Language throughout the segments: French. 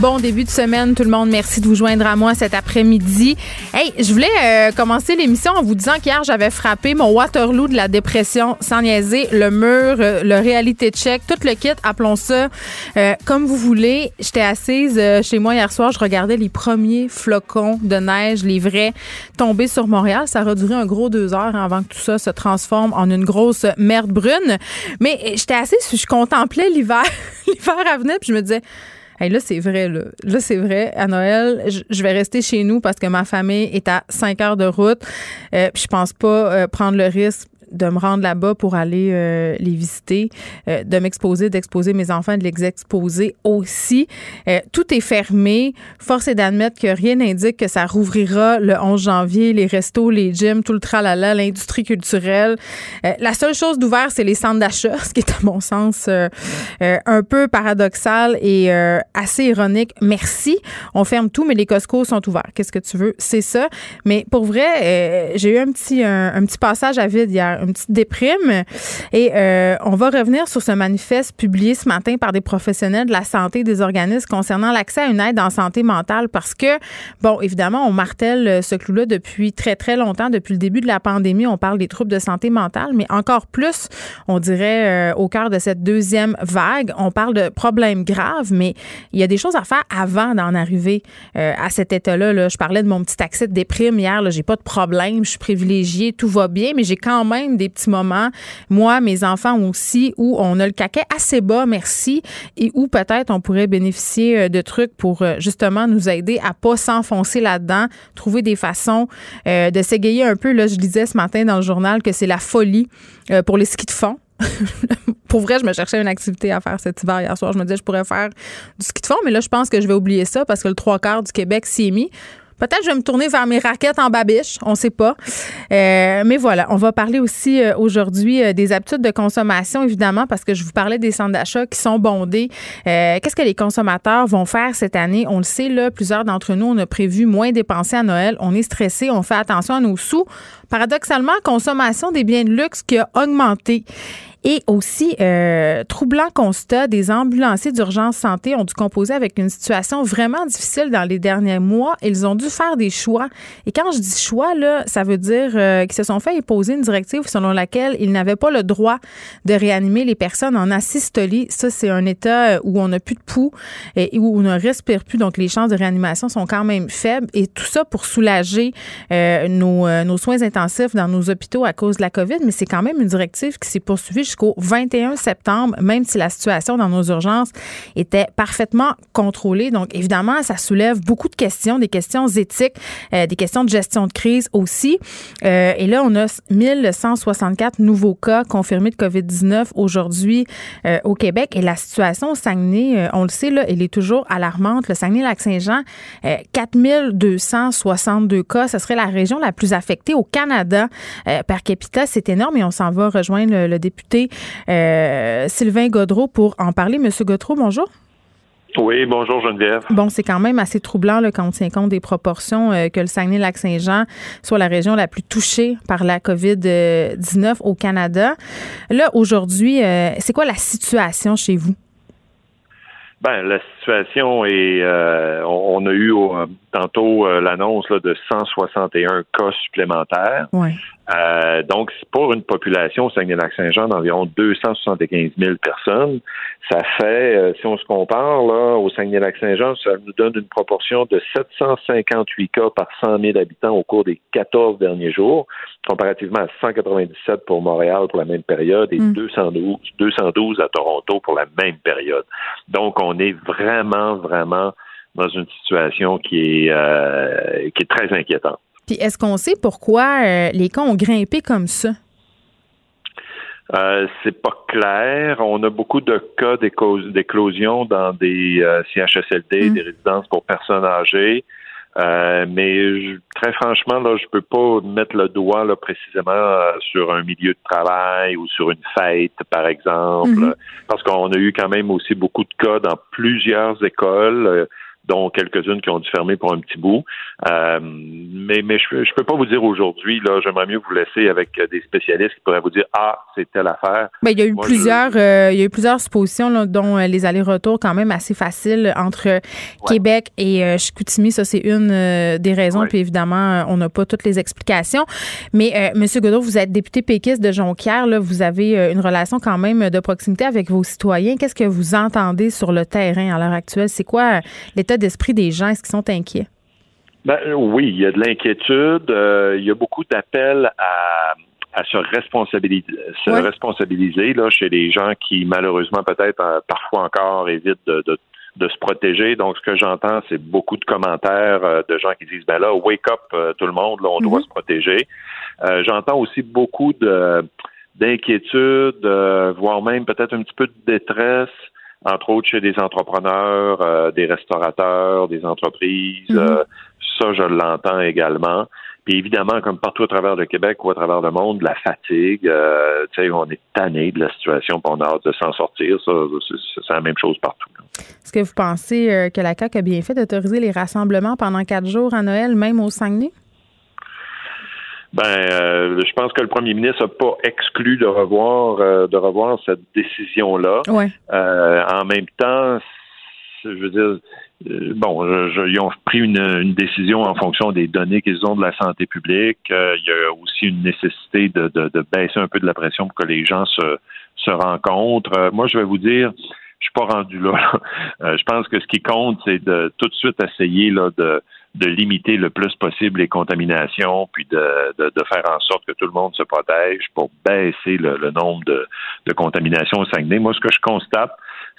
Bon début de semaine, tout le monde. Merci de vous joindre à moi cet après-midi. Hey, je voulais euh, commencer l'émission en vous disant qu'hier, j'avais frappé mon Waterloo de la dépression, sans niaiser, le mur, euh, le réalité check, tout le kit, appelons ça euh, comme vous voulez. J'étais assise chez moi hier soir, je regardais les premiers flocons de neige, les vrais, tomber sur Montréal. Ça a duré un gros deux heures avant que tout ça se transforme en une grosse merde brune. Mais j'étais assise, je contemplais l'hiver, l'hiver à venir, puis je me disais là, c'est vrai, là. Là, c'est vrai. À Noël, je, vais rester chez nous parce que ma famille est à 5 heures de route. Euh, puis je pense pas euh, prendre le risque de me rendre là-bas pour aller euh, les visiter, euh, de m'exposer, d'exposer mes enfants, de les exposer aussi. Euh, tout est fermé. Force est d'admettre que rien n'indique que ça rouvrira le 11 janvier, les restos, les gyms, tout le tralala, l'industrie culturelle. la seule chose d'ouvert, c'est les centres d'achat, ce qui est à mon sens un peu paradoxal et assez ironique. Merci. On ferme tout, mais les Costco sont ouverts. Qu'est-ce que tu veux? C'est ça. Mais pour vrai, j'ai eu un petit, un petit passage à vide hier une petite déprime. Et euh, on va revenir sur ce manifeste publié ce matin par des professionnels de la santé des organismes concernant l'accès à une aide en santé mentale parce que, bon, évidemment, on martèle ce clou-là depuis très, très longtemps. Depuis le début de la pandémie, on parle des troubles de santé mentale, mais encore plus, on dirait, euh, au cœur de cette deuxième vague, on parle de problèmes graves, mais il y a des choses à faire avant d'en arriver euh, à cet état-là. Là. Je parlais de mon petit accès de déprime hier. J'ai pas de problème, je suis privilégiée, tout va bien, mais j'ai quand même des petits moments, moi, mes enfants aussi, où on a le caquet assez bas, merci, et où peut-être on pourrait bénéficier euh, de trucs pour euh, justement nous aider à pas s'enfoncer là-dedans, trouver des façons euh, de s'égayer un peu. Là, je disais ce matin dans le journal que c'est la folie pour les skis de fond. pour vrai, je me cherchais une activité à faire cet hiver hier soir. Je me disais, je pourrais faire du ski de fond, mais là, je pense que je vais oublier ça parce que le trois quarts du Québec s'y est mis. Peut-être je vais me tourner vers mes raquettes en babiche, on ne sait pas. Euh, mais voilà, on va parler aussi euh, aujourd'hui euh, des habitudes de consommation, évidemment, parce que je vous parlais des centres d'achat qui sont bondés. Qu'est-ce que les consommateurs vont faire cette année? On le sait, là, plusieurs d'entre nous, on a prévu moins dépenser à Noël. On est stressé, on fait attention à nos sous. Paradoxalement, consommation des biens de luxe qui a augmenté. Et aussi, euh, troublant constat, des ambulanciers d'urgence santé ont dû composer avec une situation vraiment difficile dans les derniers mois. Ils ont dû faire des choix. Et quand je dis choix, là, ça veut dire euh, qu'ils se sont fait imposer une directive selon laquelle ils n'avaient pas le droit de réanimer les personnes en asystolie. Ça, c'est un état euh, où on n'a plus de pouls et où on ne respire plus. Donc, les chances de réanimation sont quand même faibles. Et tout ça pour soulager euh, nos, euh, nos soins intensifs dans nos hôpitaux à cause de la COVID. Mais c'est quand même une directive qui s'est poursuivie jusqu'au 21 septembre, même si la situation dans nos urgences était parfaitement contrôlée. Donc, évidemment, ça soulève beaucoup de questions, des questions éthiques, euh, des questions de gestion de crise aussi. Euh, et là, on a 1164 nouveaux cas confirmés de COVID-19 aujourd'hui euh, au Québec. Et la situation au Saguenay, on le sait, là, elle est toujours alarmante. Le Saguenay-Lac-Saint-Jean, 4262 cas. Ce serait la région la plus affectée au Canada par capita. C'est énorme et on s'en va rejoindre le député euh, Sylvain Godreau pour en parler. Monsieur Godreau, bonjour. Oui, bonjour Geneviève. Bon, c'est quand même assez troublant quand on tient compte des proportions euh, que le Saguenay-Lac-Saint-Jean soit la région la plus touchée par la COVID-19 au Canada. Là, aujourd'hui, euh, c'est quoi la situation chez vous? Ben, la situation est, on, a eu tantôt l'annonce de 161 cas supplémentaires. Oui. Euh, donc, pour une population au Saguenay-Lac-Saint-Jean d'environ 275 000 personnes, ça fait, euh, si on se compare là, au Saguenay-Lac-Saint-Jean, ça nous donne une proportion de 758 cas par 100 000 habitants au cours des 14 derniers jours, comparativement à 197 pour Montréal pour la même période et 212, hmm. 212 à Toronto pour la même période. Donc, on est vraiment, vraiment dans une situation qui est, euh, qui est très inquiétante. Puis est-ce qu'on sait pourquoi euh, les cas ont grimpé comme ça? Euh, c'est pas clair. On a beaucoup de cas d'éclosion dans des euh, CHSLD, hmm. des résidences pour personnes âgées. Euh, mais très franchement, là, je peux pas mettre le doigt là, précisément euh, sur un milieu de travail ou sur une fête, par exemple, mm-hmm. parce qu'on a eu quand même aussi beaucoup de cas dans plusieurs écoles dont quelques-unes qui ont dû fermer pour un petit bout. Euh, mais mais je ne peux pas vous dire aujourd'hui, là, j'aimerais mieux vous laisser avec des spécialistes qui pourraient vous dire Ah, c'est telle affaire. Il y a eu plusieurs euh, il y a eu plusieurs suppositions dont euh, les allers-retours quand même assez faciles entre Québec et Chicoutimi. Ça, c'est une des raisons. Puis évidemment, on n'a pas toutes les explications. Mais M. Godot, vous êtes député péquiste de Jonquière. Là, vous avez une relation quand même de proximité avec vos citoyens. Qu'est-ce que vous entendez sur le terrain à l'heure actuelle? C'est quoi l'état d'esprit des gens? Est-ce qu'ils sont inquiets? Ben, oui, il y a de l'inquiétude. Euh, il y a beaucoup d'appels à, se responsabiliser, se responsabiliser là, chez les gens qui, malheureusement, peut-être euh, parfois encore évitent de, se protéger. Donc, ce que j'entends, c'est beaucoup de commentaires euh, de gens qui disent, ben là, wake up tout le monde, là, on doit mhm. se protéger. j'entends aussi beaucoup de d'inquiétude, voire même peut-être un petit peu de détresse entre autres chez des entrepreneurs, euh, des restaurateurs, des entreprises. Mhm. Euh, ça, je l'entends également. Puis évidemment, comme partout à travers le Québec ou à travers le monde, la fatigue, euh, tu sais, on est tanné de la situation, puis on a hâte de s'en sortir. Ça, c'est la même chose partout. Est-ce que vous pensez que la CAQ a bien fait d'autoriser les rassemblements pendant quatre jours à Noël, même au Saguenay? Ben, euh, je pense que le premier ministre n'a pas exclu de revoir euh, de revoir cette décision-là. Euh, en même temps, je veux dire, bon, ils ont pris une, décision en fonction des données qu'ils ont de la santé publique. il y a aussi une nécessité de, de, baisser un peu de la pression pour que les gens se, se rencontrent. moi, je vais vous dire, je suis pas rendu là. je pense que ce qui compte, c'est de tout de suite essayer là de de limiter le plus possible les contaminations, puis de, de, faire en sorte que tout le monde se protège pour baisser le, nombre de, de, contaminations au Saguenay. Moi, ce que je constate,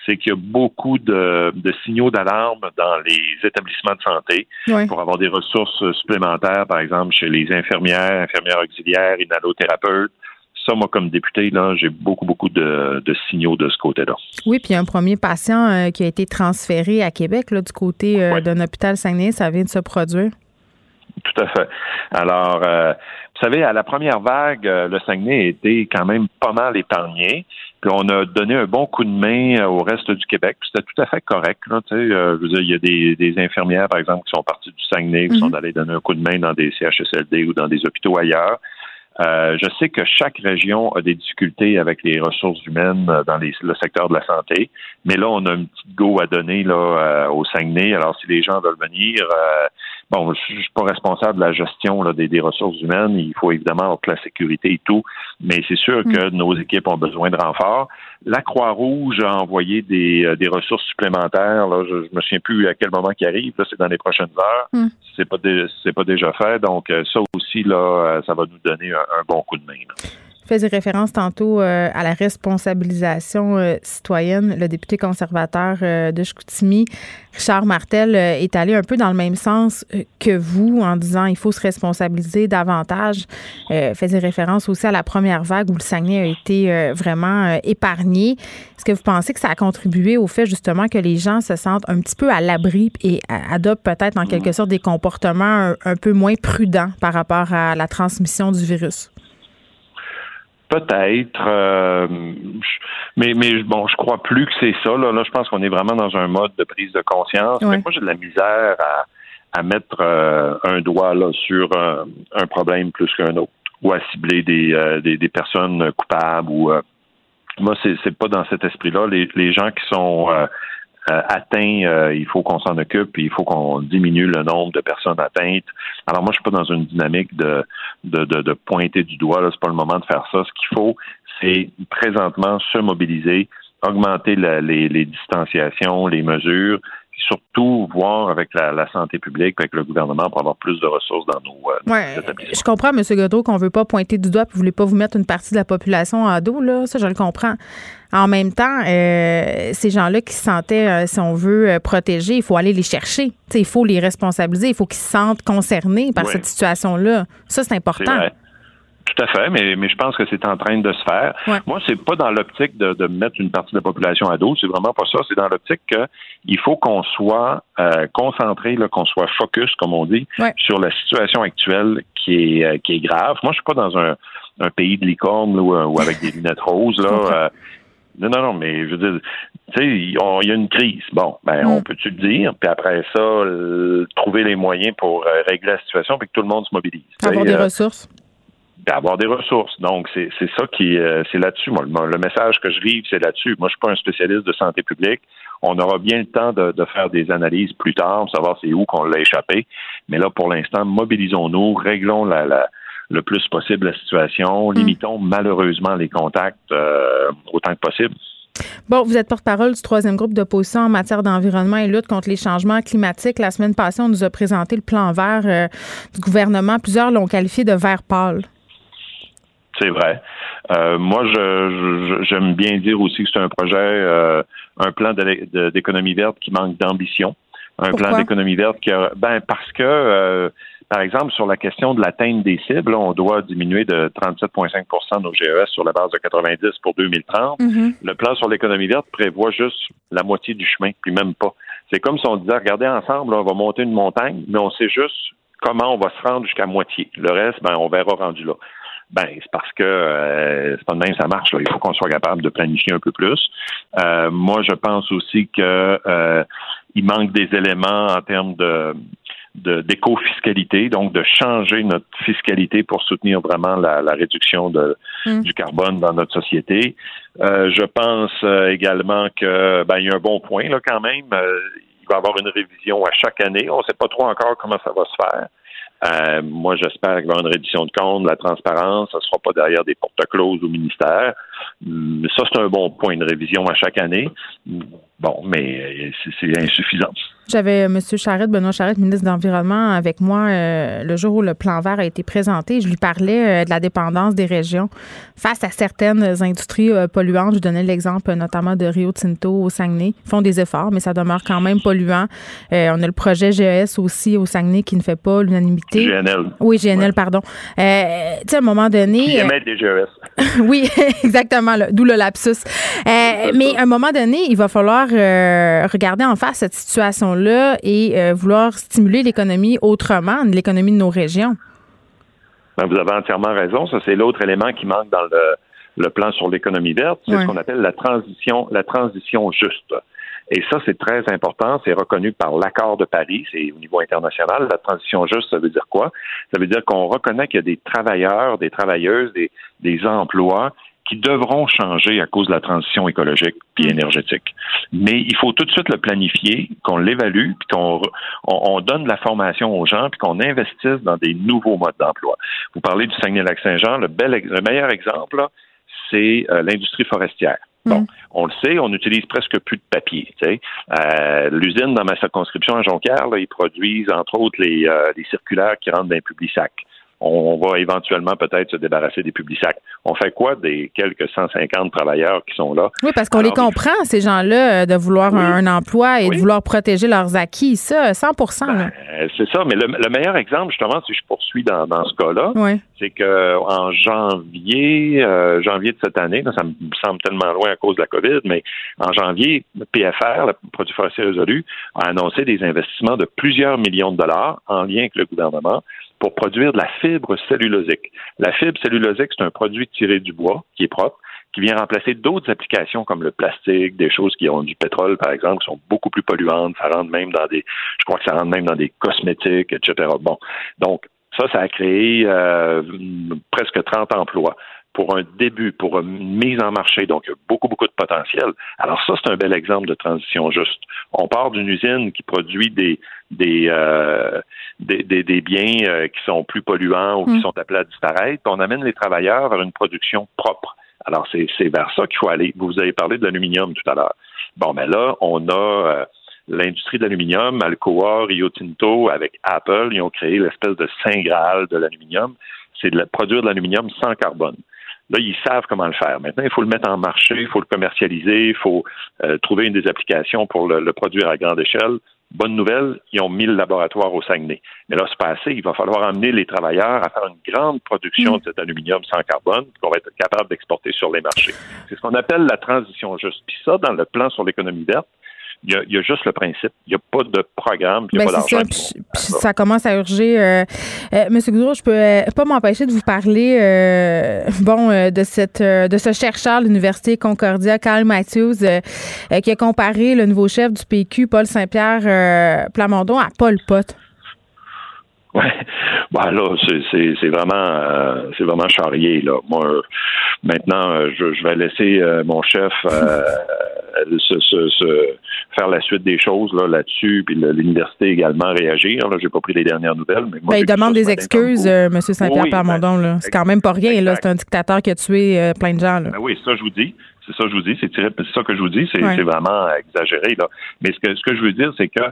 c'est qu'il y a beaucoup de, de signaux d'alarme dans les établissements de santé pour avoir des ressources supplémentaires, par exemple chez les infirmières, infirmières auxiliaires, inhalothérapeutes, ça, moi, comme député, là, j'ai beaucoup, beaucoup de, signaux de ce côté-là. Oui, puis un premier patient euh, qui a été transféré à Québec, là, du côté euh, d'un hôpital Saguenay, ça vient de se produire. Tout à fait. Alors, euh, vous savez, à la première vague, le Saguenay a été quand même pas mal épargné. Puis on a donné un bon coup de main au reste du Québec. C'était tout à fait correct. Là, je veux dire, il y a des, infirmières, par exemple, qui sont parties du Saguenay, qui mhm. sont allées donner un coup de main dans des CHSLD ou dans des hôpitaux ailleurs. Euh, je sais que chaque région a des difficultés avec les ressources humaines euh, dans le secteur de la santé, mais là, on a une petite go à donner là, euh, au Saguenay. Alors, si les gens veulent venir, bon, je suis pas responsable de la gestion là, des, ressources humaines. Il faut évidemment avoir la sécurité et tout, mais c'est sûr que mm. nos équipes ont besoin de renforts. La Croix-Rouge a envoyé des, euh, des ressources supplémentaires. Là, je, ne me souviens plus à quel moment qui arrive. Là, c'est dans les prochaines heures. Mm. C'est pas c'est pas déjà fait. Donc euh, ça aussi là, euh, ça va nous donner un, bon coup de main faisais référence tantôt euh, à la responsabilisation euh, citoyenne. Le député conservateur euh, de Chicoutimi, Richard Martel, est allé un peu dans le même sens que vous en disant il faut se responsabiliser davantage. faisait référence aussi à la première vague où le Saguenay a été vraiment épargné. Est-ce que vous pensez que ça a contribué au fait justement que les gens se sentent un petit peu à l'abri et adoptent peut-être en quelque sorte des comportements un peu moins prudents par rapport à la transmission du virus? Peut-être, euh, mais mais bon, je crois plus que c'est ça. Là, là je pense qu'on est vraiment dans un mode de prise de conscience. moi, j'ai de la misère à, à mettre euh, un doigt là sur un, problème plus qu'un autre, ou à cibler des, euh, des, des, personnes coupables. Ou moi, c'est c'est pas dans cet esprit-là. Les, les gens qui sont euh, atteint, euh, il faut qu'on s'en occupe, et il faut qu'on diminue le nombre de personnes atteintes. Alors moi, je suis pas dans une dynamique de de, de, pointer du doigt. Là, c'est pas le moment de faire ça. Ce qu'il faut, c'est présentement se mobiliser, augmenter les, les distanciations, les mesures, surtout voir avec la, santé publique, avec le gouvernement pour avoir plus de ressources dans nos, euh, ouais, Je comprends, M. Godot, qu'on ne veut pas pointer du doigt et vous ne voulez pas vous mettre une partie de la population en dos, là. Ça, je le comprends. En même temps, euh, ces gens-là qui se sentaient, euh, si on veut, protégés, il faut aller les chercher. il faut les responsabiliser. Il faut qu'ils se sentent concernés par cette situation-là. Ça, c'est important. Tout à fait, mais, mais je pense que c'est en train de se faire. Moi, c'est pas dans l'optique de, de, mettre une partie de la population à dos, c'est vraiment pas ça. C'est dans l'optique qu'il faut qu'on soit euh, concentré, qu'on soit focus, comme on dit, sur la situation actuelle qui est, euh, qui est grave. Moi, je suis pas dans un, un pays de licorne ou, ou, avec des lunettes roses. Là, euh, non, non, non, mais je veux dire, tu sais, il y a une crise. Bon, ben, on mm. peut-tu le dire, puis après ça, trouver les moyens pour régler la situation, puis que tout le monde se mobilise. Avoir des ressources d'avoir des ressources. Donc, c'est ça qui euh, c'est là-dessus. Moi, le, message que je vive, c'est là-dessus. Moi, je suis pas un spécialiste de santé publique. On aura bien le temps de, faire des analyses plus tard, pour savoir c'est où qu'on l'a échappé. Mais là, pour l'instant, mobilisons-nous, réglons la, le plus possible la situation, mm. limitons malheureusement les contacts euh, autant que possible. Bon, vous êtes porte-parole du troisième groupe d'opposition en matière d'environnement et lutte contre les changements climatiques. La semaine passée, on nous a présenté le plan vert euh, du gouvernement. Plusieurs l'ont qualifié de vert pâle c'est vrai. Euh, moi, je, j'aime bien dire aussi que c'est un projet, euh, un plan d'économie verte qui manque d'ambition. Un plan d'économie verte qui a, ben parce que, par exemple, sur la question de l'atteinte des cibles, on doit diminuer de 37,5% nos GES sur la base de 90 pour 2030. Mm-hmm. Le plan sur l'économie verte prévoit juste la moitié du chemin, puis même pas. C'est comme si on disait, regardez ensemble, on va monter une montagne, mais on sait juste comment on va se rendre jusqu'à moitié. Le reste, ben, on verra rendu là. Ben, c'est parce que euh, c'est pas de même ça marche. Là. Il faut qu'on soit capable de planifier un peu plus. Euh, moi, je pense aussi que euh, il manque des éléments en termes de d'éco-fiscalité, donc de changer notre fiscalité pour soutenir vraiment la, réduction de, mm. du carbone dans notre société. je pense également que ben, il y a un bon point là quand même. il va y avoir une révision à chaque année. On ne sait pas trop encore comment ça va se faire. Euh, moi, j'espère qu'il va y avoir une réduction de compte, la transparence, ça ne sera pas derrière des porte-closes au ministère. Hum, ça, c'est un bon point de révision à chaque année. Bon, mais c'est insuffisant. J'avais M. Charette, Benoît Charette, ministre de l'Environnement, avec moi euh, le jour où le plan vert a été présenté. Je lui parlais euh, de la dépendance des régions face à certaines industries euh, polluantes. Je donnais l'exemple notamment de Rio Tinto au Saguenay. Ils font des efforts, mais ça demeure quand même polluant. on a le projet GES aussi au Saguenay qui ne fait pas l'unanimité. GNL. Oui, GNL, pardon. tu sais, à un moment donné. Qui émettent des GES. oui, exactement, d'où le lapsus. mais à un moment donné, il va falloir regarder en face cette situation-là et euh, vouloir stimuler l'économie autrement, l'économie de nos régions. Ben, vous avez entièrement raison. Ça, c'est l'autre élément qui manque dans le, plan sur l'économie verte. C'est ce qu'on appelle la transition, la transition juste. Et ça, c'est très important. C'est reconnu par l'accord de Paris. C'est au niveau international. La transition juste, ça veut dire quoi? Ça veut dire qu'on reconnaît qu'il y a des travailleurs, des travailleuses, des, des emplois qui devront changer à cause de la transition écologique puis mm. énergétique. Mais il faut tout de suite le planifier, qu'on l'évalue, puis qu'on on, donne de la formation aux gens, puis qu'on investisse dans des nouveaux modes d'emploi. Vous parlez du Saguenay-Lac-Saint-Jean, le, bel, le meilleur exemple, c'est euh, l'industrie forestière. Bon, mm. on le sait, on utilise presque plus de papier. Euh, L'usine dans ma circonscription à Jonquière, là, ils produisent entre autres les, euh, les circulaires qui rentrent dans les publics sacs on va éventuellement peut-être se débarrasser des publics sacs. On fait quoi des quelques 150 travailleurs qui sont là? Oui, parce qu'on les comprend, ces gens-là, euh, de vouloir un, emploi et de vouloir protéger leurs acquis. Ça, 100 ben, C'est ça, mais le, meilleur exemple, justement, si je poursuis dans, ce cas-là, c'est que en janvier, euh, janvier de cette année, ça me semble tellement loin à cause de la COVID, mais en janvier, le PFR, le produit forestier résolu, a annoncé des investissements de plusieurs millions de dollars en lien avec le gouvernement pour produire de la fibre cellulosique. La fibre cellulosique, c'est un produit tiré du bois qui est propre, qui vient remplacer d'autres applications comme le plastique, des choses qui ont du pétrole, par exemple, qui sont beaucoup plus polluantes. Ça rentre même dans des, je crois que ça rentre même dans des cosmétiques, etc. Bon, donc ça, ça a créé euh, presque 30 emplois pour un début, pour une mise en marché. Donc, il y a beaucoup, beaucoup de potentiel. Alors ça, c'est un bel exemple de transition juste. On part d'une usine qui produit des des euh, des, des, biens euh, qui sont plus polluants ou qui mm. sont appelés à disparaître, puis on amène les travailleurs vers une production propre. Alors, c'est vers ça qu'il faut aller. Vous avez parlé de l'aluminium tout à l'heure. Bon, mais là, on a euh, l'industrie de l'aluminium, Alcoa, Rio Tinto, avec Apple, ils ont créé l'espèce de saint graal de l'aluminium. C'est de produire de l'aluminium sans carbone. Là, ils savent comment le faire. Maintenant, il faut le mettre en marché, il faut le commercialiser, il faut euh, trouver une des applications pour le, produire à grande échelle. Bonne nouvelle, ils ont mis le laboratoire au Saguenay. Mais là, c'est pas assez. Il va falloir amener les travailleurs à faire une grande production de cet aluminium sans carbone qu'on va être capable d'exporter sur les marchés. C'est ce qu'on appelle la transition juste. Puis ça, dans le plan sur l'économie verte, il y, a, juste le principe. Il n'y a pas de programme, il n'y a ben, pas d'argent. Ça, ça commence à urger. Euh, euh, Monsieur Goudreau, je peux euh, pas m'empêcher de vous parler bon, de, cette, de ce chercheur de l'Université Concordia, Carl Matthews, qui a comparé le nouveau chef du PQ, Paul Saint-Pierre Plamondon, à Paul Pot. Ouais, bah là, c'est vraiment c'est vraiment charrié là. Moi, maintenant, je, je vais laisser mon chef se, se, se, faire la suite des choses là là-dessus, puis l'université également réagir. Là, j'ai pas pris les dernières nouvelles, mais moi, ben, il demande des excuses, euh, M. Saint-Pierre Parmondon. là, c'est quand même pas rien. Là, c'est un dictateur qui a tué euh, plein de gens. Là. Ben oui, ça je vous dis. C'est ça que je vous dis. C'est ça que je vous dis. C'est vraiment exagéré là. Mais ce que ce que je veux dire, c'est que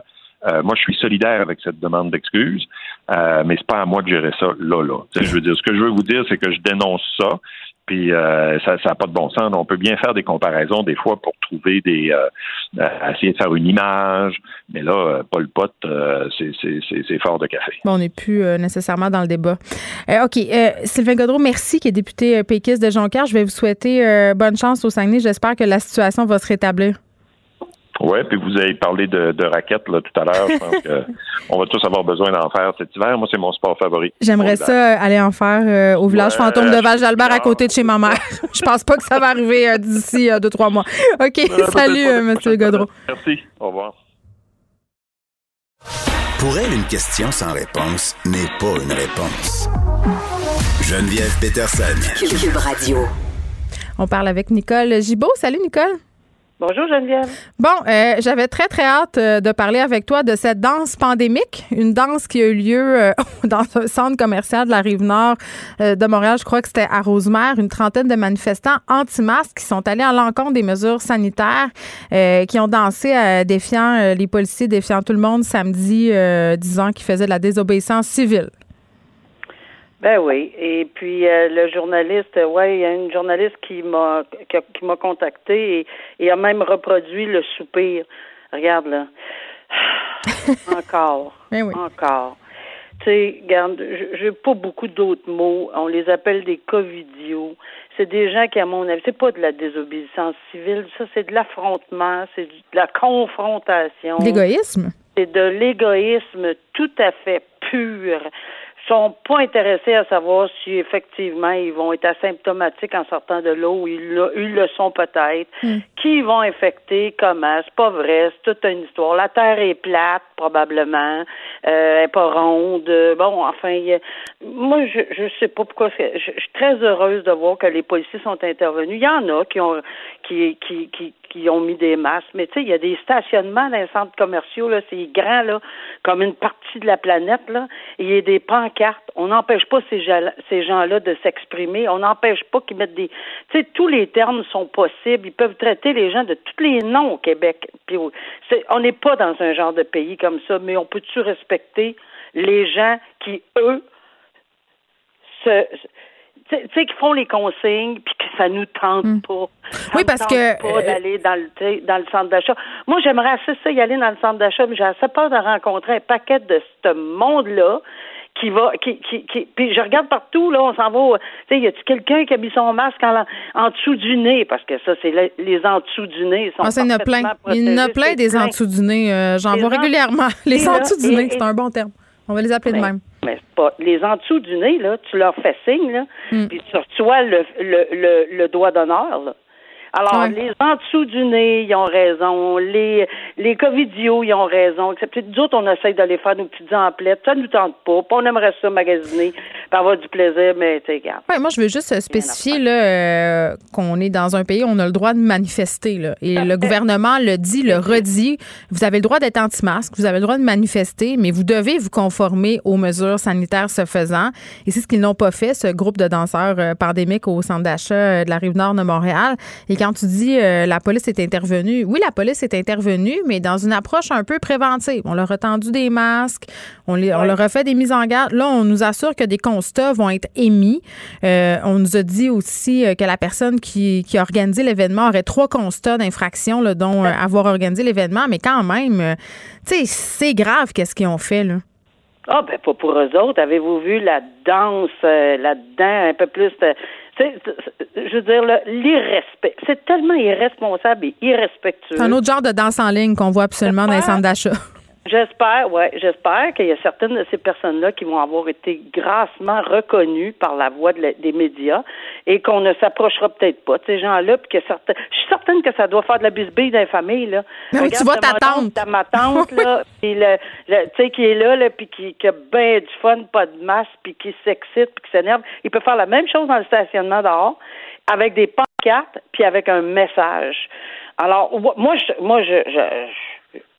euh, moi, je suis solidaire avec cette demande d'excuses, euh, mais c'est pas à moi de gérer ça là, là. je veux dire, ce que je veux vous dire, c'est que je dénonce ça. Puis euh, ça n'a pas de bon sens. On peut bien faire des comparaisons des fois pour trouver des euh, essayer de faire une image, mais là, euh, Paul Pot, c'est fort de café. Bon, on n'est plus nécessairement dans le débat. OK. Sylvain Godreau, merci, qui est député péquiste de Jonquière. Je vais vous souhaiter bonne chance au Saguenay. J'espère que la situation va se rétablir. Oui, puis vous avez parlé de, de raquettes là, tout à l'heure. Je pense qu'on va tous avoir besoin d'en faire cet hiver. Moi, c'est mon sport favori. J'aimerais ça aller en faire euh, au village fantôme de Val-Jalbert à côté de chez ma mère. Je pense pas que ça va arriver euh, d'ici euh, deux, trois mois. OK, salut, M. Godreau. Merci. Au revoir. Pour elle, une question sans réponse n'est pas une réponse. Geneviève Peterson. Cube Radio. On parle avec Nicole Gibault. Salut, Nicole. Bonjour Geneviève. Bon, euh, j'avais très très hâte euh, de parler avec toi de cette danse pandémique, une danse qui a eu lieu euh, dans un centre commercial de la rive nord de Montréal. Je crois que c'était à Rosemère, une trentaine de manifestants anti-masques qui sont allés à l'encontre des mesures sanitaires, qui ont dansé défiant les policiers, défiant tout le monde samedi, disant qu'ils faisaient de la désobéissance civile. Ben oui. Et puis euh, le journaliste, ouais, il y a une journaliste qui m'a qui, m'a contacté et, a même reproduit le soupir. Regarde là. encore. Ben oui. Encore. Tu sais, regarde, j'ai pas beaucoup d'autres mots. On les appelle des covidios. C'est des gens qui, à mon avis, c'est pas de la désobéissance civile, ça, c'est de l'affrontement, c'est de la confrontation. L'égoïsme? C'est de l'égoïsme tout à fait pur sont pas intéressés à savoir si effectivement ils vont être asymptomatiques en sortant de l'eau, ils, ils le sont peut-être, hmm. qui vont infecter, comment, c'est pas vrai, c'est toute une histoire. La Terre est plate, probablement, euh, pas ronde. Bon, enfin, moi, je, je sais pas pourquoi, je, suis très heureuse de voir que les policiers sont intervenus. Il y en a qui ont, qui, qui, qui, qui ont mis des masques. Mais tu sais, il y a des stationnements dans les centres commerciaux, là, c'est grand, là, comme une partie de la planète, là. il y a des pancartes. On n'empêche pas ces, ces gens-là de s'exprimer. On n'empêche pas qu'ils mettent des. Tu sais, tous les termes sont possibles. Ils peuvent traiter les gens de tous les noms au Québec. Puis, on n'est pas dans un genre de pays comme ça, mais on peut-tu respecter les gens qui, eux, se tu sais, qu'ils font les consignes puis que ça nous tente hmm. pas. oui, parce que pas euh, d'aller dans le dans le centre d'achat. Moi, j'aimerais assez ça y aller dans le centre d'achat, mais j'ai assez peur de rencontrer un paquet de ce monde-là qui va qui, qui, qui puis je regarde partout là on s'en va tu sais y a-tu quelqu'un qui a mis son masque en, en dessous du nez? Parce que ça c'est les, en dessous du nez sont ah, il y en a plein. il y en a plein des en dessous du nez euh, j'en vois régulièrement. les en dessous du nez c'est un bon terme. On va les appeler de même. mais pas les en dessous du nez là, tu leur fais signe là, mm. puis tu reçois le le le, le doigt d'honneur là. Alors, les en dessous du nez, ils ont raison. Les, les covidios, ils ont raison. Excepté nous autres, on essaye d'aller faire nos petites emplettes. Ça ne nous tente pas. on aimerait ça magasiner, pour avoir du plaisir, mais tu regarde. Ouais, moi, je veux juste spécifier là, euh, qu'on est dans un pays où on a le droit de manifester. Là. Et le gouvernement le dit, le redit. Vous avez le droit d'être anti-masque, vous avez le droit de manifester, mais vous devez vous conformer aux mesures sanitaires se faisant. Et c'est ce qu'ils n'ont pas fait, ce groupe de danseurs euh, pandémiques au centre d'achat euh, de la Rive-Nord de Montréal. Et quand tu dis euh, la police est intervenue, oui, la police est intervenue, mais dans une approche un peu préventive. On leur a tendu des masques, on, les, on leur a fait des mises en garde. Là, on nous assure a des consignes constats vont être émis. on nous a dit aussi que la personne qui, qui a organisé l'événement aurait trois constats d'infraction, dont avoir organisé l'événement, mais quand même, tu sais, c'est grave qu'est-ce qu'ils ont fait, là. Ah, ben, pas pour eux autres. Avez-vous vu la danse là-dedans, un peu plus de je veux dire, l'irrespect. C'est tellement irresponsable et irrespectueux. C'est un autre genre de danse en ligne qu'on voit absolument dans les centres d'achat. J'espère, ouais, j'espère qu'il y a certaines de ces personnes-là qui vont avoir été grassement reconnues par la voix des médias et qu'on ne s'approchera peut-être pas de ces gens-là, puis que certains, je suis certaine que ça doit faire de la bisbille dans les familles là. Mais tu vois ta tante, ta ma tante là, puis le, tu sais qui est là, là, puis qui, qui a bien du fun, pas de masse, puis qui s'excite, puis qui s'énerve. Il peut faire la même chose dans le stationnement dehors, avec des pancartes, puis avec un message. Alors, moi, je, moi, je, je,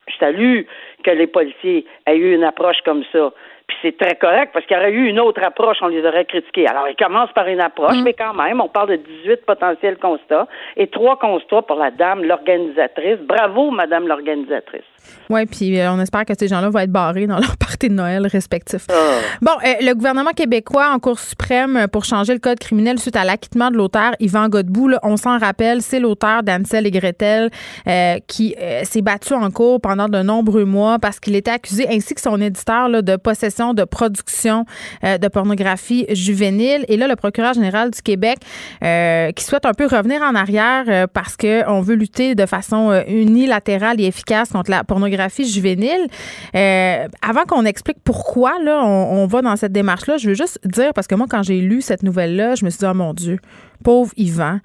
je salue que les policiers aient eu une approche comme ça. Puis c'est très correct parce qu'il y aurait eu une autre approche, on les aurait critiqués. Alors, ils commencent par une approche, mm. mais quand même, on parle de 18 potentiels constats et trois constats pour la dame, l'organisatrice. Bravo, madame l'organisatrice. Oui, puis euh, on espère que ces gens-là vont être barrés dans leur partie de Noël respectif. Ah. Bon, euh, le gouvernement québécois en Cour suprême pour changer le code criminel suite à l'acquittement de l'auteur Yvan Godbout, on s'en rappelle, c'est l'auteur d'Ansel et Gretel euh, qui s'est battu en cours pendant de nombreux mois parce qu'il était accusé, ainsi que son éditeur, de possession de production de pornographie juvénile. Et là, le procureur général du Québec qui souhaite un peu revenir en arrière parce qu'on veut lutter de façon unilatérale et efficace contre la pornographie juvénile. Euh, avant qu'on explique pourquoi là, on, va dans cette démarche-là, je veux juste dire, parce que moi, quand j'ai lu cette nouvelle-là, je me suis dit, oh mon Dieu, pauvre Yvan.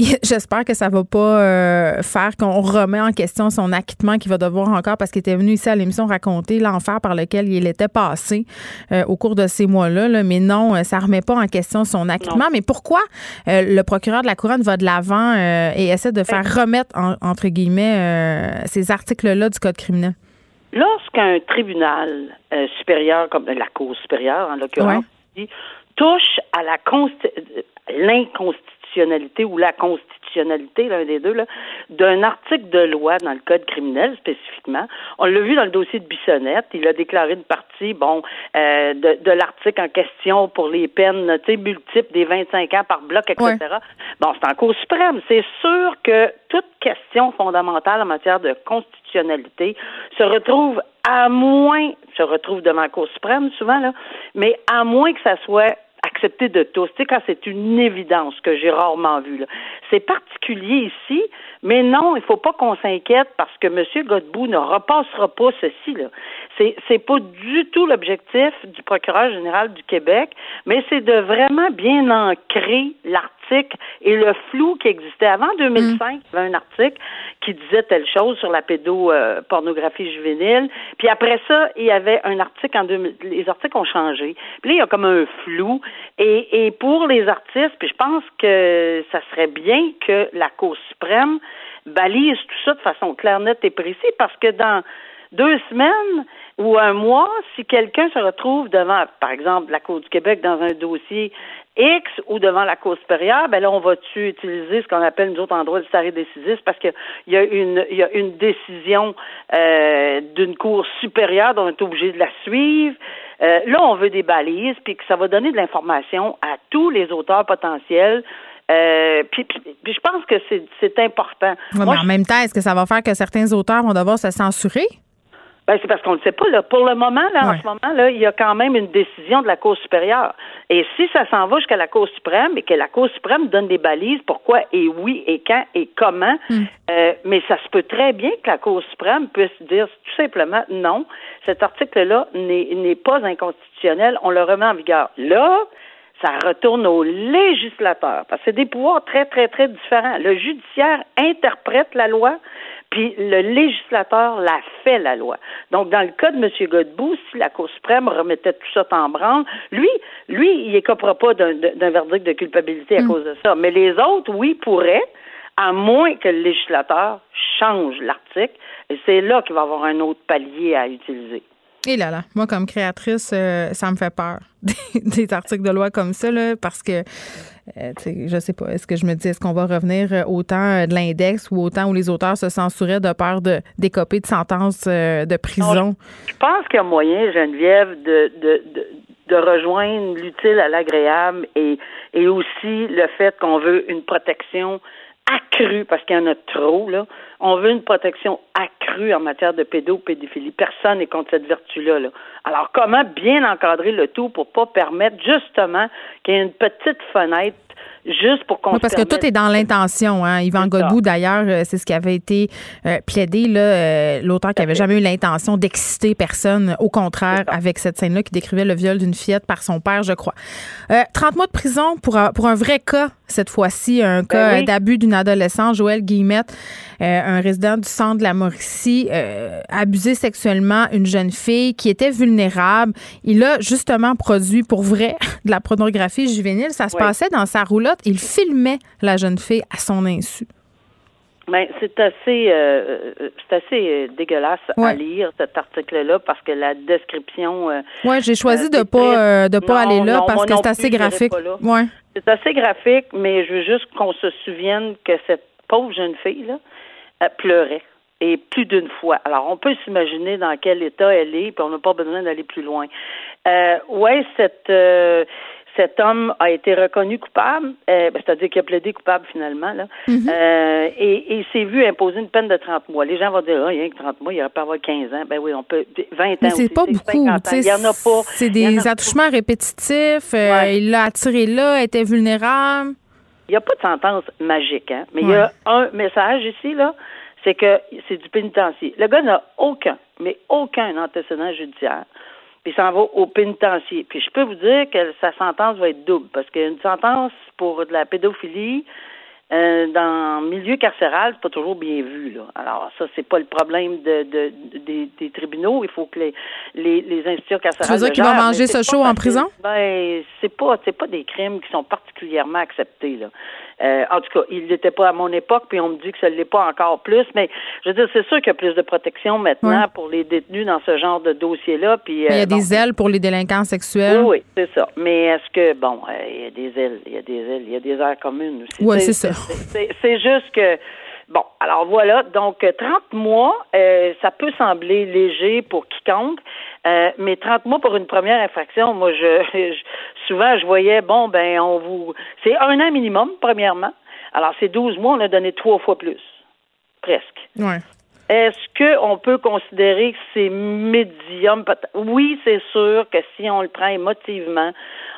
J'espère que ça va pas euh, faire qu'on remet en question son acquittement qu'il va devoir encore parce qu'il était venu ici à l'émission raconter l'enfer par lequel il était passé euh, au cours de ces mois-là. Mais non, ça remet pas en question son acquittement. Mais pourquoi le procureur de la couronne va de l'avant et essaie de faire remettre entre guillemets ces articles-là du code criminel? Lorsqu'un tribunal euh, supérieur, comme la Cour supérieure en l'occurrence, touche à la l'inconstitutionnalité ou la constitutionnalité, l'un des deux, d'un article de loi dans le Code criminel spécifiquement. On l'a vu dans le dossier de Bissonnette. Il a déclaré une partie, bon, euh, de, l'article en question pour les peines, multiples des 25 ans par bloc, etc. Bon, c'est en Cour suprême. C'est sûr que toute question fondamentale en matière de constitution se retrouve à moins, se retrouve devant la Cour suprême souvent, là, mais à moins que ça soit accepté de tous. Tu sais, quand c'est une évidence que j'ai rarement vu. C'est particulier ici, mais non, il ne faut pas qu'on s'inquiète parce que M. Godbout ne repassera pas ceci. Là. C'est, c'est pas du tout l'objectif du procureur général du Québec, mais c'est de vraiment bien ancrer l'article et le flou qui existait. Avant 2005, mm. il y avait un article qui disait telle chose sur la pédopornographie juvénile. Puis après ça, il y avait un article en 2000. Les articles ont changé. Puis là, il y a comme un flou. Et, et pour les artistes, puis je pense que ça serait bien que la Cour suprême balise tout ça de façon claire, nette et précise, parce que dans deux semaines ou un mois, si quelqu'un se retrouve devant, par exemple, la Cour du Québec dans un dossier X ou devant la Cour supérieure, ben là, on va-tu utiliser ce qu'on appelle, nous autres, en droit du stare décisif? Parce qu'il y a une, y a une décision euh, d'une Cour supérieure dont on est obligé de la suivre. Euh, là, on veut des balises, puis que ça va donner de l'information à tous les auteurs potentiels euh, puis, je pense que c'est important. mais en même temps, est-ce que ça va faire que certains auteurs vont devoir se censurer? Ben, c'est parce qu'on ne sait pas. Là. Pour le moment, là, en ce moment, là, il y a quand même une décision de la Cour supérieure. Et si ça s'en va jusqu'à la Cour suprême et que la Cour suprême donne des balises, pourquoi et oui et quand et comment, hmm. euh, mais ça se peut très bien que la Cour suprême puisse dire tout simplement non, cet article-là n'est pas inconstitutionnel, on le remet en vigueur. Là, ça retourne au législateur, parce que c'est des pouvoirs très, très, très différents. Le judiciaire interprète la loi, puis le législateur la fait, la loi. Donc, dans le cas de M. Godbout, si la Cour suprême remettait tout ça en branle, lui, lui, il écopera pas d'un verdict de culpabilité à mm. cause de ça. Mais les autres, oui, pourraient, à moins que le législateur change l'article. Et c'est là qu'il va y avoir un autre palier à utiliser. Et là là, moi comme créatrice, euh, ça me fait peur des, articles de loi comme ça là, parce que euh, je sais pas, est-ce que je me dis est-ce qu'on va revenir euh, au temps de l'index ou au temps où les auteurs se censuraient de peur de d'écoper de sentences de prison? Je pense qu'il y a moyen, Geneviève, de, de, de rejoindre l'utile à l'agréable et, et aussi le fait qu'on veut une protection accrue, parce qu'il y en a trop, là. On veut une protection accrue en matière de pédopédophilie. Personne n'est contre cette vertu-là. Là. Alors, comment bien encadrer le tout pour pas permettre justement qu'il y ait une petite fenêtre juste pour qu'on oui, parce que tout est dans l'intention. Hein. Yvan Godbout, d'ailleurs, euh, c'est ce qui avait été euh, plaidé, là, euh, l'auteur qui avait jamais eu l'intention d'exciter personne. Au contraire, avec cette scène-là qui décrivait le viol d'une fillette par son père, je crois. 30 mois de prison pour, pour un vrai cas, cette fois-ci, un ben cas d'abus d'une adolescente, Joël Guillemette, un résident du centre de la Mauricie, abusé sexuellement une jeune fille qui était vulnérable. Il a justement produit pour vrai de la pornographie juvénile. Ça se passait dans sa roulotte il filmait la jeune fille à son insu. Ben, c'est assez, euh, c'est assez euh, dégueulasse à lire cet article-là parce que la description. Euh, oui, j'ai choisi de pas de pas aller là parce que c'est assez graphique. Ouais. C'est assez graphique, mais je veux juste qu'on se souvienne que cette pauvre jeune fille là pleurait et plus d'une fois. Alors, on peut s'imaginer dans quel état elle est, puis on n'a pas besoin d'aller plus loin. Euh, ouais, cette cet homme a été reconnu coupable, euh, ben, c'est-à-dire qu'il a plaidé coupable finalement, là, mhm. euh, et, il s'est vu imposer une peine de 30 mois. Les gens vont dire, oh, il y a que 30 mois, il aurait pas avoir 15 ans. Ben oui, on peut, 20 ans. Mais c'est pas beaucoup. Il y en a pas. C'est des attouchements répétitifs. Euh, il l'a attiré là, était vulnérable. Il n'y a pas de sentence magique, hein, mais il y a un message ici, là, c'est que c'est du pénitencier. Le gars n'a aucun, mais aucun antécédent judiciaire puis s'en va au pénitencier. Puis je peux vous dire que sa sentence va être double, parce qu'une sentence pour de la pédophilie euh, dans le milieu carcéral, c'est pas toujours bien vu. Là. Alors ça, c'est pas le problème de, de, des, tribunaux. Il faut que les, les, les institutions carcérales. Tu veux dire qu'il va manger ce show en prison? Ben, c'est pas c'est pas des crimes qui sont particulièrement acceptés. Là. Euh, en tout cas, il n'était pas à mon époque, puis on me dit que ça ne l'est pas encore plus. Mais je veux dire, c'est sûr qu'il y a plus de protection maintenant pour les détenus dans ce genre de dossier-là. Puis, il y a euh, des ailes pour les délinquants sexuels. Oui, oui c'est ça. Mais est-ce que, bon, euh, il y a des ailes, il y a des ailes, il y a des aires communes aussi. Oui, c'est ça. C'est juste que Bon, alors voilà, donc 30 mois, ça peut sembler léger pour quiconque, euh, mais 30 mois pour une première infraction, moi, je, souvent, je voyais, bon, ben, on vous. C'est un an minimum, premièrement. Alors, c'est 12 mois, on a donné trois fois plus. Presque. Ouais. Est-ce qu'on peut considérer que c'est médium? Oui, c'est sûr que si on le prend émotivement,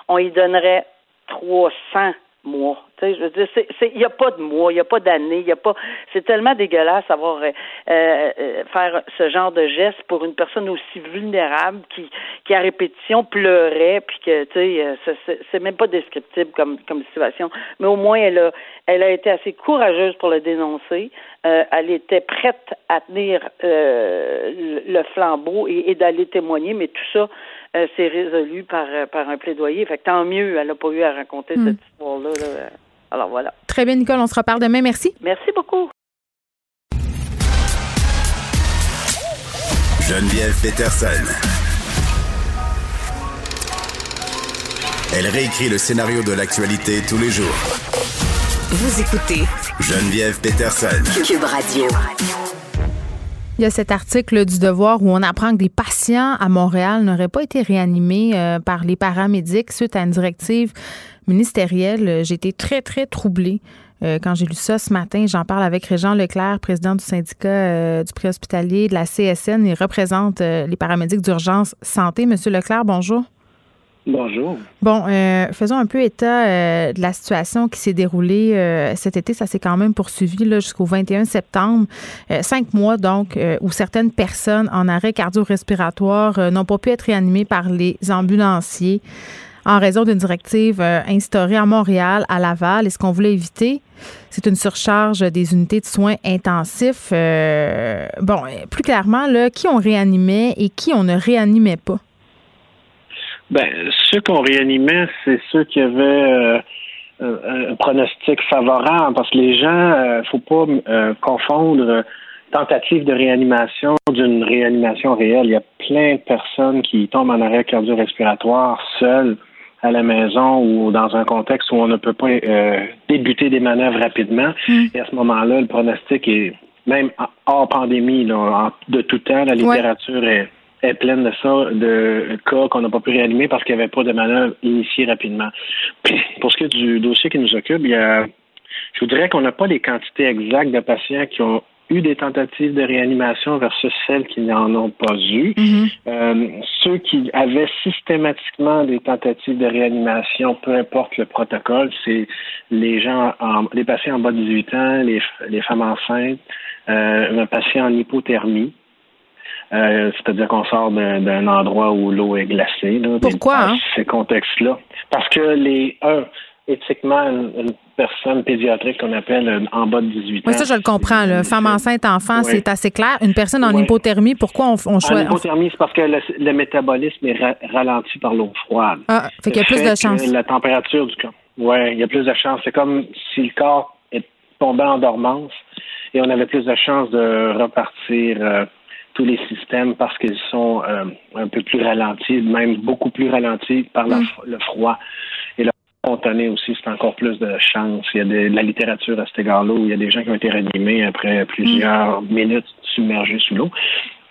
on y donnerait 300 mois. Tu sais, je veux dire, il n'y a pas de mois, il n'y a pas d'année, il y a pas. C'est tellement dégueulasse avoir euh, euh, faire ce genre de geste pour une personne aussi vulnérable qui, qui à répétition pleurait, puis que tu sais, euh, c'est même pas descriptible comme comme situation. Mais au moins, elle a, elle a été assez courageuse pour le dénoncer. elle était prête à tenir le flambeau et, et d'aller témoigner, mais tout ça euh, c'est résolu par, euh, par un plaidoyer. Fait que tant mieux, elle n'a pas eu à raconter hmm. cette histoire-là. Alors voilà. Très bien, Nicole. On se reparle demain. Merci. Merci beaucoup. Geneviève Peterson. Elle réécrit le scénario de l'actualité tous les jours. Vous écoutez Geneviève Peterson. Cube Radio. Il y a cet article du Devoir où on apprend que des patients à Montréal n'auraient pas été réanimés euh, par les paramédics suite à une directive ministérielle. J'ai été très, très troublée. Euh, quand j'ai lu ça ce matin, j'en parle avec Régent Leclerc, président du syndicat euh, du préhospitalier de la CSN. Il représente les paramédics d'urgence santé. Monsieur Leclerc, bonjour. Bonjour. Bon, euh, faisons un peu état euh, de la situation qui s'est déroulée euh, cet été. Ça s'est quand même poursuivi jusqu'au 21 septembre. cinq mois, donc, où certaines personnes en arrêt cardio-respiratoire n'ont pas pu être réanimées par les ambulanciers en raison d'une directive instaurée à Montréal, à Laval. Et ce qu'on voulait éviter, c'est une surcharge des unités de soins intensifs. bon, plus clairement, là, qui on réanimait et qui on ne réanimait pas? Ben, ceux qu'on réanimait, c'est ceux qui avaient euh, un pronostic favorable, parce que les gens, euh, faut pas euh, confondre tentative de réanimation d'une réanimation réelle. Il y a plein de personnes qui tombent en arrêt cardio-respiratoire seules à la maison ou dans un contexte où on ne peut pas débuter des manœuvres rapidement. Mm. Et à ce moment-là, le pronostic est même hors pandémie, là, de tout temps, la littérature est est pleine de ça, de cas qu'on n'a pas pu réanimer parce qu'il n'y avait pas de manœuvre initiée rapidement. pour ce qui est du dossier qui nous occupe, il y a, je vous dirais qu'on n'a pas les quantités exactes de patients qui ont eu des tentatives de réanimation versus celles qui n'en ont pas eu. Mm-hmm. Euh, ceux qui avaient systématiquement des tentatives de réanimation, peu importe le protocole, c'est les gens, en, les patients en bas de 18 ans, les, les femmes enceintes, euh, un patient en hypothermie. Euh, c'est-à-dire qu'on sort d'un endroit où l'eau est glacée. Là, Pourquoi? Hein? Ces contextes-là. Parce que les, un, éthiquement, une, personne pédiatrique qu'on appelle euh, en bas de 18 ans. Oui, ça, je le comprends. Là. Femme enceinte, enfant, c'est assez clair. Une personne en hypothermie, pourquoi on, on choisit? En hypothermie, c'est parce que le, métabolisme est ralenti par l'eau froide. Ah, fait qu'il y a plus de chance. La température du corps. Oui, il y a plus de chance. C'est comme si le corps est tombé en dormance et on avait plus de chances de repartir euh, tous les systèmes parce qu'ils sont euh, un peu plus ralentis, même beaucoup plus ralentis par mm. le froid. Et la spontanée aussi, c'est encore plus de chance. Il y a de, la littérature à cet égard-là où il y a des gens qui ont été réanimés après plusieurs mm. minutes submergés sous l'eau.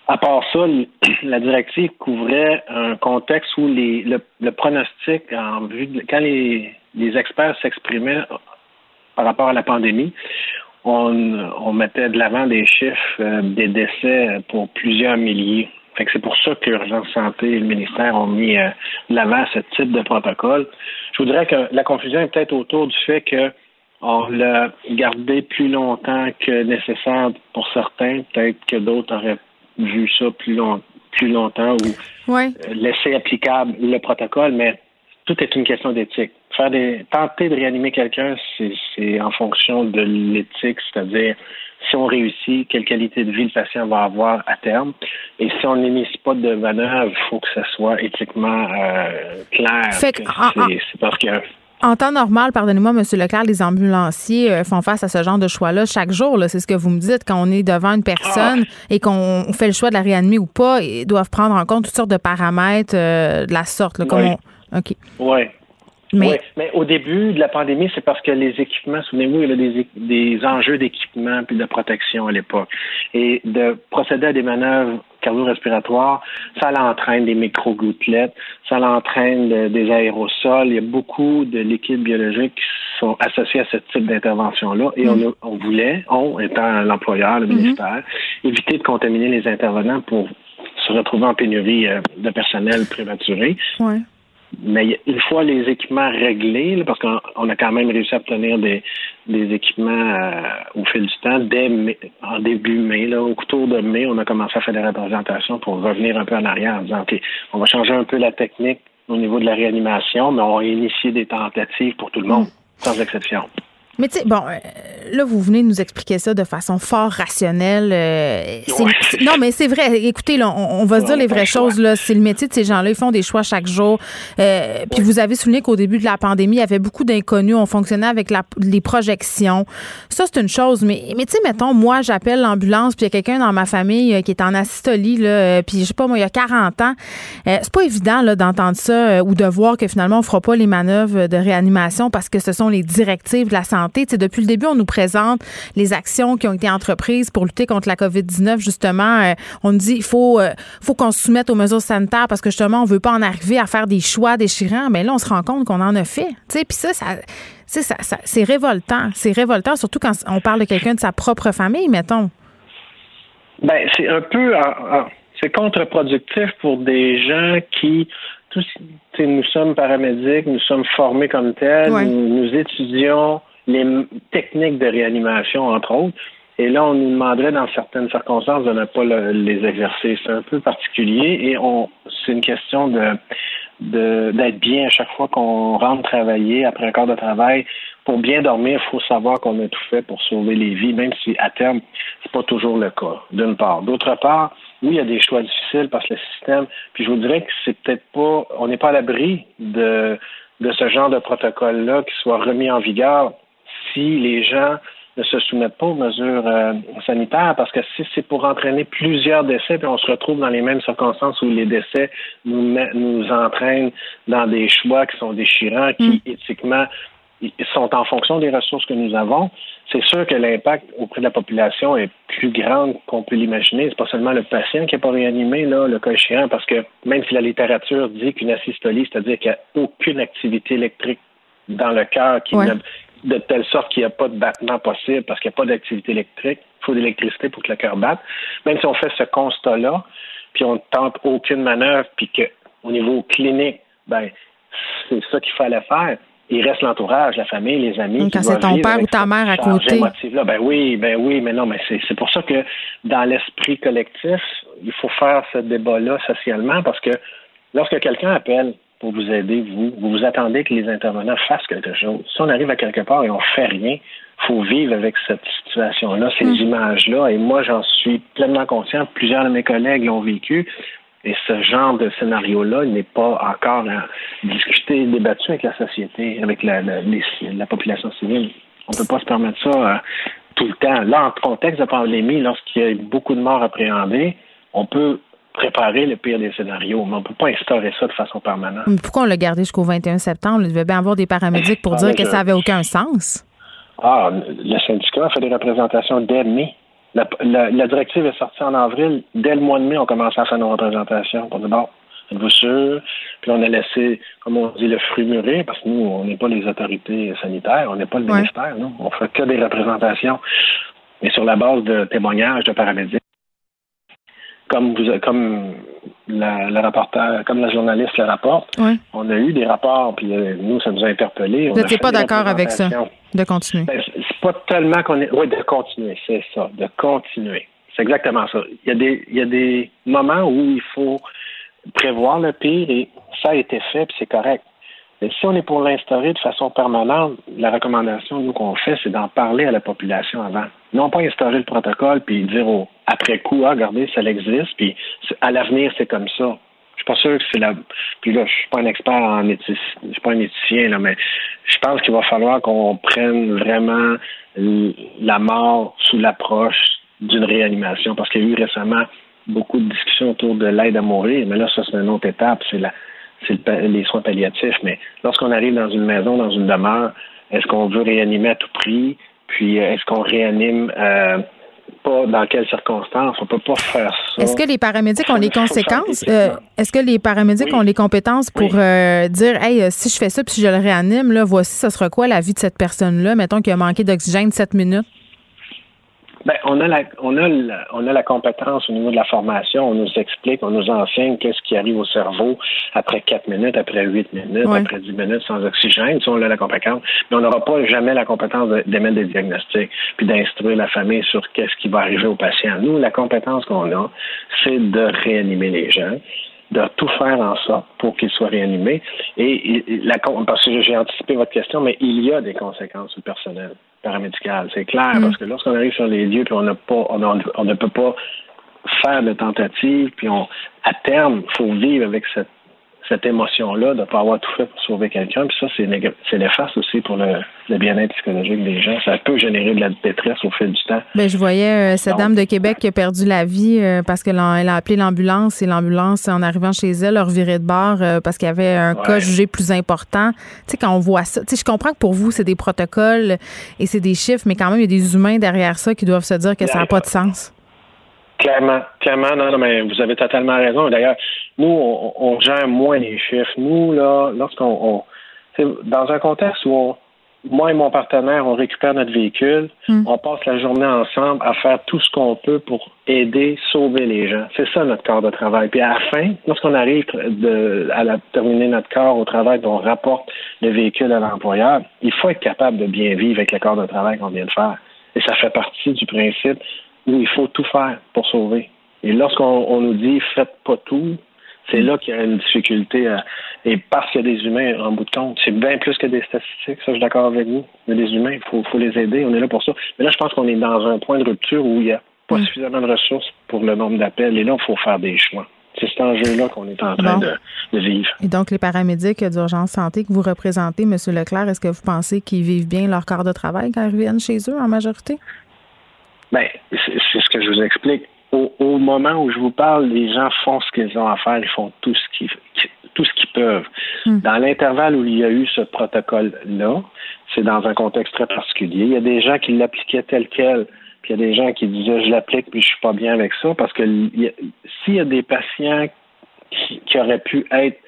À part ça, la directive couvrait un contexte où les, le, pronostic en vue de, quand les, les experts s'exprimaient par rapport à la pandémie, on, mettait de l'avant des chiffres euh, des décès pour plusieurs milliers. Fait que c'est pour ça que l'urgence santé et le ministère ont mis euh, de l'avant ce type de protocole. Je voudrais que la confusion est peut-être autour du fait que on l'a gardé plus longtemps que nécessaire pour certains. Peut-être que d'autres auraient vu ça plus, plus longtemps ou euh, laisser applicable le protocole, mais tout est une question d'éthique faire des tenter de réanimer quelqu'un, c'est en fonction de l'éthique, c'est-à-dire si on réussit, quelle qualité de vie le patient va avoir à terme. Et si on n'initie pas de manœuvre, il faut que ça soit éthiquement euh, clair. C'est parce que en temps normal, pardonnez-moi, M. Leclerc, les ambulanciers euh, font face à ce genre de choix-là chaque jour. C'est ce que vous me dites quand on est devant une personne ah. et qu'on fait le choix de la réanimer ou pas. Ils doivent prendre en compte toutes sortes de paramètres euh, de la sorte. Là, comme OK. Oui. Mais... Oui, mais au début de la pandémie, c'est parce que les équipements, souvenez-vous, il y a des, des enjeux d'équipement puis de protection à l'époque. Et de procéder à des manœuvres cardio-respiratoires, ça l'entraîne des micro-gouttelettes, ça l'entraîne des aérosols. Il y a beaucoup de liquides biologiques qui sont associés à ce type d'intervention-là. Et on, mm. on, voulait, on étant l'employeur, le mm-hmm. ministère, éviter de contaminer les intervenants pour se retrouver en pénurie euh, de personnel prématuré. Ouais. Mais une fois les équipements réglés, parce qu'on a quand même réussi à obtenir des, des équipements euh, au fil du temps, dès en début mai, là, au tour de mai, on a commencé à faire des représentations pour revenir un peu en arrière en disant, OK, on va changer un peu la technique au niveau de la réanimation, mais on va initier des tentatives pour tout le monde, sans exception. Mais tu sais, bon, euh, là, vous venez de nous expliquer ça de façon fort rationnelle. Euh, non, mais c'est vrai. Écoutez, là, on, va se dire les vraies choses. Là, c'est le métier de ces gens-là. Ils font des choix chaque jour. Euh, puis vous avez souligné qu'au début de la pandémie, il y avait beaucoup d'inconnus. On fonctionnait avec la, les projections. Ça, c'est une chose. Mais, mais tu sais, mettons, moi, j'appelle l'ambulance, puis il y a quelqu'un dans ma famille qui est en asystolie, là, puis je sais pas, moi, il y a 40 ans. c'est pas évident là, d'entendre ça ou de voir que finalement, on fera pas les manœuvres de réanimation parce que ce sont les directives de la santé depuis le début, on nous présente les actions qui ont été entreprises pour lutter contre la COVID-19. Justement, euh, on nous dit il faut, euh, faut qu'on se soumette aux mesures sanitaires parce que justement, on veut pas en arriver à faire des choix déchirants. Mais là, on se rend compte qu'on en a fait. Puis ça, ça, ça, c'est révoltant. C'est révoltant, surtout quand on parle de quelqu'un de sa propre famille, mettons. Ben, c'est un peu. c'est contre-productif pour des gens qui tous, nous sommes paramédics, nous sommes formés comme tels, nous, étudions les techniques de réanimation, entre autres. Et là, on nous demanderait dans certaines circonstances de ne pas les exercer. C'est un peu particulier et on c'est une question de d'être bien à chaque fois qu'on rentre travailler après un quart de travail. Pour bien dormir, il faut savoir qu'on a tout fait pour sauver les vies, même si à terme, c'est pas toujours le cas, d'une part. D'autre part, oui, il y a des choix difficiles parce que le système, puis je vous dirais que c'est peut-être pas, on n'est pas à l'abri de, de ce genre de protocole-là qui soit remis en vigueur si les gens ne se soumettent pas aux mesures euh, sanitaires, parce que si c'est pour entraîner plusieurs décès, puis on se retrouve dans les mêmes circonstances où les décès nous, nous entraînent dans des choix qui sont déchirants, qui mm. éthiquement sont en fonction des ressources que nous avons. C'est sûr que l'impact auprès de la population est plus grand qu'on peut l'imaginer. C'est pas seulement le patient qui n'est pas réanimé, là, le cas échéant, parce que même si la littérature dit qu'une asystolie, c'est-à-dire qu'il n'y a aucune activité électrique dans le cœur qui de telle sorte qu'il n'y a pas de battement possible parce qu'il n'y a pas d'activité électrique, il faut de l'électricité pour que le cœur batte. Même si on fait ce constat-là, puis on ne tente aucune manœuvre, puis qu'au niveau clinique, ben, c'est ça qu'il fallait faire, il reste l'entourage, la famille, les amis. quand c'est ton père ou ta mère à côté. Ben oui, ben oui, mais non, mais c'est pour ça que dans l'esprit collectif, il faut faire ce débat-là socialement parce que lorsque quelqu'un appelle pour vous aider, vous, vous vous attendez que les intervenants fassent quelque chose. Si on arrive à quelque part et on fait rien, faut vivre avec cette situation-là, ces mm. images-là. Et moi, j'en suis pleinement conscient. Plusieurs de mes collègues l'ont vécu. Et ce genre de scénario-là n'est pas encore discuté, débattu avec la société, avec la, la, population civile. On ne peut pas se permettre ça euh, tout le temps. Là, en contexte de pandémie, lorsqu'il y a beaucoup de morts appréhendées, on peut préparer le pire des scénarios, mais on ne peut pas instaurer ça de façon permanente. pourquoi on l'a gardé jusqu'au 21 septembre? Il devait bien avoir des paramédics pour ah, dire que ça n'avait aucun sens. Ah, le syndicat a fait des représentations dès mai. La, directive est sortie en avril. Dès le mois de mai, on commençait à faire nos représentations pour dire bon, êtes-vous sûr? Puis on a laissé, comme on dit, le fruit mûrir, parce que nous, on n'est pas les autorités sanitaires, on n'est pas le ministère, non. On fait que des représentations. Mais sur la base de témoignages de paramédics, comme vous, comme la, rapporteur, comme la journaliste le rapporte, on a eu des rapports, puis euh, nous, ça nous a interpellés. Vous n'étiez pas d'accord avec ça, de continuer? Ben, c'est pas tellement qu'on est. Oui, de continuer, c'est ça, de continuer. C'est exactement ça. Il y, a des, il y a des moments où il faut prévoir le pire et ça a été fait, puis c'est correct. Si on est pour l'instaurer de façon permanente, la recommandation nous qu'on fait, c'est d'en parler à la population avant. Non pas instaurer le protocole puis dire après coup, ah, regardez, ça existe, puis à l'avenir, c'est comme ça. Je suis pas sûr que c'est la. Puis là, je suis pas un expert en éthicien, je suis pas un éthicien, là, mais je pense qu'il va falloir qu'on prenne vraiment la mort sous l'approche d'une réanimation, parce qu'il y a eu récemment beaucoup de discussions autour de l'aide à mourir, mais là, ça, c'est une autre étape. C'est la c'est les soins palliatifs. Mais lorsqu'on arrive dans une maison, dans une demeure, est-ce qu'on veut réanimer à tout prix? Puis euh, est-ce qu'on réanime euh, pas dans quelles circonstances? On peut pas faire ça. Est-ce que les paramédics ont les conséquences? Euh, est-ce que les paramédics ont les compétences pour dire Hey, si je fais ça puis je le réanime, là, voici, ça sera quoi la vie de cette personne-là? Mettons qu'il a manqué d'oxygène 7 minutes. Ben, on a la, on a la, on a la compétence au niveau de la formation. On nous explique, on nous enseigne qu'est-ce qui arrive au cerveau après quatre minutes, après huit minutes, après dix minutes sans oxygène. Si on a la compétence, mais on n'aura pas jamais la compétence d'émettre des diagnostics puis d'instruire la famille sur qu'est-ce qui va arriver au patient. Nous, la compétence qu'on a, c'est de réanimer les gens de tout faire en sorte pour qu'ils soient réanimés. Et, la, parce que j'ai anticipé votre question, mais il y a des conséquences le personnel paramédical. C'est clair, mm. parce que lorsqu'on arrive sur les lieux, puis on n'a pas, on, on, ne peut pas faire de tentatives, puis on, à terme, il faut vivre avec cette cette émotion-là de ne pas avoir tout fait pour sauver quelqu'un. Puis ça, c'est néfaste aussi pour le, bien-être psychologique des gens. Ça peut générer de la détresse au fil du temps. Bien, je voyais euh, cette dame de Québec qui a perdu la vie euh, parce qu'elle a, appelé l'ambulance et l'ambulance, en arrivant chez elle, leur virait de bord euh, parce qu'il y avait un cas jugé plus important. Tu sais, quand on voit ça, tu sais, je comprends que pour vous, c'est des protocoles et c'est des chiffres, mais quand même, il y a des humains derrière ça qui doivent se dire que ça n'a pas de sens. Clairement, clairement, non, non, mais vous avez totalement raison. D'ailleurs, nous, on, gère moins les chiffres. Nous, là, lorsqu'on, dans un contexte où moi et mon partenaire, on récupère notre véhicule, hmm. on passe la journée ensemble à faire tout ce qu'on peut pour aider, sauver les gens. C'est ça notre corps de travail. Puis à la fin, lorsqu'on arrive de, à terminer notre corps au travail, on rapporte le véhicule à l'employeur, il faut être capable de bien vivre avec le corps de travail qu'on vient de faire. Et ça fait partie du principe où il faut tout faire pour sauver. Et lorsqu'on nous dit faites pas tout, c'est là qu'il y a une difficulté. et parce qu'il y a des humains en bout de compte, c'est bien plus que des statistiques. Ça, je suis d'accord avec vous. Il y a des humains, il faut, faut, les aider. On est là pour ça. Mais là, je pense qu'on est dans un point de rupture où il n'y a pas mm. suffisamment de ressources pour le nombre d'appels. Et là, il faut faire des choix. C'est cet enjeu-là qu'on est en train de, de, vivre. Et donc, les paramédics d'urgence santé que vous représentez, M. Leclerc, est-ce que vous pensez qu'ils vivent bien leur corps de travail quand ils reviennent chez eux en majorité? Bien, c'est ce que je vous explique. au, moment où je vous parle, les gens font ce qu'ils ont à faire, ils font tout ce qu'ils tout ce qu'ils peuvent. Hmm. Dans l'intervalle où il y a eu ce protocole-là, c'est dans un contexte très particulier. Il y a des gens qui l'appliquaient tel quel, puis il y a des gens qui disaient je l'applique puis je suis pas bien avec ça, parce que s'il y a des patients qui, auraient pu être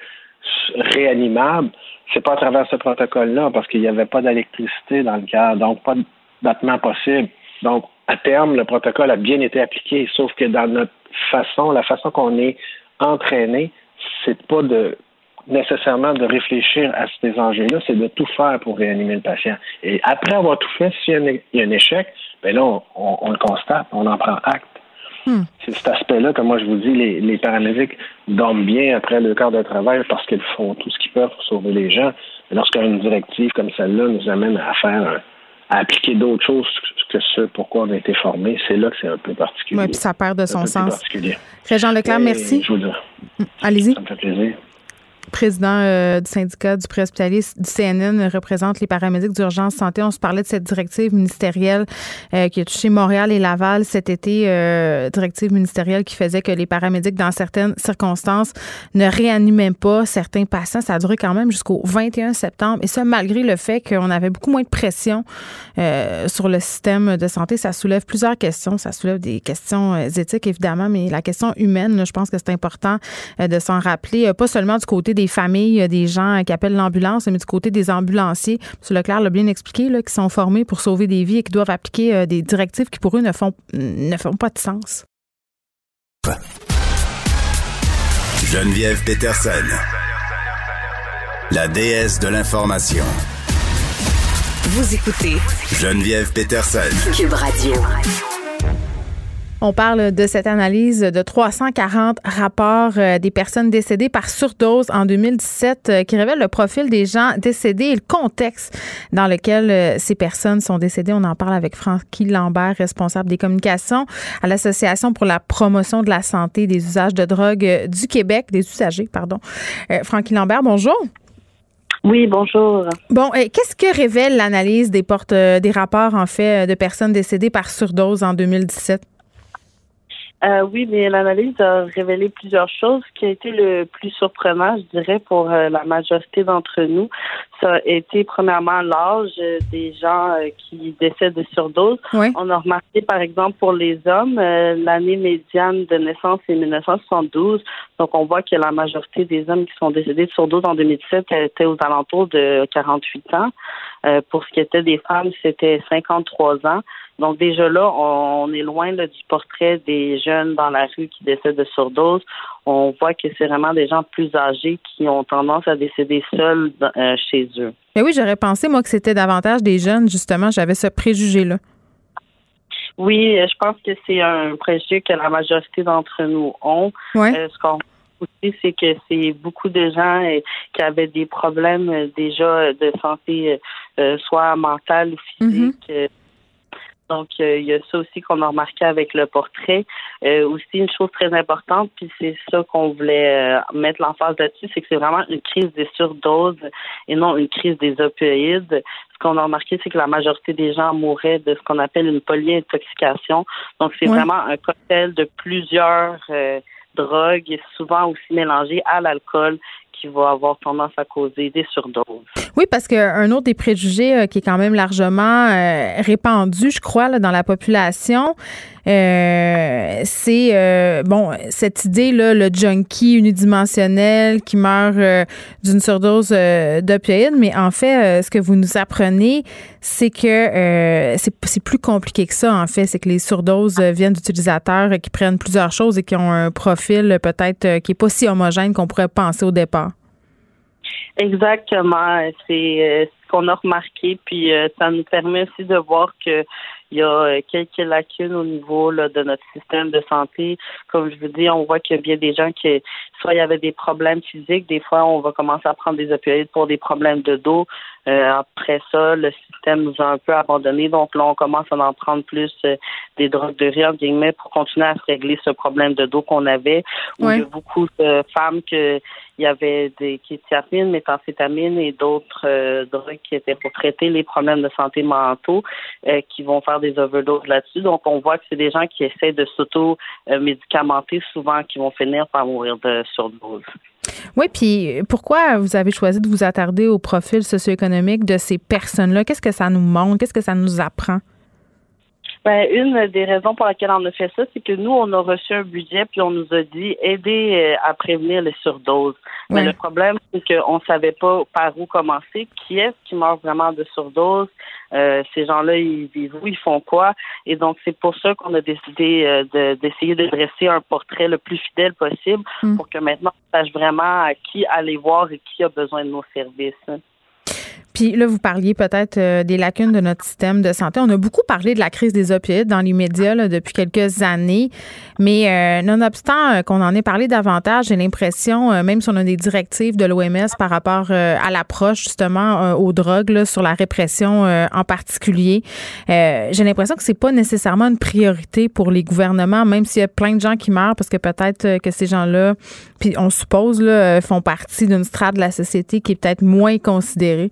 réanimables, c'est pas à travers ce protocole-là, parce qu'il n'y avait pas d'électricité dans le cas, donc pas de battement possible. Donc, à terme, le protocole a bien été appliqué, sauf que dans notre façon, la façon qu'on est entraîné, c'est pas de nécessairement de réfléchir à ces enjeux-là, c'est de tout faire pour réanimer le patient. Et après avoir tout fait, s'il y, a un échec, ben là, on, le constate, on en prend acte. Hmm. C'est cet aspect-là que moi je vous dis, les, les paramédics dorment bien après le quart de travail parce qu'ils font tout ce qu'ils peuvent pour sauver les gens. Lorsqu'une directive comme celle-là nous amène à faire à appliquer d'autres choses que ce pourquoi on a été formé, c'est là que c'est un peu particulier. Oui, puis ça perd de son sens. Régent Leclerc, merci. Je vous dis. Allez-y. Ça me fait plaisir président euh, du syndicat du préhospitalier du CNN représente les paramédics d'urgence santé. On se parlait de cette directive ministérielle euh, qui a touché Montréal et Laval cet été, euh, directive ministérielle qui faisait que les paramédics, dans certaines circonstances, ne réanimaient pas certains patients. Ça a duré quand même jusqu'au 21 septembre. Et ça, malgré le fait qu'on avait beaucoup moins de pression sur le système de santé. Ça soulève plusieurs questions. Ça soulève des questions éthiques, évidemment, mais la question humaine, je pense que c'est important de s'en rappeler, pas seulement du côté des familles, des gens qui appellent l'ambulance, mais du côté des ambulanciers. M. Leclerc l'a bien expliqué, là, qui sont formés pour sauver des vies et qui doivent appliquer euh, des directives qui, pour eux, ne font, ne font pas de sens. Geneviève Peterson, la déesse de l'information. Vous écoutez Geneviève Peterson, Cube Radio. On parle de cette analyse de 340 rapports euh, des personnes décédées par surdose en 2017 euh, qui révèle le profil des gens décédés et le contexte dans lequel euh, ces personnes sont décédées. On en parle avec Francky Lambert, responsable des communications à l'Association pour la promotion de la santé des usages de drogue du Québec, des usagers, pardon. Francky Lambert, bonjour. Oui, bonjour. Bon, qu'est-ce que révèle l'analyse des portes, des rapports en fait de personnes décédées par surdose en 2017? Euh, oui, mais l'analyse a révélé plusieurs choses. Ce qui a été le plus surprenant, je dirais, pour euh, la majorité d'entre nous, ça a été premièrement l'âge des gens euh, qui décèdent de surdose. On a remarqué, par exemple, pour les hommes, l'année médiane de naissance est 1972. Donc, on voit que la majorité des hommes qui sont décédés de surdose en 2017 étaient aux alentours de 48 ans. pour ce qui était des femmes, c'était 53 ans. Donc déjà là, on est loin du portrait des jeunes dans la rue qui décèdent de surdose. On voit que c'est vraiment des gens plus âgés qui ont tendance à décéder seuls euh, chez eux. Mais oui, j'aurais pensé moi que c'était davantage des jeunes justement. J'avais ce préjugé là. Oui, je pense que c'est un préjugé que la majorité d'entre nous ont. Euh, ce qu'on aussi, c'est que c'est beaucoup de gens euh, qui avaient des problèmes déjà de santé, soit mentale ou mm-hmm. physique. Donc, euh, il y a ça aussi qu'on a remarqué avec le portrait. Euh, aussi, une chose très importante, puis c'est ça qu'on voulait euh, mettre l'emphase là-dessus, c'est que c'est vraiment une crise des surdoses et non une crise des opioïdes. Ce qu'on a remarqué, c'est que la majorité des gens mouraient de ce qu'on appelle une polyintoxication. Donc, c'est vraiment un cocktail de plusieurs drogues, souvent aussi mélangées à l'alcool, qui va avoir tendance à causer des surdoses. Oui, parce qu'un autre des préjugés euh, qui est quand même largement euh, répandu, je crois, dans la population, euh, c'est bon cette idée là, le junkie unidimensionnel qui meurt d'une surdose d'opioïdes, mais en fait, ce que vous nous apprenez, c'est que c'est plus compliqué que ça. En fait, c'est que les surdoses viennent d'utilisateurs qui prennent plusieurs choses et qui ont un profil peut-être qui est pas si homogène qu'on pourrait penser au départ. Exactement, c'est euh, ce qu'on a remarqué, puis euh, ça nous permet aussi de voir que il y a euh, quelques lacunes au niveau là, de notre système de santé. Comme je vous dis, on voit qu'il y a bien des gens qui, soit il y avait des problèmes physiques, des fois on va commencer à prendre des opioïdes pour des problèmes de dos. Après ça, le système nous a un peu abandonnés. Donc là, on commence à en prendre plus des drogues de riz, guillemets, pour continuer à régler ce problème de dos qu'on avait. Où il y a beaucoup de femmes que il y avait des kétiapines, méthamphétamines et d'autres euh, drogues qui étaient pour traiter les problèmes de santé mentaux euh, qui vont faire des overdoses là-dessus. Donc, on voit que c'est des gens qui essaient de s'auto-médicamenter souvent qui vont finir par mourir de surdose. Oui, puis pourquoi vous avez choisi de vous attarder au profil socio-économique de ces personnes-là? Qu'est-ce que ça nous montre? Qu'est-ce que ça nous apprend? Ben, une des raisons pour laquelle on a fait ça, c'est que nous, on a reçu un budget puis on nous a dit aider euh, à prévenir les surdoses. Mais le problème, c'est qu'on savait pas par où commencer, qui est-ce qui meurt vraiment de surdose, euh, ces gens-là, ils vivent où, ils font quoi? Et donc, c'est pour ça qu'on a décidé euh, d'essayer de, dresser un portrait le plus fidèle possible mm. pour que maintenant, on sache vraiment à qui aller voir et qui a besoin de nos services. Puis là, vous parliez peut-être euh, des lacunes de notre système de santé. On a beaucoup parlé de la crise des opioïdes dans les médias depuis quelques années, mais euh, nonobstant euh, qu'on en ait parlé davantage, j'ai l'impression, même si on a des directives de l'OMS par rapport à l'approche justement aux drogues, sur la répression en particulier, j'ai l'impression que c'est pas nécessairement une priorité pour les gouvernements, même s'il y a plein de gens qui meurent parce que peut-être que ces gens-là, puis on suppose, là, font partie d'une strate de la société qui est peut-être moins considérée.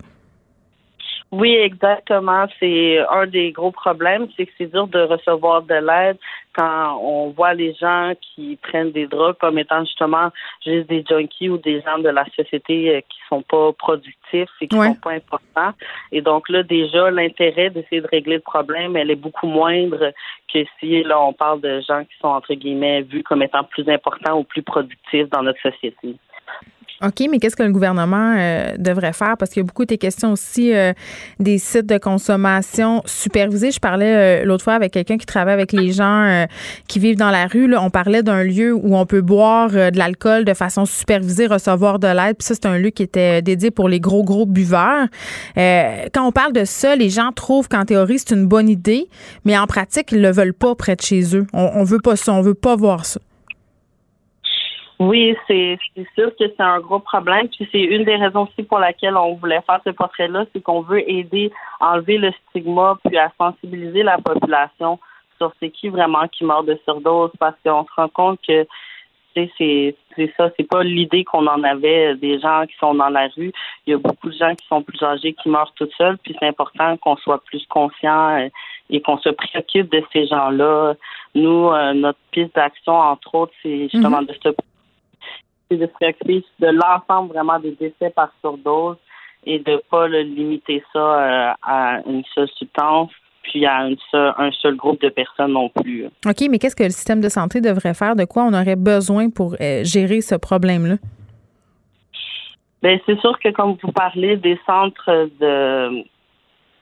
Oui, exactement. C'est un des gros problèmes, c'est que c'est dur de recevoir de l'aide quand on voit les gens qui prennent des drogues comme étant justement juste des junkies ou des gens de la société euh, qui sont pas productifs et qui sont pas importants. Et donc là, déjà, l'intérêt d'essayer de régler le problème, elle est beaucoup moindre que si là on parle de gens qui sont entre guillemets vus comme étant plus importants ou plus productifs dans notre société. OK, mais qu'est-ce que le gouvernement euh, devrait faire? Parce qu'il y a beaucoup été questions aussi euh, des sites de consommation supervisés. Je parlais euh, l'autre fois avec quelqu'un qui travaille avec les gens qui vivent dans la rue. On parlait d'un lieu où on peut boire de l'alcool de façon supervisée, recevoir de l'aide. Puis ça, c'est un lieu qui était dédié pour les gros, gros buveurs. quand on parle de ça, les gens trouvent qu'en théorie, c'est une bonne idée, mais en pratique, ils le veulent pas près de chez eux. On, on veut pas ça, on veut pas voir ça. Oui, c'est sûr que c'est un gros problème. Puis c'est une des raisons aussi pour laquelle on voulait faire ce portrait-là, c'est qu'on veut aider à enlever le stigma puis à sensibiliser la population sur c'est qui vraiment qui meurt de surdose parce qu'on se rend compte que c'est c'est ça, c'est pas l'idée qu'on en avait des gens qui sont dans la rue. Il y a beaucoup de gens qui sont plus âgés qui meurent tout seuls, puis c'est important qu'on soit plus conscient euh, et qu'on se préoccupe de ces gens-là. Nous, euh, notre piste d'action, entre autres, c'est justement mhm. de se c'est de se préoccuper de l'ensemble vraiment des décès par surdose et de pas le limiter ça euh, à une seule substance puis à un seul groupe de personnes non plus. OK, mais qu'est-ce que le système de santé devrait faire? De quoi on aurait besoin pour euh, gérer ce problème-là? Bien, c'est sûr que comme vous parlez des centres de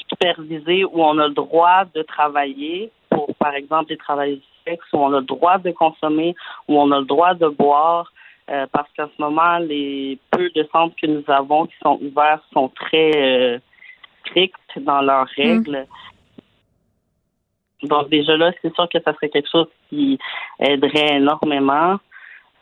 supervisés où on a le droit de travailler pour, par exemple, des travailleurs du sexe, où on a le droit de consommer, où on a le droit de boire, euh, parce qu'en ce moment, les peu de centres que nous avons qui sont ouverts sont très euh, stricts dans leurs mm. règles. Donc déjà là, c'est sûr que ça serait quelque chose qui aiderait énormément.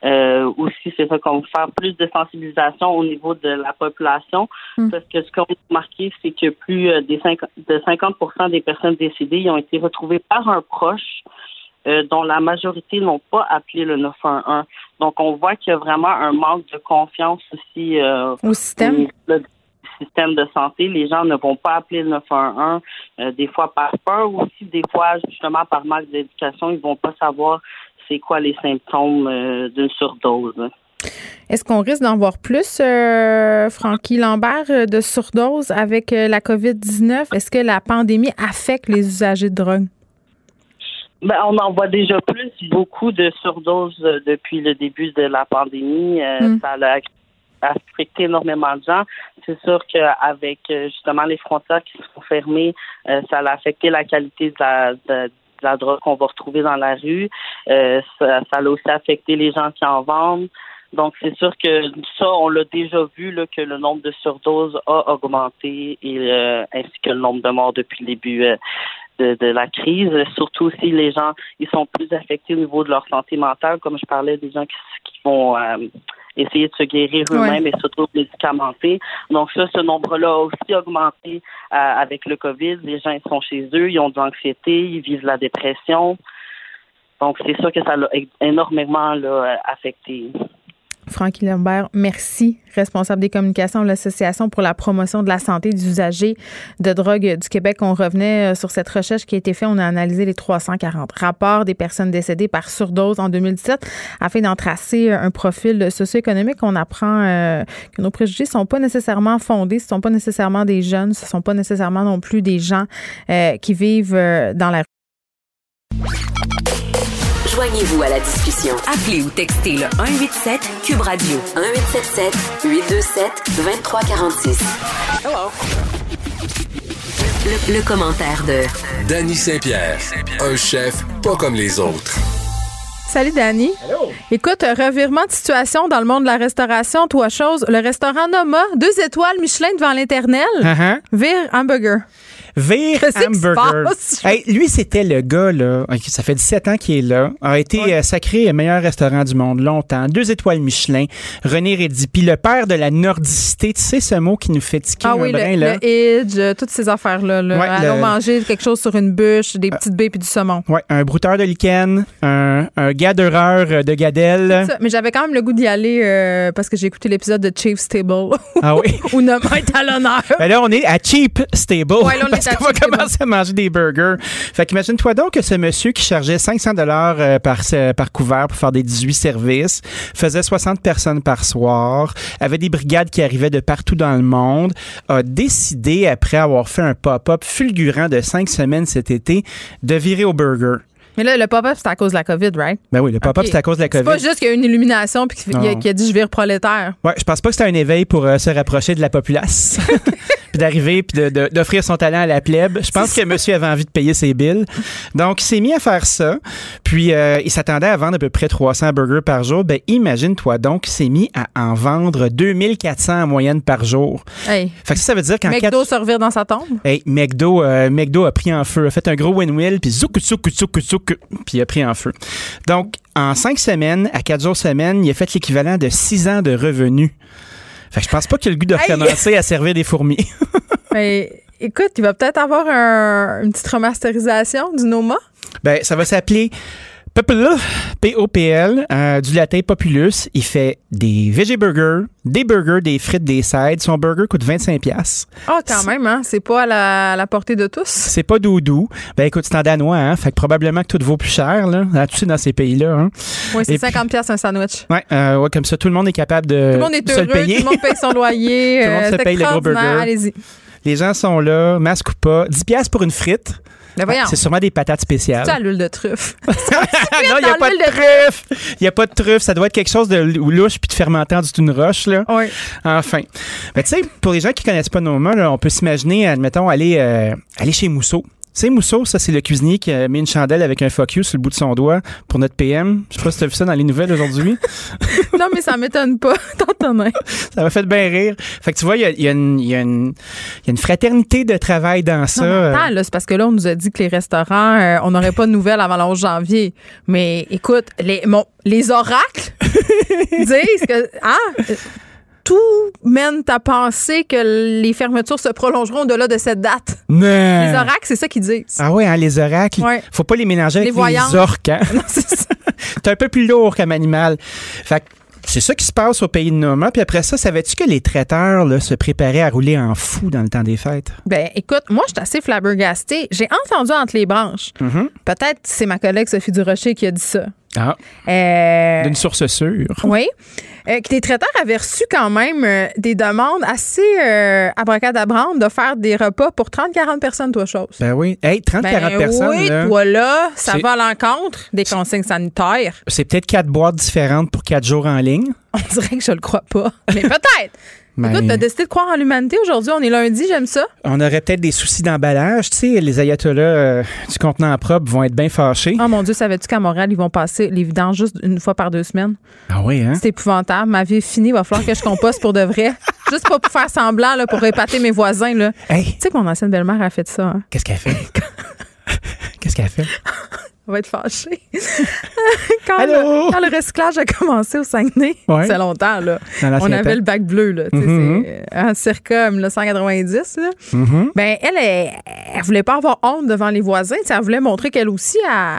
Euh, aussi, c'est ça qu'on veut faire plus de sensibilisation au niveau de la population, mm. parce que ce qu'on a remarqué, c'est que plus des 50, de 50 des personnes décédées ont été retrouvées par un proche euh, dont la majorité n'ont pas appelé le 911. Donc, on voit qu'il y a vraiment un manque de confiance aussi euh, au système? système de santé. Les gens ne vont pas appeler le 911, euh, des fois par peur ou aussi des fois justement par manque d'éducation. Ils vont pas savoir c'est quoi les symptômes d'une surdose. Est-ce qu'on risque d'en voir plus, Francky Lambert, de surdose avec la COVID-19? Est-ce que la pandémie affecte les usagers de drogue? Ben, on en voit déjà plus, beaucoup de surdoses euh, depuis le début de la pandémie. Euh, mm. Ça a affecté énormément de gens. C'est sûr qu'avec euh, justement les frontières qui sont fermées, ça a affecté la qualité de la, de, la drogue qu'on va retrouver dans la rue. ça, ça a aussi affecté les gens qui en vendent. Donc, c'est sûr que ça, on l'a déjà vu, là, que le nombre de surdoses a augmenté et ainsi que le nombre de morts depuis le début de, la crise. Surtout si les gens ils sont plus affectés au niveau de leur santé mentale, comme je parlais des gens qui, vont euh, essayer de se guérir eux-mêmes et s'auto-médicamenter. Donc ça, ce nombre-là a aussi augmenté euh, avec le COVID. Les gens ils sont chez eux, ils ont de l'anxiété, ils vivent la dépression. Donc c'est sûr que ça l'a énormément là, affecté. Francky Lambert, merci, responsable des communications de l'Association pour la promotion de la santé des usagers de drogue du Québec. On revenait euh, sur cette recherche qui a été faite. On a analysé les 340 rapports des personnes décédées par surdose en 2017 afin d'en tracer euh, un profil socio-économique. On apprend euh, que nos préjugés sont pas nécessairement fondés, ce sont pas nécessairement des jeunes, ce sont pas nécessairement non plus des gens qui vivent dans la rue. Joignez-vous à la discussion. Appelez ou textez le 187 Cube Radio 1877 827 2346. Hello. Le, le, commentaire de Danny Saint-Pierre, un chef pas comme les autres. Salut Danny. Hello. Écoute, revirement de situation dans le monde de la restauration, toi chose, le restaurant Noma, deux étoiles Michelin devant l'internel, uh -huh. vire hamburger. Vire Hamburger. Hey, lui, c'était le gars, là, ça fait 17 ans qu'il est là, a été ouais. sacré meilleur restaurant du monde longtemps, deux étoiles Michelin, René Rédipi, le père de la nordicité, tu sais ce mot qui nous fait tiquer ah, un oui, brin, le, là? le edge, toutes ces affaires-là. Là. Ouais, Allons le- manger quelque chose sur une bûche, des petites baies puis du saumon. Ouais, un brouteur de lichen, un, un gadeur de gadelle. Ça, Mais j'avais quand même le goût d'y aller euh, parce que j'ai écouté l'épisode de Chief's Table Ah oui? où Noma est à l'honneur. Ben là, on est à Cheap Stable. Ouais, là, on est parce qu'on va commencer à manger des burgers. Fait qu'imagine-toi donc que ce monsieur qui chargeait 500 dollars euh, par, par couvert pour faire des 18 services, faisait 60 personnes par soir, avait des brigades qui arrivaient de partout dans le monde, a décidé, après avoir fait un pop-up fulgurant de cinq semaines cet été, de virer au burger. Mais là, le pop-up, c'est à cause de la COVID, right? Ben oui, le pop-up, Ok. c'est à cause de la C'est COVID. pas juste qu'il y a une illumination puis qu'il a, Non. qu'il a dit je vire prolétaire. Ouais, je pense pas que c'était un éveil pour euh, se rapprocher de la populace. puis d'arriver puis d'offrir son talent à la plèbe. Je pense que monsieur avait envie de payer ses billes. Donc, il s'est mis à faire ça. Puis, euh, il s'attendait à vendre à peu près 300 burgers par jour. Ben, imagine-toi donc, il s'est mis à en vendre 2400 en moyenne par jour. Hey. Fait que ça, ça veut dire qu'en McDo quatre- se revire dans sa tombe? Hey, McDo, euh, McDo a pris en feu, a fait un gros win-wheel, puis zouk, zouk, zouk, zouk, puis il a pris en feu. Donc, en cinq semaines, à quatre jours semaine, il a fait l'équivalent de six ans de revenus. Fait que je pense pas qu'il a le goût de recommencer à servir des fourmis. Mais écoute, il va peut-être avoir un- une petite remasterisation du Noma. ben, ça va s'appeler Popula, P-O-P-L, euh, du latin Populus. Il fait des veggie burgers, des burgers, des frites, des sides. Son burger coûte 25 pièces. Ah, quand même, hein? C'est pas à la, à la portée de tous? C'est pas doudou. Ben écoute, c'est en danois, hein. Fait que probablement que tout vaut plus cher, là. Hein, Tu sais, dans ces pays-là, hein. Oui, c'est Et puis- 50 pièces un sandwich. Ouais, euh, ouais, comme ça, tout le monde est capable de Tout le monde est heureux, le payer. tout le monde paye son loyer. Tout le monde euh, se c'est paye le gros burger. Allez-y. Les gens sont là, masque ou pas. 10 pièces pour une frite. Mais C'est sûrement des patates spéciales. tu as l'huile de truffe. non, il n'y a pas de truffe. Il n'y a pas de truffe. Ça doit être quelque chose de louche puis de fermentant du tout une roche, là. oui. Enfin. Ben, tu sais, pour les gens qui connaissent pas Noma, là, on peut s'imaginer, admettons, aller, euh, aller chez Mousseau. Tu sais, Mousseau, ça, c'est le cuisinier qui a mis une chandelle avec un fuck you sur le bout de son doigt pour notre PM. Je sais pas si tu as vu ça dans les nouvelles aujourd'hui. Non, mais ça m'étonne pas. T'entends Ça m'a fait bien rire. Fait que tu vois, il y a, y a une- y a fraternité de travail dans ça. Non, mais attends, là, c'est parce que là, on nous a dit que les restaurants, euh, on n'aurait pas de nouvelles avant le 11 janvier. Mais écoute, les, mon- les oracles disent que ah, euh, tout mène à penser que les fermetures se prolongeront au-delà de cette date. non. Les oracles, c'est ça qu'ils disent. Ah ouais, hein, les oracles. Ouais. Faut pas les mélanger avec Les orques. Hein? C'est un peu plus lourd comme animal. Fait que c'est ça qui se passe au pays de Noma. Puis après ça, savais-tu que les traiteurs là, se préparaient à rouler en fou dans le temps des fêtes? Ben, écoute, moi, je suis assez flabbergastée. J'ai entendu entre les branches. Mm-hmm. Peut-être c'est ma collègue Sophie Durocher qui a dit ça. Ah, Euh, d'une source sûre. Oui. Euh, que les traiteurs avaient reçu quand même euh, des demandes assez euh, abracadabrantes de faire des repas pour 30-40 personnes, toi, chose. Ben oui. Hey, 30-40 Ben personnes, oui, là, toi là, ça va à l'encontre des consignes sanitaires. c'est peut-être quatre boîtes différentes pour quatre jours en ligne. On dirait que je le crois pas. Mais peut-être. Ben, Écoute, t'as décidé de croire en l'humanité aujourd'hui. On est lundi, j'aime ça. on aurait peut-être des soucis d'emballage. Tu sais, les ayatollahs euh, du contenant propre vont être bien fâchés. Oh mon Dieu, savais-tu qu'à Montréal, ils vont passer les vidanges juste une fois par deux semaines? Ah oui, hein? C'est épouvantable. Ma vie est finie. Il va falloir que je composte pour de vrai. Juste pas pour faire semblant, là, pour épater mes voisins. Là. Tu Hey, sais que mon ancienne belle-mère a fait ça. hein? qu'est-ce qu'elle fait? qu'est-ce qu'elle fait? On va être fâchés. quand, le, quand le recyclage a commencé au Saguenay, Ouais. c'est longtemps, là. On avait le bac bleu, là. Mhm. c'est, euh, circa 1990, là. Mhm. Ben, elle, elle, elle voulait pas avoir honte devant les voisins. Elle voulait montrer qu'elle aussi,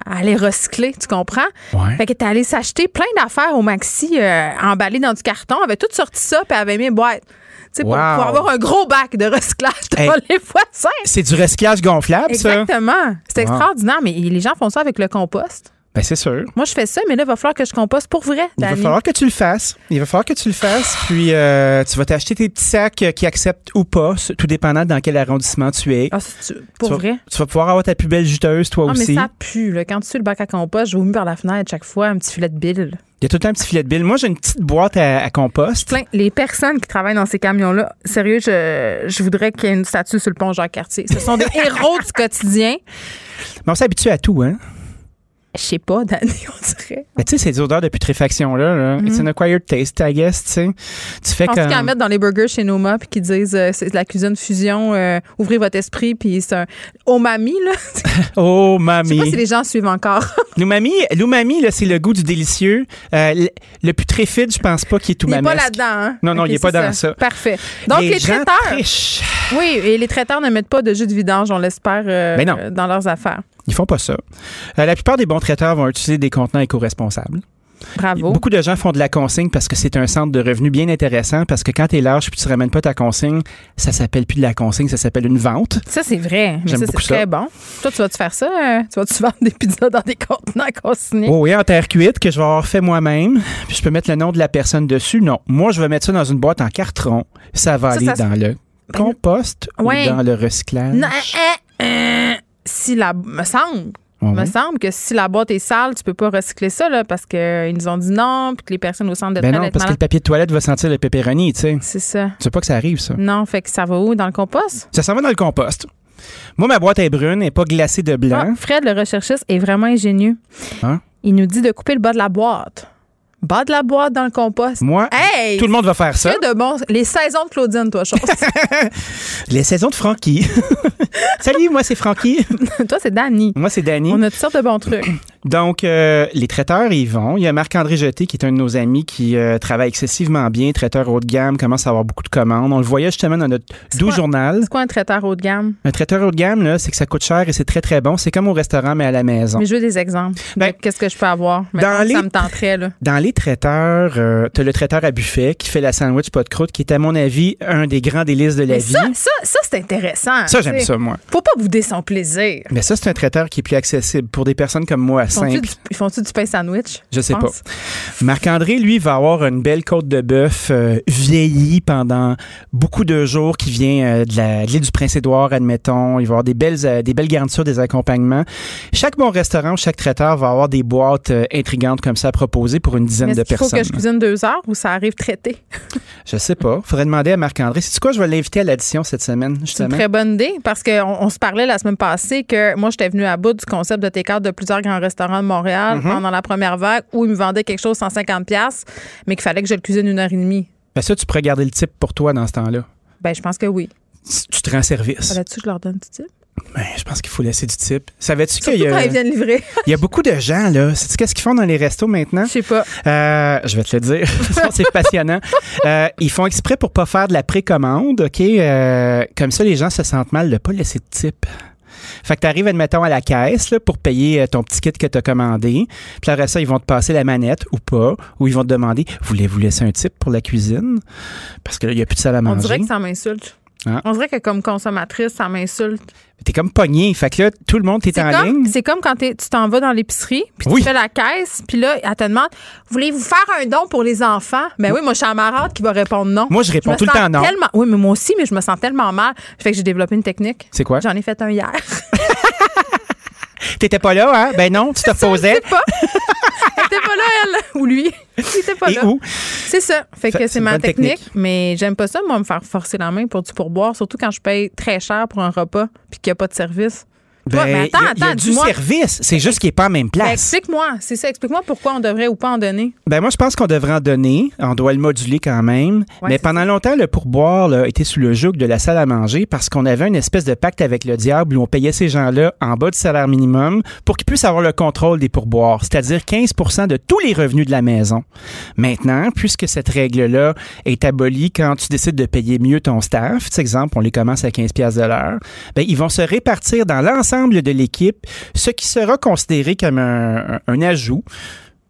allait recycler, tu comprends? Ouais. Fait qu'elle était allée s'acheter plein d'affaires au maxi euh, emballées dans du carton. Elle avait tout sorti ça, puis elle avait mis une boîte. Sais, pour, Wow. pour avoir un gros bac de recyclage devant Hey. les voisins. C'est du recyclage gonflable, ça? Exactement. C'est Wow. extraordinaire, mais les gens font ça avec le compost. Ben, c'est sûr. Moi, je fais ça, mais là, il va falloir que je composte pour vrai. Il va falloir que tu le fasses. Il va falloir que tu le fasses. Puis, euh, tu vas t'acheter tes petits sacs euh, qui acceptent ou pas, tout dépendant dans quel arrondissement tu es. Ah, pour tu vas, vrai. Tu vas pouvoir avoir ta plus belle juteuse, toi Ah, mais aussi. ça pue. Là. Quand tu suis le bac à compost, je vomis par la fenêtre chaque fois un petit filet de bile. Il y a tout le temps un petit filet de bille. Moi, j'ai une petite boîte à, à compost. Plein. Les personnes qui travaillent dans ces camions-là, sérieux, je, je voudrais qu'il y ait une statue sur le pont Jacques-Cartier. Ce sont des héros du quotidien. Mais on s'habitue à tout, hein? Je sais pas, Dani, on dirait. Mais tu sais, ces odeurs de putréfaction-là, là, it's an acquired taste, I guess, tu sais. Tu fais comme... qu'ils en mettent dans les burgers chez Noma puis qu'ils disent euh, c'est de la cuisine fusion, euh, ouvrez votre esprit puis c'est un umami là. Oh, Je sais pas si mamie. les gens suivent encore. L'umami, l'umami, là, c'est le goût du délicieux. Euh, le, le putréfide, je pense pas qu'il est tout il est pas là-dedans. Hein? Non, non, Ok, il est pas dans ça. Parfait. Donc les, gens traiteurs. Oui, et les traiteurs ne mettent pas de jus de vidange, on l'espère, euh, Ben dans leurs affaires. Ils font pas ça. Euh, la plupart des bons traiteurs vont utiliser des contenants éco-responsables. Bravo. Beaucoup de gens font de la consigne parce que c'est un centre de revenus bien intéressant parce que quand tu es large puis tu ramènes pas ta consigne, ça s'appelle plus de la consigne, ça s'appelle une vente. Ça, c'est vrai. Mais ça, c'est très bon. Toi, tu vas-tu faire ça? euh, tu vas-tu vendre des pizzas dans des contenants consignés? Oh oui, en terre cuite que je vais avoir fait moi-même. Puis je peux mettre le nom de la personne dessus. Non, moi je vais mettre ça dans une boîte en carton. Ça va Ça, aller ça dans le compost Ouais. ou dans le recyclage. Non, euh, euh, si la. Me semble. Ouais, Me semble que si la boîte est sale, tu peux pas recycler ça, là, parce qu'ils nous ont dit non, puis que les personnes au centre de Ben non, parce que le papier de toilette va sentir le pepperoni, tu sais. C'est ça. Tu sais pas que ça arrive, ça. Non, fait que ça va où? Dans le compost? Ça s'en va dans le compost. Moi, ma boîte est brune, n'est pas glacée de blanc. Ah, Fred, le recherchiste, est vraiment ingénieux. Hein? Il nous dit de couper le bas de la boîte. Bas de la boîte dans le compost. Moi, Hey! tout le monde va faire ça. Que de bon. Les saisons de Claudine, toi, chose. Les saisons de Francky. Salut, moi c'est Francky. toi, c'est Danny. Moi c'est Danny. On a toutes sortes de bons trucs. Donc, euh, les traiteurs, ils vont. Il y a Marc-André Jeté, qui est un de nos amis, qui euh, travaille excessivement bien, traiteur haut de gamme, commence à avoir beaucoup de commandes. On le voyait justement dans notre doux quoi? journal. C'est quoi un traiteur haut de gamme? Un traiteur haut de gamme, là, c'est que ça coûte cher et c'est très, très bon. C'est comme au restaurant, mais à la maison. Mais je veux des exemples. Ben, de Qu'est-ce que je peux avoir? Dans les- Ça me tenterait, là. Dans les traiteurs, euh, tu as le traiteur à buffet qui fait la sandwich pas de croûte, qui est, à mon avis, un des grands délices de la Mais vie. ça, ça, ça c'est intéressant. Ça, j'aime ça, moi. Faut pas bouder son plaisir. Mais ça, c'est un traiteur qui est plus accessible pour des personnes comme moi, Ils font-tu du pain sandwich? Je sais pense? Marc-André, lui, va avoir une belle côte de bœuf euh, vieillie pendant beaucoup de jours qui vient euh, de l'île du Prince-Édouard, admettons. Il va avoir des belles, euh, des belles garnitures, des accompagnements. Chaque bon restaurant, chaque traiteur va avoir des boîtes intrigantes comme ça à proposer pour une dizaine Mais de est-ce qu'il faut personnes. que je cuisine deux heures ou ça arrive traité? Je sais pas. Faudrait demander à Marc-André. C'est quoi? Je vais l'inviter à l'addition cette semaine, C'est une justement. très bonne idée parce qu'on on se parlait la semaine passée que moi, j'étais venue à bout du concept de take-out de plusieurs grands restaurants de Montréal Mhm. pendant la première vague où ils me vendaient quelque chose 150$, piastres, mais qu'il fallait que je le cuisine une heure et demie. Ben ça, tu pourrais garder le type pour toi dans ce temps-là. Ben, je pense que oui. Tu te rends service. Fallait-tu que je leur donne du type? Ben, je pense qu'il faut laisser du type. Savais-tu qu'il y quand a, ils viennent livrer. il y a beaucoup de gens, là. Sais-tu qu'est-ce qu'ils font dans les restos maintenant? Je sais pas. Euh, je vais te le dire. C'est passionnant. Euh, ils font exprès pour pas faire de la précommande, OK? Euh, comme ça, les gens se sentent mal de pas laisser de type. Fait que tu arrives, admettons, à la caisse là, pour payer euh, ton petit kit que tu as commandé. Puis après ça, ils vont te passer la manette ou pas, ou ils vont te demander Voulez-vous laisser un type pour la cuisine? Parce que là, il n'y a plus de salle à On manger. dirait que ça m'insulte. Ah. On dirait que comme consommatrice, ça m'insulte. T'es comme pogné. Fait que là, tout le monde, t'es C'est en comme, ligne. c'est comme quand tu t'en vas dans l'épicerie, puis Oui. tu fais la caisse, puis là, elle te demande Voulez-vous faire un don pour les enfants? Ben oui, moi, je suis marade qui va répondre non. Moi, je réponds tout le temps non. Tellement, oui, mais moi aussi, mais je me sens tellement mal. Fait que j'ai développé une technique. C'est quoi? J'en ai fait un hier. T'étais pas là, hein? Ben non, tu te reposais. Je sais pas. Était pas là, elle. Ou lui. Il était pas Et là. où? C'est ça. Fait Fait- que c'est ma technique. Mais j'aime pas ça, moi, me faire forcer la main pour du pourboire, surtout quand je paye très cher pour un repas puis qu'il n'y a pas de service. Ben, mais attends, il y a- il y a attends, du service. C'est juste qu'il n'est pas en même Ben, place. explique-moi, c'est ça. Explique-moi pourquoi on devrait ou pas en donner. Ben moi, je pense qu'on devrait en donner. On doit le moduler quand même. Ouais, Mais pendant longtemps, le pourboire là, était sous le joug de la salle à manger parce qu'on avait une espèce de pacte avec le diable où on payait ces gens-là en bas du salaire minimum pour qu'ils puissent avoir le contrôle des pourboires, c'est-à-dire 15% de tous les revenus de la maison. Maintenant, puisque cette règle-là est abolie quand tu décides de payer mieux ton staff, par exemple, on les commence à 15 pièces de l'heure, ben, ils vont se répartir dans l'ensemble de l'équipe, ce qui sera considéré comme un, un- un ajout.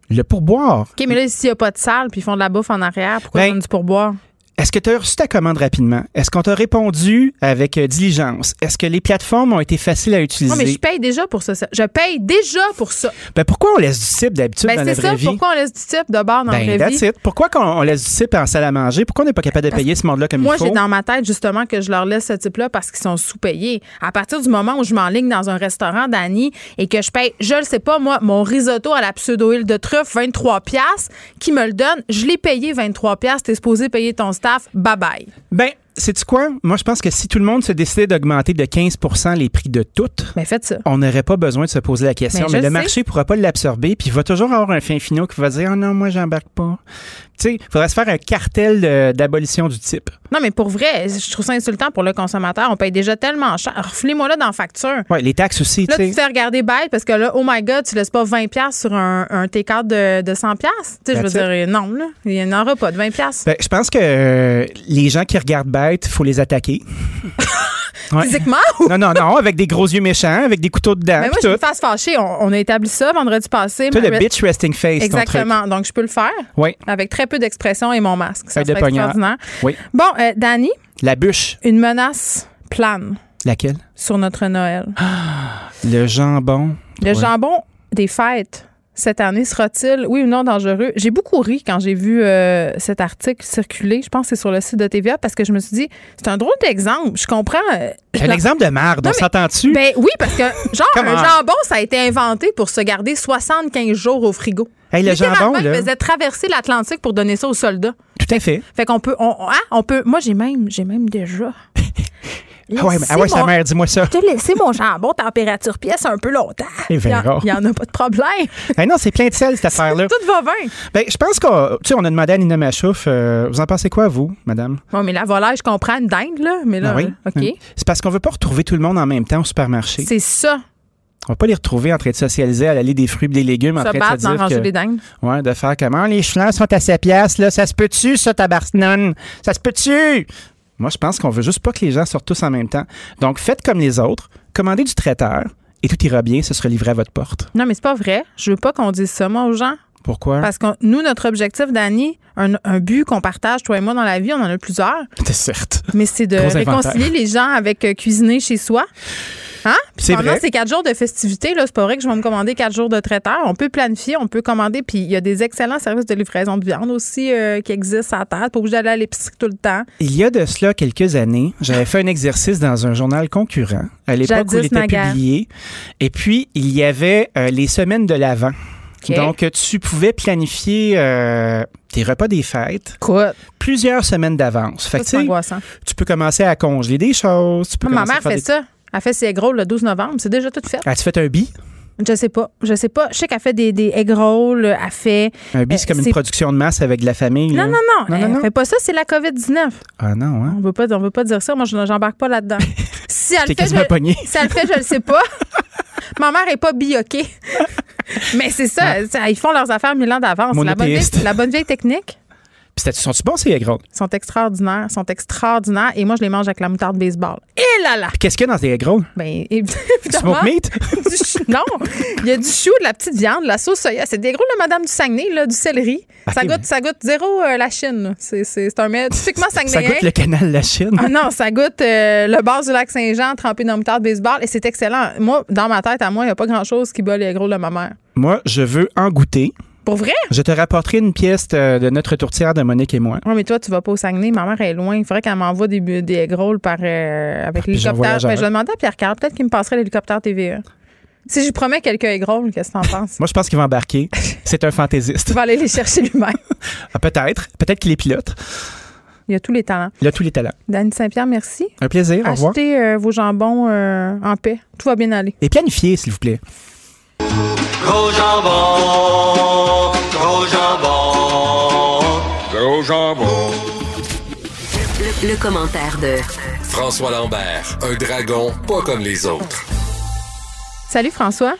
Le pourboire, OK, mais là, s'il n'y a pas de salle puis ils font de la bouffe en arrière, pourquoi Ben, ils donnent du pourboire? Est-ce que tu as reçu ta commande rapidement? Est-ce qu'on t'a répondu avec euh, diligence? Est-ce que les plateformes ont été faciles à utiliser? Non, mais je paye déjà pour ça. ça. Je paye déjà pour ça. Ben, pourquoi on laisse du type d'habitude Ben, dans la vraie ça. vie? Pourquoi on laisse du type de bord dans ben, la vraie vie? it. Pourquoi qu'on on laisse du type en salle à manger? Pourquoi on n'est pas capable de payer ce monde-là comme Moi, il faut? j'ai dans ma tête justement que je leur laisse ce type-là parce qu'ils sont sous-payés. À partir du moment où je m'enligne dans un restaurant, Dani, et que je paye, je le sais pas, moi, mon risotto à la pseudo-huile de truffe, 23 pièces, qui me le donne, je l'ai payé 23 pièces, t'es supposé payer ton staff, bye-bye. Ben, sais-tu quoi? Moi, je pense que si tout le monde se décidait d'augmenter de 15% les prix de tout, Mais faites ça. on n'aurait pas besoin de se poser la question. Ben, Mais le sais. marché ne pourra pas l'absorber, puis il va toujours avoir un fin finot qui va dire Ah non, moi, j'embarque pas. Il faudrait se faire un cartel d'abolition du type. Non, mais pour vrai, je trouve ça insultant pour le consommateur. On paye déjà tellement cher. Reflez-moi là dans la facture. Ouais, les taxes aussi, Là, tu tu te fais regarder bête parce que là, oh my God, tu laisses pas 20$ piastres sur un, un T4 de, de 100$. piastres. Tu sais, je veux dire, non, là, il n'y en aura pas de 20$. piastres. Ben, je pense que euh, les gens qui regardent bête, il faut les attaquer. Ouais. Physiquement ou? Non, non, non, avec des gros yeux méchants, avec des couteaux dedans. Mais moi, je me fasse fâcher. On, on a établi ça vendredi passé. Toi, Ma- le bitch resting face. Exactement. Donc, je peux le faire Oui, avec très peu d'expression et mon masque. Ça serait extraordinaire. oui. Bon, euh, Dani, La bûche. une menace plane Laquelle? sur notre Noël. Le jambon. Le Ouais. jambon des fêtes cette année sera-t-il, oui ou non, dangereux? J'ai beaucoup ri quand j'ai vu euh, cet article circuler. Je pense que c'est sur le site de TVA parce que je me suis dit, c'est un drôle d'exemple. Je comprends. euh, C'est un la- exemple de merde, Non, on s'entend-tu? Ben oui, parce que, genre, un on. jambon, ça a été inventé pour se garder 75 jours au frigo. Hey, le jambon, il là. faisait traverser l'Atlantique pour donner ça aux soldats. Tout à fait. Fait qu'on peut, on, hein, on peut. Moi, j'ai même, j'ai même déjà. Ah ouais, mais- ah ouais, sa mère, dis-moi ça. J'ai laissé mon jambon température pièce un peu longtemps. Il y en- en a pas de problème. Hey, non, c'est plein de sel, cette affaire-là. Tout va bien. Ben, je pense qu'on tu sais, on a demandé à Nina Machouf, euh, vous en pensez quoi, vous, madame? Bon, mais la volaille, je comprends une dinde, là. Mais là, Ah oui? OK. Hum. C'est parce qu'on veut pas retrouver tout le monde en même temps au supermarché. C'est ça, On va pas les retrouver en train de socialiser à l'allée des fruits et des légumes, en se train de battre se dire ranger que, des dindes. ouais, de faire comment? Les cheveux sont à 7 piastres, là, ça se peut-tu, ça, tabarnane? Ça se peut-tu? Moi, je pense qu'on veut juste pas que les gens sortent tous en même temps. Donc, faites comme les autres, commandez du traiteur et tout ira bien, ce sera livré à votre porte. Non, mais c'est pas vrai. Je veux pas qu'on dise ça, moi, aux gens. Pourquoi? Parce que nous, notre objectif, Dani, un, un but qu'on partage, toi et moi, dans la vie, on en a plusieurs, C'est certes. mais c'est de Gros inventaire. réconcilier les gens avec euh, cuisiner chez soi. Hein? Puis C'est pendant vrai. ces quatre jours de festivités, là, c'est pas vrai que je vais me commander quatre jours de traiteur. On peut planifier, on peut commander. Puis il y a des excellents services de livraison de viande aussi euh, qui existent à terre. Pas obligé d'aller à l'épicerie tout le temps. Il y a de cela quelques années, j'avais fait un exercice dans un journal concurrent, à l'époque où il était publié. Et puis, il y avait euh, les semaines de l'Avent. OK. Donc, tu pouvais planifier euh, tes repas des fêtes Écoute, plusieurs semaines d'avance. Fait que, tu sais, angoissant. tu peux commencer à congeler des choses. Tu peux ma mère fait des- ça. Elle fait ses egg rolls le 12 novembre. C'est déjà tout fait. As-tu fait un bi? Je sais pas. Je sais pas. Je sais qu'elle fait des, des egg rolls. Elle fait. Un bi, c'est Euh, comme une c'est- production de masse avec de la famille. là. Non, non, non. Non, elle non, fait pas ça. C'est la COVID-19. Ah non, hein? On veut pas, on veut pas dire ça. Moi, je j'embarque pas là-dedans. si elle fait, je, si elle le fait, je le sais pas. Ma mère est pas bioquée. Mais c'est ça, ça, Ils font leurs affaires mille ans d'avance. La bonne, vieille, Monothéiste. la bonne vieille technique. Sont-tu bons, ces rolls? Ils sont extraordinaires. Sont extraordinaires. Et moi, je les mange avec la moutarde baseball. Et là là! Puis qu'est-ce qu'il y a dans ces rolls? Ben, Du évidemment. smoke meat? du non, il y a du chou, de la petite viande, de la sauce soya. C'est des gros de Madame du Saguenay, là, du céleri. Ça, goûte, mais- ça goûte zéro euh, la Chine. C'est, c'est, c'est un mets typiquement Ça saguenayen. goûte le canal La Chine. Ah non, ça goûte euh, le bord du lac Saint-Jean trempé dans le moutarde baseball et c'est excellent. Moi, dans ma tête, à moi, il n'y a pas grand-chose qui bat les gros de ma mère. Moi, je veux en goûter. Pour vrai? Je te rapporterai une pièce de, notre tourtière de Monique et moi. Oui, mais toi, tu vas pas au Saguenay. Ma mère est loin. Il faudrait qu'elle m'envoie des, des egg rolls par, euh, avec l'hélicoptère. Ben, je vais demander à Pierre Carl. Peut-être qu'il me passerait l'hélicoptère TVA. Si je lui promets quelques egg rolls, qu'est-ce que t'en penses? Moi, je pense qu'il va embarquer. C'est un fantaisiste. vas aller les chercher lui-même. Ah, peut-être. Peut-être qu'il est pilote. Il y a tous les talents. Il a tous les talents. Dany Saint-Pierre, merci. Un plaisir. Au revoir. Achetez euh, vos jambons euh, en paix. Tout va bien aller. Et planifiez, s'il vous plaît. Gros jambon, gros jambon, gros jambon. Le, le commentaire de François Lambert, un dragon pas comme les autres. Salut François.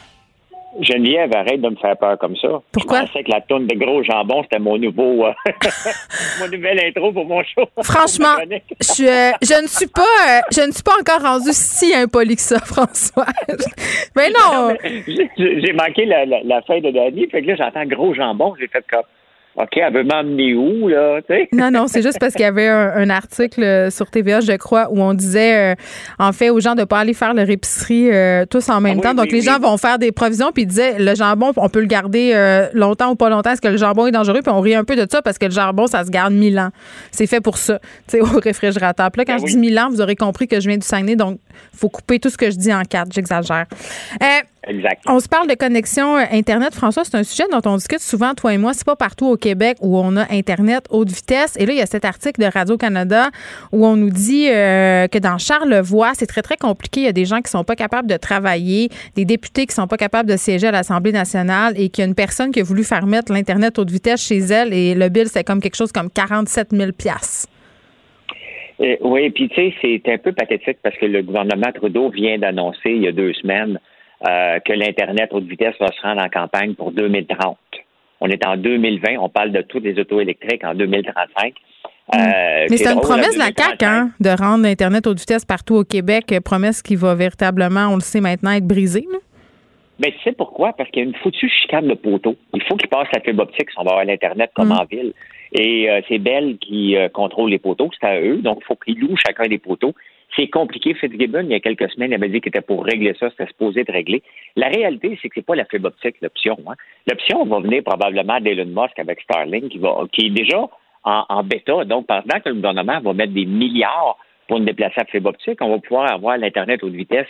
Geneviève, arrête de me faire peur comme ça. Pourquoi? Je pensais que la tourne de gros jambon, c'était mon nouveau, euh, mon nouvelle intro pour mon show. Franchement, je, euh, je ne suis pas euh, je ne suis pas encore rendu si impoli que ça, François. Mais non. Non, mais J'ai manqué la, la, la fin de Dani, fait que là, j'entends gros jambon, j'ai fait comme, OK, elle veut m'emmener où, là, tu sais? Non, non, c'est juste parce qu'il y avait un, un article sur TVA, je crois, où on disait, euh, en fait, aux gens de pas aller faire leur épicerie euh, tous en même Ah oui, temps. Donc, oui, les oui. gens vont faire des provisions, puis ils disaient, le jambon, on peut le garder euh, longtemps ou pas longtemps. Est-ce que le jambon est dangereux? Puis on rit un peu de ça parce que le jambon, ça se garde mille ans. C'est fait pour ça, tu sais, au réfrigérateur. Puis là, quand Ben je dis mille ans, vous aurez compris que je viens du Saguenay, donc faut couper tout ce que je dis en quatre. J'exagère. Exact. on se parle de connexion euh, Internet. François, c'est un sujet dont on discute souvent, toi et moi. C'est pas partout au Québec où on a Internet haute vitesse. Et là, il y a cet article de Radio-Canada où on nous dit euh, que dans Charlevoix, c'est très, très compliqué. Il y a des gens qui sont pas capables de travailler, des députés qui sont pas capables de siéger à l'Assemblée nationale et qu'il y a une personne qui a voulu faire mettre l'Internet haute vitesse chez elle et le bill, c'est comme quelque chose comme 47 000 Euh, oui, puis tu sais, c'est un peu pathétique parce que le gouvernement Trudeau vient d'annoncer il y a deux semaines euh, que l'Internet haute vitesse va se rendre en campagne pour 2030. On est en 2020, on parle de toutes les autos électriques en 2035. Euh, Mm. Mais c'est une drôle, promesse de la 2035, CAQ, hein, de rendre l'Internet haute vitesse partout au Québec. Euh, Promesse qui va véritablement, on le sait maintenant, être brisée. là. Mais tu sais pourquoi? Parce qu'il y a une foutue chicane de poteaux. Il faut qu'ils passent la fibre optique si on va avoir l'Internet comme Mm. en ville. Et euh, c'est Bell qui euh, contrôle les poteaux, c'est à eux. Donc, il faut qu'ils louent chacun des poteaux. C'est compliqué. Fitzgibbon, il y a quelques semaines, il avait dit qu'il était pour régler ça, c'était supposé être réglé. La réalité, c'est que c'est pas la fibre optique l'option. Hein. L'option va venir probablement d'Elon Musk avec Starlink, qui, va, qui est déjà en, en bêta. Donc, pendant que le gouvernement va mettre des milliards pour nous déplacer à fibre optique, on va pouvoir avoir l'Internet haute vitesse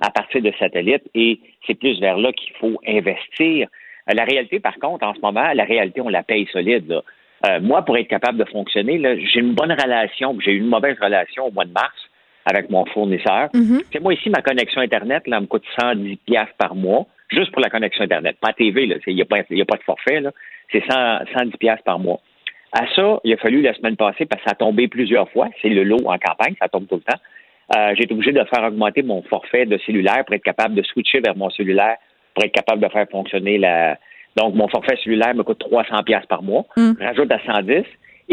à partir de satellites et c'est plus vers là qu'il faut investir. Euh, La réalité, par contre, en ce moment, la réalité, on la paye solide. là. Euh, moi, pour être capable de fonctionner, j'ai une bonne relation, j'ai eu une mauvaise relation au mois de mars avec mon fournisseur. C'est moi ici, ma connexion Internet, là, me coûte 110 piastres par mois, juste pour la connexion Internet, pas TV, là. Il n'y a, a pas de forfait, là. C'est 100 110 piastres par mois. À ça, il a fallu la semaine passée, parce que ça a tombé plusieurs fois, c'est le lot en campagne, ça tombe tout le temps. Euh, j'ai été obligé de faire augmenter mon forfait de cellulaire pour être capable de switcher vers mon cellulaire, pour être capable de faire fonctionner la. Donc, mon forfait cellulaire me coûte 300 pièces par mois. Mm. Rajoute à 110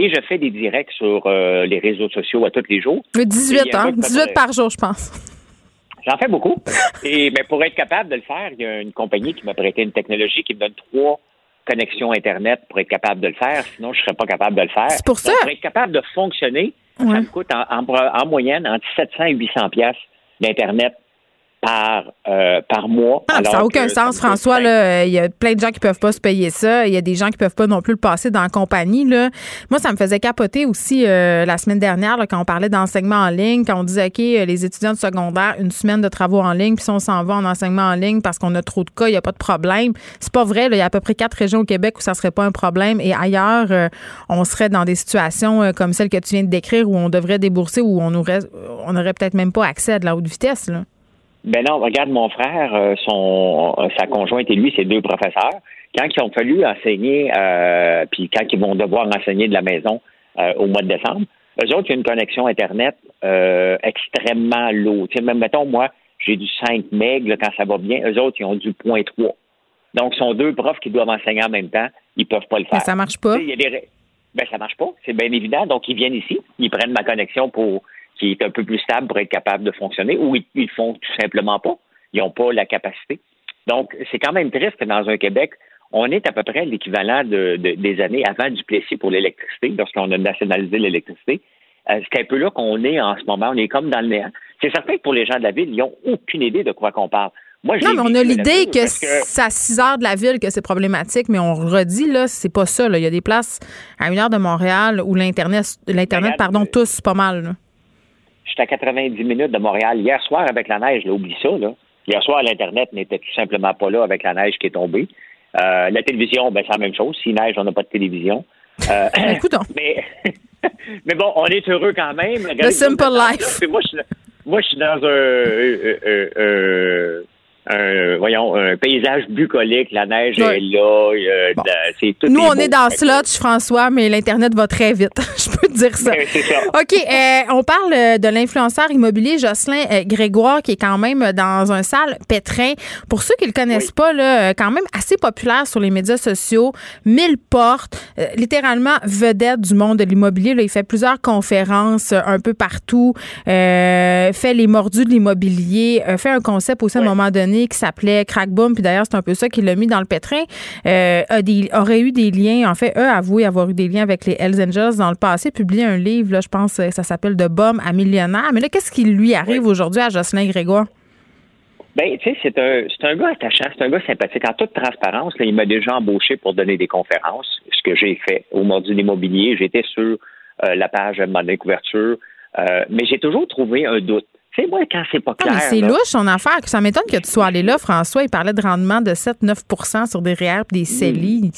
et je fais des directs sur euh, les réseaux sociaux à tous les jours. Euh, Et il 18, y a un hein? gars qui 18 m'appelle- par jour, je pense. J'en fais beaucoup. Et mais pour être capable de le faire, il y a une compagnie qui m'a prêté une technologie qui me donne trois connexions Internet pour être capable de le faire. Sinon, je ne serais pas capable de le faire. C'est pour Donc, ça. pour être capable de fonctionner, ça me coûte en, en- en moyenne entre 700 et 800 pièces d'Internet par, euh, par mois. Ah, ça n'a aucun sens, François. Il y a plein de gens qui peuvent pas se payer ça. Il y a des gens qui peuvent pas non plus le passer dans la compagnie. Là. Moi, ça me faisait capoter aussi euh, la semaine dernière là, quand on parlait d'enseignement en ligne, quand on disait, OK, euh, les étudiants de secondaire, une semaine de travaux en ligne, puis si on s'en va en enseignement en ligne parce qu'on a trop de cas, il n'y a pas de problème. C'est pas vrai. là. Il y a à peu près quatre régions au Québec où ça serait pas un problème. Et ailleurs, euh, on serait dans des situations comme celle que tu viens de décrire où on devrait débourser, où on aurait, on aurait peut-être même pas accès à de la haute vitesse. Là. Ben non, regarde mon frère, euh, son euh, sa conjointe et lui, c'est deux professeurs. Quand ils ont fallu enseigner, euh, puis quand ils vont devoir enseigner de la maison euh, au mois de décembre, eux autres, ils ont une connexion Internet euh, extrêmement lourde. Tu sais, même, mettons, moi, j'ai du 5 MB là, quand ça va bien. Eux autres, ils ont du 0.3. Donc, ce sont deux profs qui doivent enseigner en même temps. Ils peuvent pas le faire. Mais ça marche pas. Tu sais, il y a des ré- Ben, ça marche pas. C'est bien évident. Donc, ils viennent ici. Ils prennent ma connexion pour qui est un peu plus stable pour être capable de fonctionner ou ils, ils le font tout simplement pas. Ils n'ont pas la capacité. Donc, c'est quand même triste que dans un Québec, on est à peu près l'équivalent de, de- des années avant du Plessis pour l'électricité, lorsqu'on a nationalisé l'électricité. Euh, c'est un peu là qu'on est en ce moment. On est comme dans le néant. C'est certain que pour les gens de la ville, ils n'ont aucune idée de quoi qu'on parle. Moi, Non, mais on a l'idée que, parce c'est à 6 heures de la ville que c'est problématique, mais on redit, là, c'est pas ça. là. Il y a des places à une heure de Montréal où l'Internet, l'Internet, pardon, euh, tous pas mal. là. J'étais à 90 minutes de Montréal. Hier soir, avec la neige, là, oublie ça. Là. Hier soir, l'Internet n'était tout simplement pas là avec la neige qui est tombée. Euh, la télévision, ben, c'est la même chose. S'il neige, on n'a pas de télévision. Euh, Ben, mais Mais bon, on est heureux quand même. Regardez, The simple life. Moi, je, suis- moi, je suis dans un, euh, euh, un, voyons, un paysage bucolique. La neige est là. euh, Bon. c'est tout Nous, est on est dans Slotch, François, mais l'Internet va très vite. Je peux te dire ça. Ben, c'est ça. OK, euh, on parle euh, de l'influenceur immobilier Jocelyn euh, Grégoire, qui est quand même dans un sale pétrin. Pour ceux qui le connaissent pas, là, euh, quand même assez populaire sur les médias sociaux, mille portes, euh, littéralement vedette du monde de l'immobilier. Il fait plusieurs conférences euh, un peu partout, euh, fait les mordus de l'immobilier, euh, fait un concept aussi à un moment donné qui s'appelait Crack Boom, puis d'ailleurs, c'est un peu ça qui l'a mis dans le pétrin. Euh, a des, aurait eu des liens, en fait, eux avoué avoir eu des liens avec les Hells Angels dans le passé, publié un livre, là, je pense, euh, ça s'appelle De Bum à millionnaire. Mais là, qu'est-ce qui lui arrive aujourd'hui à Jocelyn Grégoire? Ben, tu sais, c'est un, c'est un gars attachant, c'est un gars sympathique. En toute transparence, là, il m'a déjà embauché pour donner des conférences, ce que j'ai fait au Mordu de l'immobilier. J'étais sur euh, la page de ma couverture, euh, mais j'ai toujours trouvé un doute. Sais, moi, quand c'est pas Ah, clair. c'est louche, son affaire. Ça m'étonne que tu sois allé là, François. Il parlait de rendement de 7-9% sur des REER et des CELI.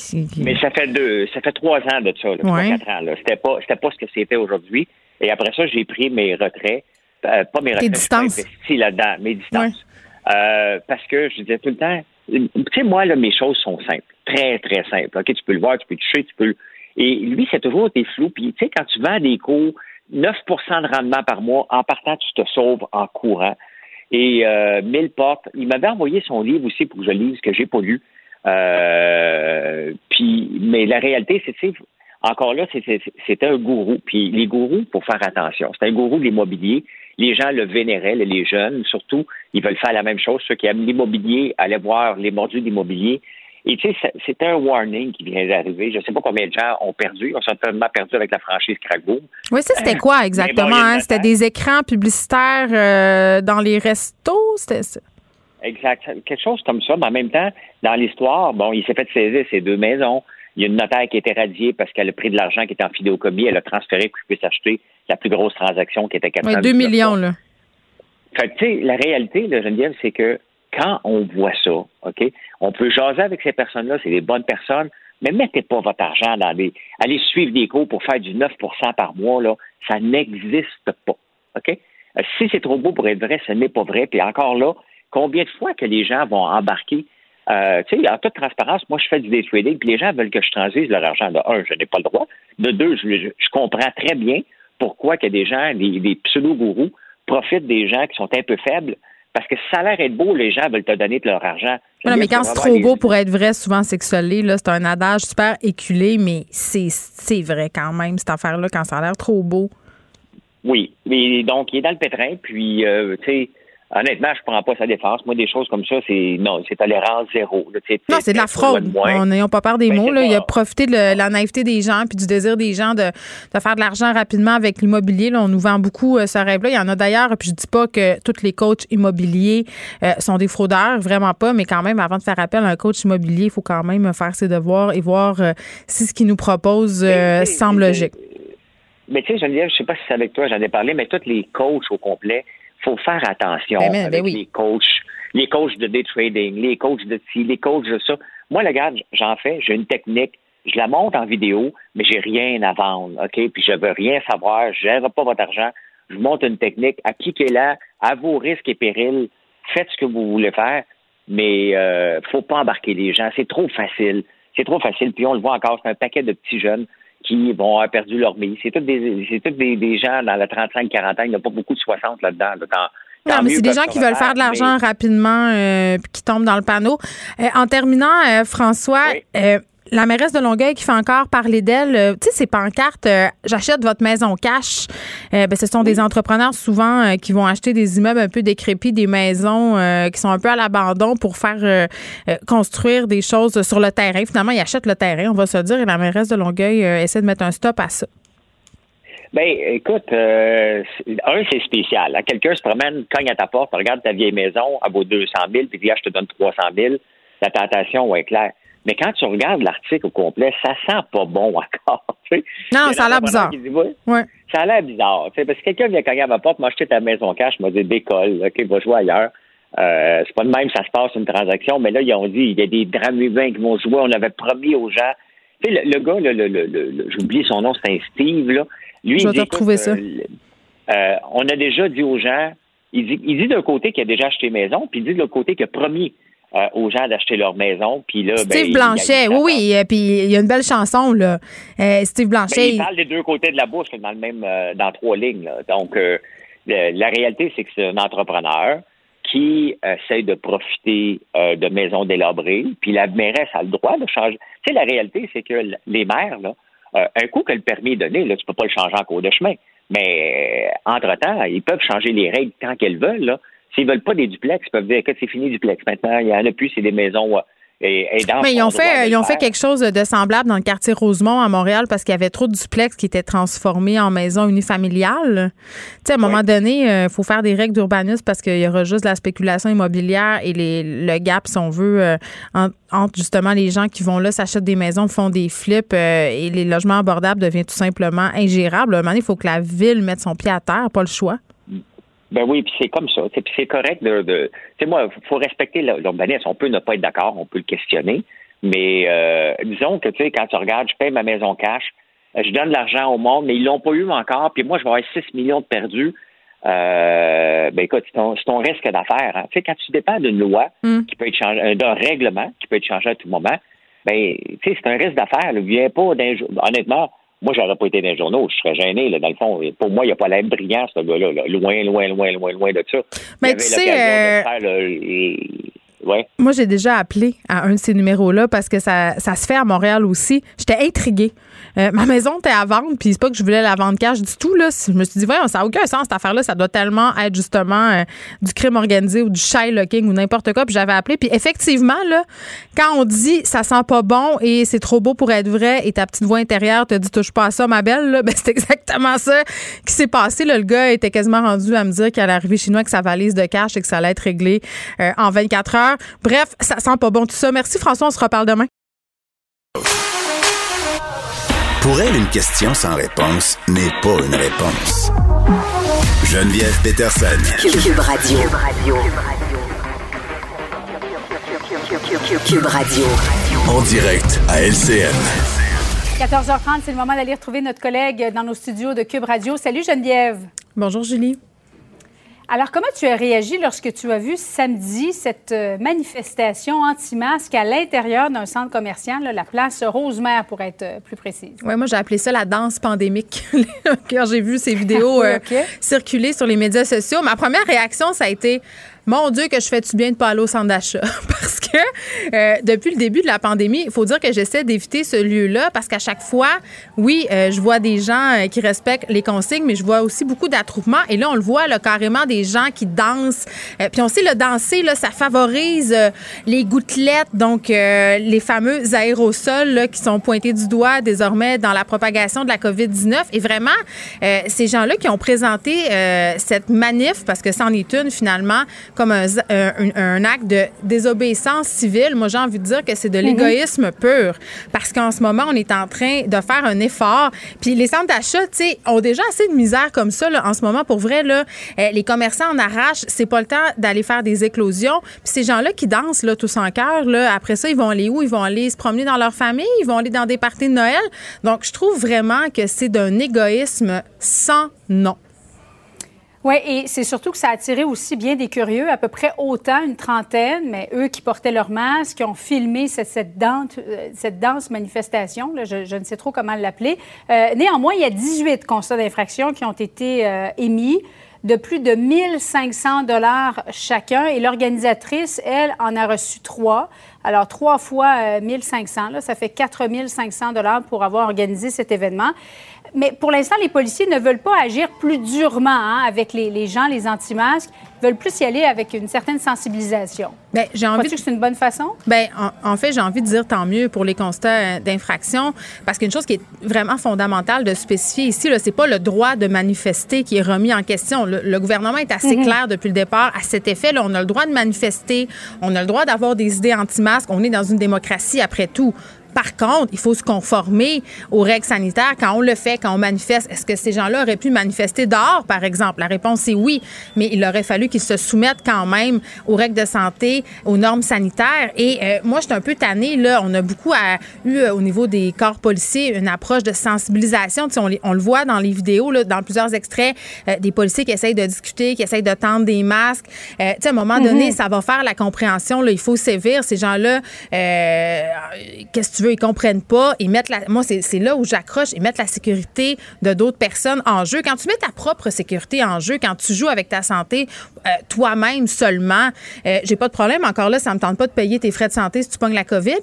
Mais ça fait deux, ça fait trois ans de ça, là, trois, quatre ans. C'était pas, c'était pas ce que c'était aujourd'hui. Et après ça, j'ai pris mes retraits, euh, pas mes Tes retraits, je suis pas distances. investi là-dedans, mes distances. Euh, parce que je disais tout le temps, tu sais, moi, là, mes choses sont simples, très, très simples. Ok, tu peux le voir, tu peux le toucher, tu peux. le- Et lui, c'est toujours été flou. Puis, tu sais, quand tu vends des cours, 9% de rendement par mois, en partant, tu te sauves en courant. Et euh, 1000 portes. Il m'avait envoyé son livre aussi pour que je lise, que j'ai pas lu. Euh, puis, mais la réalité, c'est, encore là, c'était un gourou. Puis les gourous, pour faire attention, c'est un gourou de l'immobilier. Les gens le vénéraient, les jeunes, surtout, ils veulent faire la même chose. Ceux qui aiment l'immobilier, aller voir les mordus d'immobilier. Et tu sais, c'était un warning qui vient d'arriver. Je ne sais pas combien de gens ont perdu. Ils ont certainement perdu avec la franchise Crackboom. Oui, ça, c'était quoi exactement? Bon, hein? C'était des écrans publicitaires euh, dans les restos? C'était ça? Exact. Quelque chose comme ça. Mais en même temps, dans l'histoire, bon, il s'est fait saisir ses deux maisons. Il y a une notaire qui a été radiée parce qu'elle a pris de l'argent qui était en fidéocommis. Elle a transféré pour qu'il puisse acheter la plus grosse transaction qui était 400 Ouais, 2 millions, là. Fait que, tu sais, la réalité, là, Geneviève, c'est que quand on voit ça, OK, on peut jaser avec ces personnes-là, c'est des bonnes personnes, mais mettez pas votre argent dans des. Allez suivre des cours pour faire du 9% par mois, là, ça n'existe pas. OK? Euh, Si c'est trop beau pour être vrai, ce n'est pas vrai. Puis encore là, combien de fois que les gens vont embarquer? Euh, tu sais, en toute transparence, moi, je fais du day trading, puis les gens veulent que je transige leur argent. De un, je n'ai pas le droit. De deux, je, comprends très bien pourquoi que des gens, des pseudo-gourous, profitent des gens qui sont un peu faibles. Parce que ça a l'air être beau, les gens veulent te donner de leur argent. Voilà, mais quand c'est trop beau pour être vrai, souvent c'est que ça l'est, là. C'est un adage super éculé, mais c'est c'est vrai quand même, cette affaire-là, quand ça a l'air trop beau. Oui, mais donc il est dans le pétrin, puis euh, tu sais, honnêtement, je prends pas sa défense. Moi, des choses comme ça, c'est non, c'est tolérance zéro. là, Non, c'est de la fraude. n'ayons pas peur des Ben, mots. Là. Il a profité de la naïveté des gens puis du désir des gens de, de faire de l'argent rapidement avec l'immobilier. On nous vend beaucoup euh, ce rêve-là. Il y en a d'ailleurs, puis je dis pas que tous les coachs immobiliers euh, sont des fraudeurs, vraiment pas, mais quand même, avant de faire appel à un coach immobilier, il faut quand même faire ses devoirs et voir euh, si ce qu'il nous propose Mais, semble logique. Mais tu sais, Geneviève, je sais pas si c'est avec toi, j'en ai parlé, mais tous les coachs au complet, faut faire attention Ben, ben, avec oui. les coachs, les coachs de day trading, les coachs de ci, les coachs de ça. Moi, le gars, j'en fais, j'ai une technique, je la monte en vidéo, mais j'ai rien à vendre, OK? Puis je veux rien savoir, je gère pas votre argent, je vous montre une technique, appliquez-la à vos risques et périls, faites ce que vous voulez faire, mais euh, faut pas embarquer les gens, c'est trop facile. C'est trop facile, puis on le voit encore, c'est un paquet de petits jeunes qui vont avoir perdu leur mise. C'est tous des, c'est tous des, des gens dans le 35-40 ans, il n'y a pas beaucoup de 60 là-dedans. là. Tant- Non, mais c'est des gens qui veulent faire de l'argent mais- rapidement euh, puis qui tombent dans le panneau. Euh, en terminant, euh, François, euh, la mairesse de Longueuil qui fait encore parler d'elle, euh, tu sais, ces pancartes, euh, j'achète votre maison cash. Euh, ben, ce sont des entrepreneurs souvent qui vont acheter des immeubles un peu décrépits, des maisons qui sont un peu à l'abandon pour faire construire des choses sur le terrain. Finalement, ils achètent le terrain, on va se dire, et la mairesse de Longueuil essaie de mettre un stop à ça. Ben, écoute, euh, un, c'est spécial. hein. Quelqu'un se promène, cogne à ta porte, regarde ta vieille maison, elle vaut 200 000, puis dit, ah, je te donne 300 000. La tentation va être claire. Mais quand tu regardes l'article au complet, ça sent pas bon encore. Non, ça a l'air bizarre. dit, Ouais, Ouais. Ça a l'air bizarre. Parce que quelqu'un vient cogner à ma porte, m'a acheté ta maison cash, m'a dit décolle, OK, va jouer ailleurs. Euh, c'est pas de même ça se passe une transaction, mais là, ils ont dit il y a des drames humains qui vont jouer. On avait promis aux gens. Tu sais, le, le gars, le, le, oublié son nom, c'est un Steve, là. Lui, Je il dit, écoute, ça. euh, euh, on a déjà dit aux gens, il dit, il dit d'un côté qu'il a déjà acheté maison, puis il dit de l'autre côté qu'il a promis euh, aux gens d'acheter leur maison, puis là, ben, Steve il- Blanchet, il- oui, oui. euh, Puis il y a une belle chanson, là. Euh, Steve Ben, Blanchet. il parle des deux côtés de la bouche dans le même euh, dans trois lignes. là. Donc la réalité, c'est que c'est un entrepreneur qui essaie de profiter de maisons délabrées, puis la mairesse a le droit de changer. Tu sais, la réalité, c'est que les maires, là, un coup que le permis est donné, là, tu peux pas le changer en cours de chemin. Mais entre-temps, ils peuvent changer les règles tant qu'elles veulent. Là. S'ils veulent pas des duplex, ils peuvent dire que c'est fini duplex. Maintenant, il y en a plus, c'est des maisons euh, et, et dans Mais ils ont fait, ils ont fait quelque chose de semblable dans le quartier Rosemont à Montréal parce qu'il y avait trop de duplex qui étaient transformés en maisons unifamiliales. Tu sais, à un moment donné, il faut faire des règles d'urbanisme parce qu'il y aura juste la spéculation immobilière et les, le gap, si on veut, euh, en- entre justement les gens qui vont là, s'achètent des maisons, font des flips euh, et les logements abordables devient tout simplement ingérable. À un moment donné, il faut que la ville mette son pied à terre, pas le choix. Ben oui, puis c'est comme ça. Puis c'est correct de. de tu sais, moi, faut respecter l'urbanisme. On peut ne pas être d'accord, on peut le questionner. Mais euh, disons que, tu sais, quand tu regardes, je paye ma maison cash, euh, je donne de l'argent au monde, mais ils l'ont pas eu encore, puis moi, je vais avoir 6 millions de perdus. Euh, ben écoute, c'est ton, ton risque d'affaires. hein. Tu sais, quand tu dépends d'une loi Mm. qui peut être changée, euh, d'un règlement qui peut être changé à tout moment, ben, tu sais, c'est un risque d'affaires. Viens pas d'un jour. Honnêtement, moi, j'aurais pas été dans les journaux, je serais gêné, là, dans le fond. Pour moi, il n'y a pas l'air brillant, ce gars-là. là. Loin, loin, loin, loin, loin de ça. Mais tu sais, euh, le- ouais. Moi, j'ai déjà appelé à un de ces numéros-là parce que ça, ça se fait à Montréal aussi. J'étais intriguée. Euh, ma maison était à vendre, puis c'est pas que je voulais la vendre cash du tout. Là. Je me suis dit, voyons, ça n'a aucun sens cette affaire-là. Ça doit tellement être justement euh, du crime organisé ou du shylocking ou n'importe quoi. Puis j'avais appelé. Puis effectivement, là, quand on dit ça sent pas bon et c'est trop beau pour être vrai et ta petite voix intérieure te dit touche pas à ça, ma belle, là, ben, c'est exactement ça qui s'est passé. Le gars était quasiment rendu à me dire allait arriver chez nous avec sa valise de cash et que ça allait être réglé euh, en 24 heures. Bref, ça sent pas bon tout ça. Merci François, on se reparle demain. Pour elle, une question sans réponse n'est pas une réponse. Geneviève Peterson. Cube Radio. Cube Radio. En direct à LCN. 14h30, c'est le moment d'aller retrouver notre collègue dans nos studios de Cube Radio. Salut Geneviève. Bonjour Julie. Alors, comment tu as réagi lorsque tu as vu samedi cette euh, manifestation anti-masque à l'intérieur d'un centre commercial, là, la place Rosemère pour être euh, plus précise? Ouais, moi j'ai appelé ça la danse pandémique quand j'ai vu ces vidéos Ah euh, oui, circuler sur les médias sociaux. Ma première réaction, ça a été mon Dieu, que je fais-tu bien de pas aller au centre d'achat? Parce que euh, depuis le début de la pandémie, il faut dire que j'essaie d'éviter ce lieu-là parce qu'à chaque fois, oui, euh, je vois des gens euh, qui respectent les consignes, mais je vois aussi beaucoup d'attroupements. Et là, on le voit là, carrément des gens qui dansent. Euh, puis on sait, le danser, là, ça favorise euh, les gouttelettes, donc les fameux aérosols là, qui sont pointés du doigt désormais dans la propagation de la COVID-19. Et vraiment, ces gens-là qui ont présenté cette manif, parce que c'en est une finalement, comme un, un- un acte de désobéissance civile, moi j'ai envie de dire que c'est de l'égoïsme pur. Parce qu'en ce moment, on est en train de faire un effort. Puis les centres d'achat, tu sais, ont déjà assez de misère comme ça là, en ce moment. Pour vrai, là, euh, les commerçants en arrachent. C'est pas le temps d'aller faire des éclosions. Puis ces gens-là qui dansent là, tous en cœur, là, après ça, ils vont aller où? Ils vont aller se promener dans leur famille? Ils vont aller dans des parties de Noël? Donc, je trouve vraiment que c'est d'un égoïsme sans nom. Oui, et c'est surtout que ça a attiré aussi bien des curieux, à peu près autant, une trentaine, mais eux qui portaient leur masque, qui ont filmé cette, cette danse, euh, cette danse manifestation, je, ne sais trop comment l'appeler. Euh, néanmoins, il y a 18 constats d'infraction qui ont été euh, émis de plus de 1500 dollars chacun et l'organisatrice, elle, en a reçu trois. Alors, trois fois euh, 1500, là, ça fait 4500 dollars pour avoir organisé cet événement. Mais pour l'instant, les policiers ne veulent pas agir plus durement hein, avec les, les gens, les anti-masques. Ils veulent plus y aller avec une certaine sensibilisation. Ben, j'ai envie Crois-tu que c'est une bonne façon? Ben, en, en fait, j'ai envie de dire tant mieux pour les constats euh, d'infraction, parce qu'une chose qui est vraiment fondamentale de spécifier ici, là, c'est pas le droit de manifester qui est remis en question. Le, le gouvernement est assez Mhm. clair depuis le départ à cet effet. Là, on a le droit de manifester, on a le droit d'avoir des idées anti-masques. On est dans une démocratie après tout. Par contre, il faut se conformer aux règles sanitaires quand on le fait, quand on manifeste. Est-ce que ces gens-là auraient pu manifester dehors, par exemple? La réponse est oui, mais il aurait fallu qu'ils se soumettent quand même aux règles de santé, aux normes sanitaires. Et euh, moi, je suis un peu tannée, là. On a beaucoup eu, euh, au niveau des corps policiers, une approche de sensibilisation. On, on, le voit dans les vidéos, là, dans plusieurs extraits, euh, des policiers qui essayent de discuter, qui essayent de tendre des masques. à un moment donné, mhm. ça va faire la compréhension. Là, il faut sévir. Ces gens-là, qu'est-ce que tu veux, ils comprennent pas. Ils mettent la, moi, c'est là où j'accroche. Ils mettent la sécurité de d'autres personnes en jeu. Quand tu mets ta propre sécurité en jeu, quand tu joues avec ta santé toi-même seulement, j'ai pas de problème. Encore là, ça me tente pas de payer tes frais de santé si tu pognes la COVID.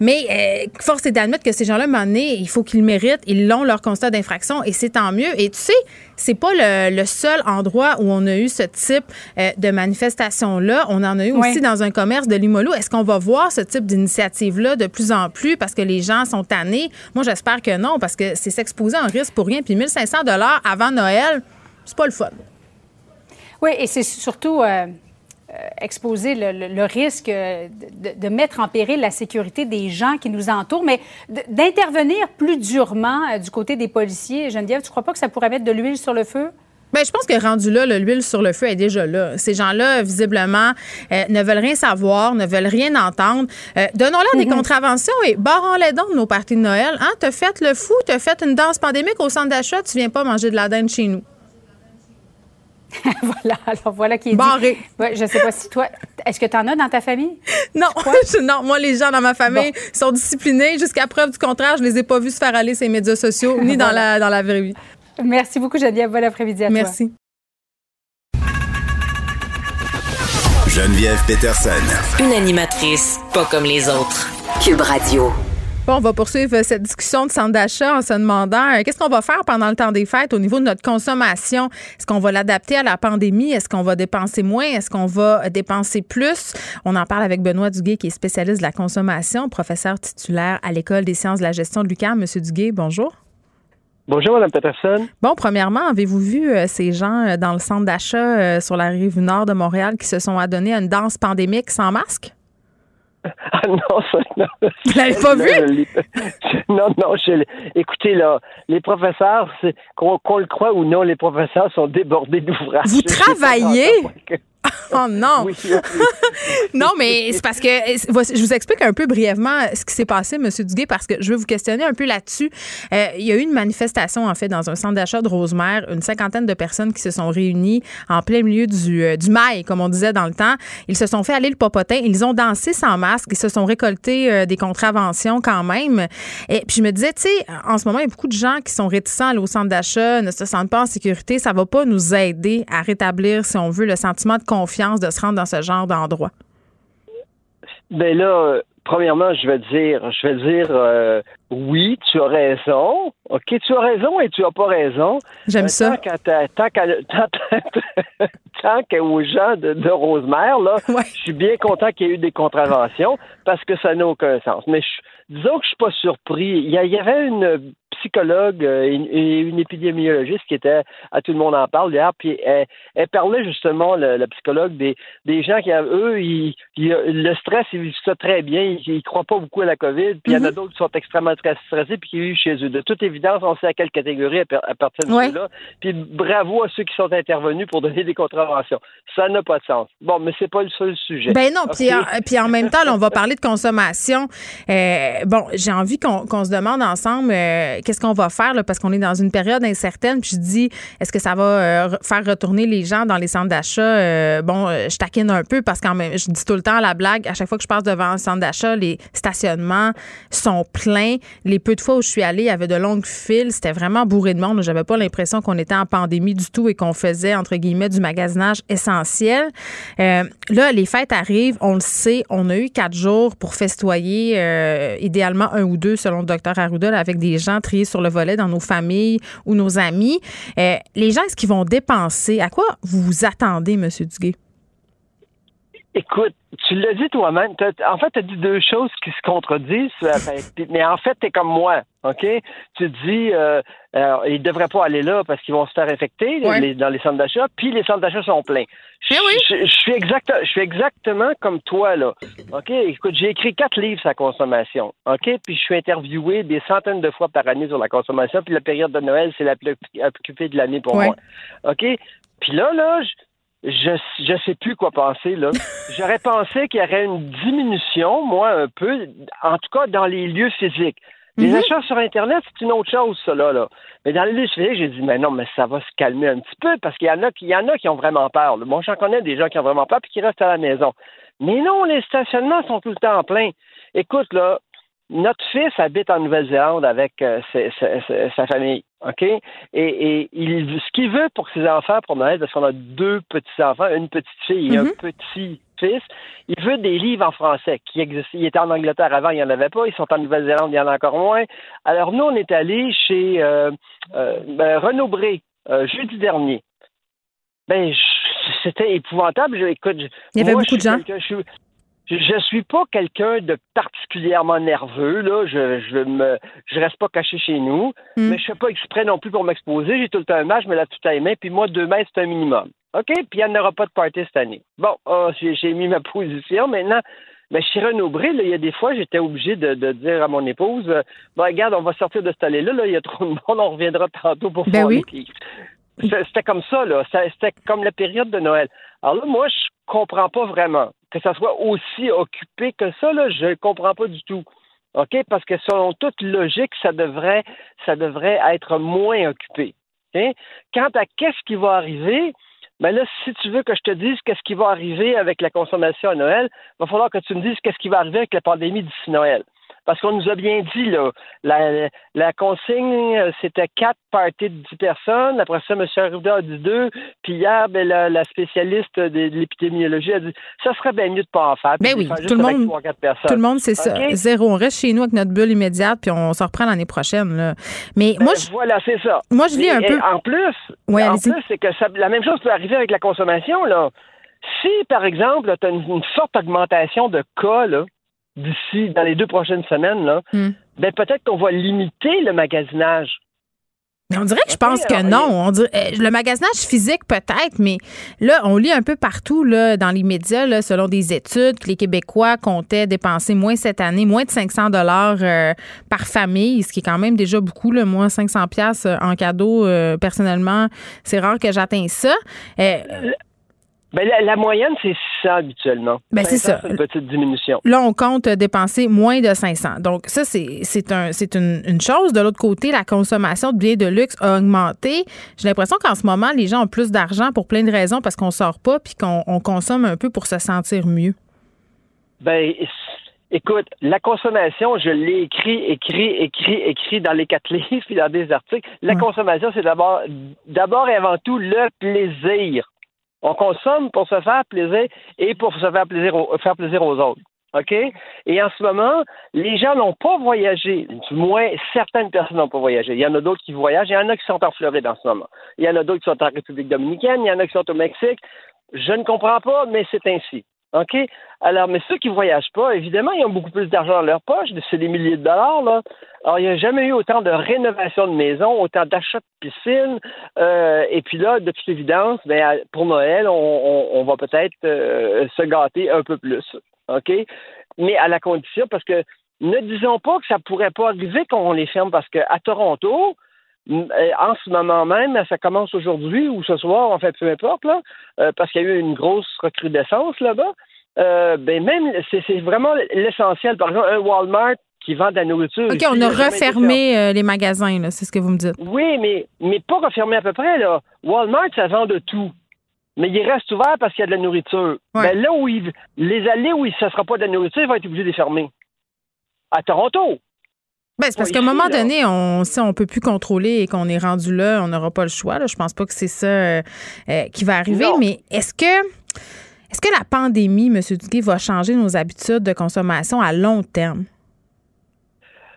Mais force est d'admettre que ces gens-là, à il faut qu'ils méritent. Ils l'ont, leur constat d'infraction, et c'est tant mieux. Et tu sais, c'est pas le, seul endroit où on a eu ce type euh, de manifestation-là. On en a eu aussi dans un commerce de Limolo. Est-ce qu'on va voir ce type d'initiative-là de plus en plus parce que les gens sont tannés? Moi, j'espère que non, parce que c'est s'exposer en risque pour rien. Puis 1500 avant Noël, c'est pas le fun. Oui, et c'est surtout... Euh, euh, exposer le, risque de, mettre en péril la sécurité des gens qui nous entourent, mais d'intervenir plus durement euh, du côté des policiers. Geneviève, tu ne crois pas que ça pourrait mettre de l'huile sur le feu? Bien, je pense que rendu là, l'huile sur le feu est déjà là. Ces gens-là, visiblement, euh, ne veulent rien savoir, ne veulent rien entendre. Donnons-leur des mhm. contraventions et barrons-les donc nos parties de Noël. Hein? T'as fait le fou, t'as fait une danse pandémique au centre d'achat, tu viens pas manger de la dinde chez nous. voilà, alors voilà qui est Barré. dit. je sais pas si toi, est-ce que tu en as dans ta famille? Non, non, moi les gens dans ma famille sont disciplinés jusqu'à preuve du contraire, je les ai pas vus se faire aller ces médias sociaux ni dans la dans la vraie vie. Merci beaucoup Geneviève, bon après-midi à toi. Merci. Geneviève Peterson. Une animatrice pas comme les autres. Cube Radio. Bon, on va poursuivre cette discussion de centre d'achat en se demandant euh, qu'est-ce qu'on va faire pendant le temps des fêtes au niveau de notre consommation? Est-ce qu'on va l'adapter à la pandémie? Est-ce qu'on va dépenser moins? Est-ce qu'on va dépenser plus? On en parle avec Benoît Duguay, qui est spécialiste de la consommation, professeur titulaire à l'École des sciences de la gestion de l'UQAM. Monsieur Duguay, bonjour. Bonjour, Mme Peterson. Bon, premièrement, avez-vous vu euh, ces gens euh, dans le centre d'achat sur la rive nord de Montréal qui se sont adonnés à une danse pandémique sans masque? Ah non, ça, non. Vous l'avez pas vu? Non, non. écoutez, là, les professeurs, qu'on le croit ou non, les professeurs sont débordés d'ouvrages. Vous travaillez? Oh non! non, mais c'est parce que je vous explique un peu brièvement ce qui s'est passé, M. Duguay, parce que je veux vous questionner un peu là-dessus. Euh, il y a eu une manifestation, en fait, dans un centre d'achat de Rosemère, une cinquantaine de personnes qui se sont réunies en plein milieu du, euh, du mail, comme on disait dans le temps. Ils se sont fait aller le popotin, ils ont dansé sans masque, ils se sont récoltés euh, des contraventions quand même. Et puis je me disais, tu sais, en ce moment, il y a beaucoup de gens qui sont réticents à aller au centre d'achat, ne se sentent pas en sécurité. Ça va pas nous aider à rétablir, si on veut, le sentiment de confiance de se rendre dans ce genre d'endroit? Ben là, premièrement, je vais dire, je vais dire euh, oui, tu as raison. OK, tu as raison et tu n'as pas raison. J'aime euh, ça. Tant qu'aux gens de, de Rosemère, là, je suis bien content qu'il y ait eu des contraventions parce que ça n'a aucun sens. Mais disons que je suis pas surpris. Il y, avait une psychologue et euh, une, épidémiologiste qui était à tout le monde en parle hier, puis elle, parlait justement, la psychologue, des, des gens qui, eux, ils, le stress, ils vivent ça très bien, ils, ne croient pas beaucoup à la COVID, puis il y en a mhm. d'autres qui sont extrêmement stressés, puis qui vivent chez eux. De toute évidence, on sait à quelle catégorie à, partir de là Puis bravo à ceux qui sont intervenus pour donner des contraventions. Ça n'a pas de sens. Bon, mais c'est pas le seul sujet. Ben non, puis, en, puis en même temps, on va parler de consommation. Euh, bon, j'ai envie qu'on se demande ensemble euh, qu'est-ce qu'on va faire parce qu'on est dans une période incertaine. Puis je dis, est-ce que ça va euh, faire retourner les gens dans les centres d'achat? Euh, bon, euh, je taquine un peu parce que je dis tout le temps la blague, à chaque fois que je passe devant un centre d'achat, les stationnements sont pleins. Les peu de fois où je suis allée, il y avait de longues files. C'était vraiment bourré de monde. J'avais pas l'impression qu'on était en pandémie du tout et qu'on faisait, entre guillemets, du magasinage essentiel. là, les fêtes arrivent, on le sait. On a eu quatre jours pour festoyer, idéalement un ou deux, selon le docteur Arruda, avec des gens triés sur le volet dans nos familles ou nos amis. Euh, les gens, est-ce qu'ils vont dépenser? À quoi vous vous attendez, M. Duguay? Écoute, tu l'as dit toi-même. En fait, tu as dit deux choses qui se contredisent, euh, ben, mais en fait, tu es comme moi. OK? Tu dis, euh, euh, ils ne devraient pas aller là parce qu'ils vont se faire infecter Ouais. les- dans les centres d'achat, puis les centres d'achat sont pleins. Je, je- je suis exact, je suis exactement comme toi, là. OK? Écoute, j'ai écrit quatre livres sur la consommation. OK? Puis je suis interviewé des centaines de fois par année sur la consommation, puis la période de Noël, c'est la plus occupée de l'année pour Ouais. moi. OK? Puis là, là, je je je sais plus quoi penser là. J'aurais pensé qu'il y aurait une diminution, moi un peu, en tout cas dans les lieux physiques. Les Mhm. achats sur Internet, c'est une autre chose, ça là, là. Mais dans les lieux physiques, j'ai dit, mais non, mais ça va se calmer un petit peu parce qu'il y en a qui, il y en a qui ont vraiment peur. là. Moi, j'en connais des gens qui ont vraiment peur puis qui restent à la maison. Mais non, les stationnements sont tout le temps pleins. Écoute, là, notre fils habite en Nouvelle-Zélande avec euh, sa famille, OK? Et, et il, ce qu'il veut pour ses enfants pour Noël, parce qu'on a deux petits-enfants, une petite fille et un petit-fils, il veut des livres en français qui existent. Il était en Angleterre avant, il n'y en avait pas. Ils sont en Nouvelle-Zélande, il y en a encore moins. Alors, nous, on est allés chez euh, euh, ben, Renaud Bré, euh, jeudi dernier. Ben, c'était épouvantable. Je- écoute, je- Il y avait moi, beaucoup je de gens. Je, je, suis pas quelqu'un de particulièrement nerveux. Là, je, je me, je reste pas caché chez nous, Mm. mais je fais pas exprès non plus pour m'exposer. J'ai tout le temps un match, je me lave tout à les mains, puis moi deux mètres c'est un minimum. Ok, puis il n'y en aura pas de party cette année. Bon, ah, j'ai mis ma position maintenant. Mais chez Renaud Bré, il y a des fois, j'étais obligé de, de dire à mon épouse, euh, Ben, regarde, on va sortir de cette allée-là, là, il y a trop de monde, on reviendra tantôt pour Ben faire oui. les pieds. C'était comme ça, là. C'était comme la période de Noël. Alors là, moi, je comprends pas vraiment que ça soit aussi occupé que ça, là. Je comprends pas du tout. OK? Parce que selon toute logique, ça devrait, ça devrait être moins occupé. OK? Quant à qu'est-ce qui va arriver, ben là, si tu veux que je te dise qu'est-ce qui va arriver avec la consommation à Noël, il va falloir que tu me dises qu'est-ce qui va arriver avec la pandémie d'ici Noël. Parce qu'on nous a bien dit, là, la, la consigne, euh, c'était quatre parties de dix personnes. Après ça, M. Arruda a dit deux. Puis hier, ben, la, la spécialiste de, de l'épidémiologie a dit ça serait bien mieux de pas en faire. puis Ben oui, tout le monde-. Tout le monde, c'est ça. Zéro. On reste chez nous avec notre bulle immédiate, puis on se reprend l'année prochaine. Là. Mais moi, je, Voilà, c'est ça. moi, je lis Mais, un peu. En plus, Ouais, en plus, c'est que ça- la même chose peut arriver avec la consommation. Là. Si, par exemple, tu as une, une forte augmentation de cas là, d'ici, dans les deux prochaines semaines, là, Hmm. ben, peut-être qu'on va limiter le magasinage. Mais on dirait que je pense que non. On euh, le magasinage physique, peut-être, mais là, on lit un peu partout là, dans les médias, là, selon des études, que les Québécois comptaient dépenser moins cette année, moins de 500 dollars euh, par famille, ce qui est quand même déjà beaucoup. Là, moi, 500 pièces en cadeau, euh, personnellement, c'est rare que j'atteigne ça. Euh, Ben, la, la moyenne, c'est ça habituellement. Ben, c'est 500, ça. une petite diminution. Là, on compte dépenser moins de 500. Donc, ça, c'est c'est un, c'est une, une chose. De l'autre côté, la consommation de biens de luxe a augmenté. J'ai l'impression qu'en ce moment, les gens ont plus d'argent pour plein de raisons parce qu'on sort pas puis qu'on on consomme un peu pour se sentir mieux. Ben, écoute, la consommation, je l'ai écrit, écrit, écrit, écrit dans les quatre livres puis dans des articles. La consommation, c'est d'abord, d'abord et avant tout le plaisir. On consomme pour se faire plaisir et pour se faire plaisir, faire plaisir aux autres. OK? Et en ce moment, les gens n'ont pas voyagé. Du moins, certaines personnes n'ont pas voyagé. Il y en a d'autres qui voyagent. Il y en a qui sont en Floride en ce moment. Il y en a d'autres qui sont en République dominicaine. Il y en a qui sont au Mexique. Je ne comprends pas, mais c'est ainsi. OK? Alors, mais ceux qui ne voyagent pas, évidemment, ils ont beaucoup plus d'argent dans leur poche. C'est des milliers de dollars, là. Alors, il n'y a jamais eu autant de rénovation de maisons, autant d'achats de piscines. Euh, et puis là, de toute évidence, ben, pour Noël, on, va peut-être euh, se gâter un peu plus. OK? Mais à la condition, parce que ne disons pas que ça pourrait pas arriver qu'on les ferme, parce qu'à Toronto, en ce moment même, ça commence aujourd'hui ou ce soir, en fait, peu importe, là, euh, parce qu'il y a eu une grosse recrudescence là-bas. Euh, ben même, c'est vraiment l'essentiel. Par exemple, un Walmart qui vend de la nourriture. OK, on a refermé euh, les magasins, c'est ce que vous me dites. oui, mais, mais pas refermé à peu près, là. Walmart, ça vend de tout. Mais il reste ouvert parce qu'il y a de la nourriture. Ben là où il, les allées où il- ça ne sera pas de la nourriture, ils vont être obligés de les fermer. À Toronto. Ben, c'est parce qu'à un moment donné, on, si on peut plus contrôler et qu'on est rendu là, on n'aura pas le choix. Là. Je pense pas que c'est ça euh, euh, qui va arriver. Non. Mais est-ce que est-ce que la pandémie, M. Duguay, va changer nos habitudes de consommation à long terme?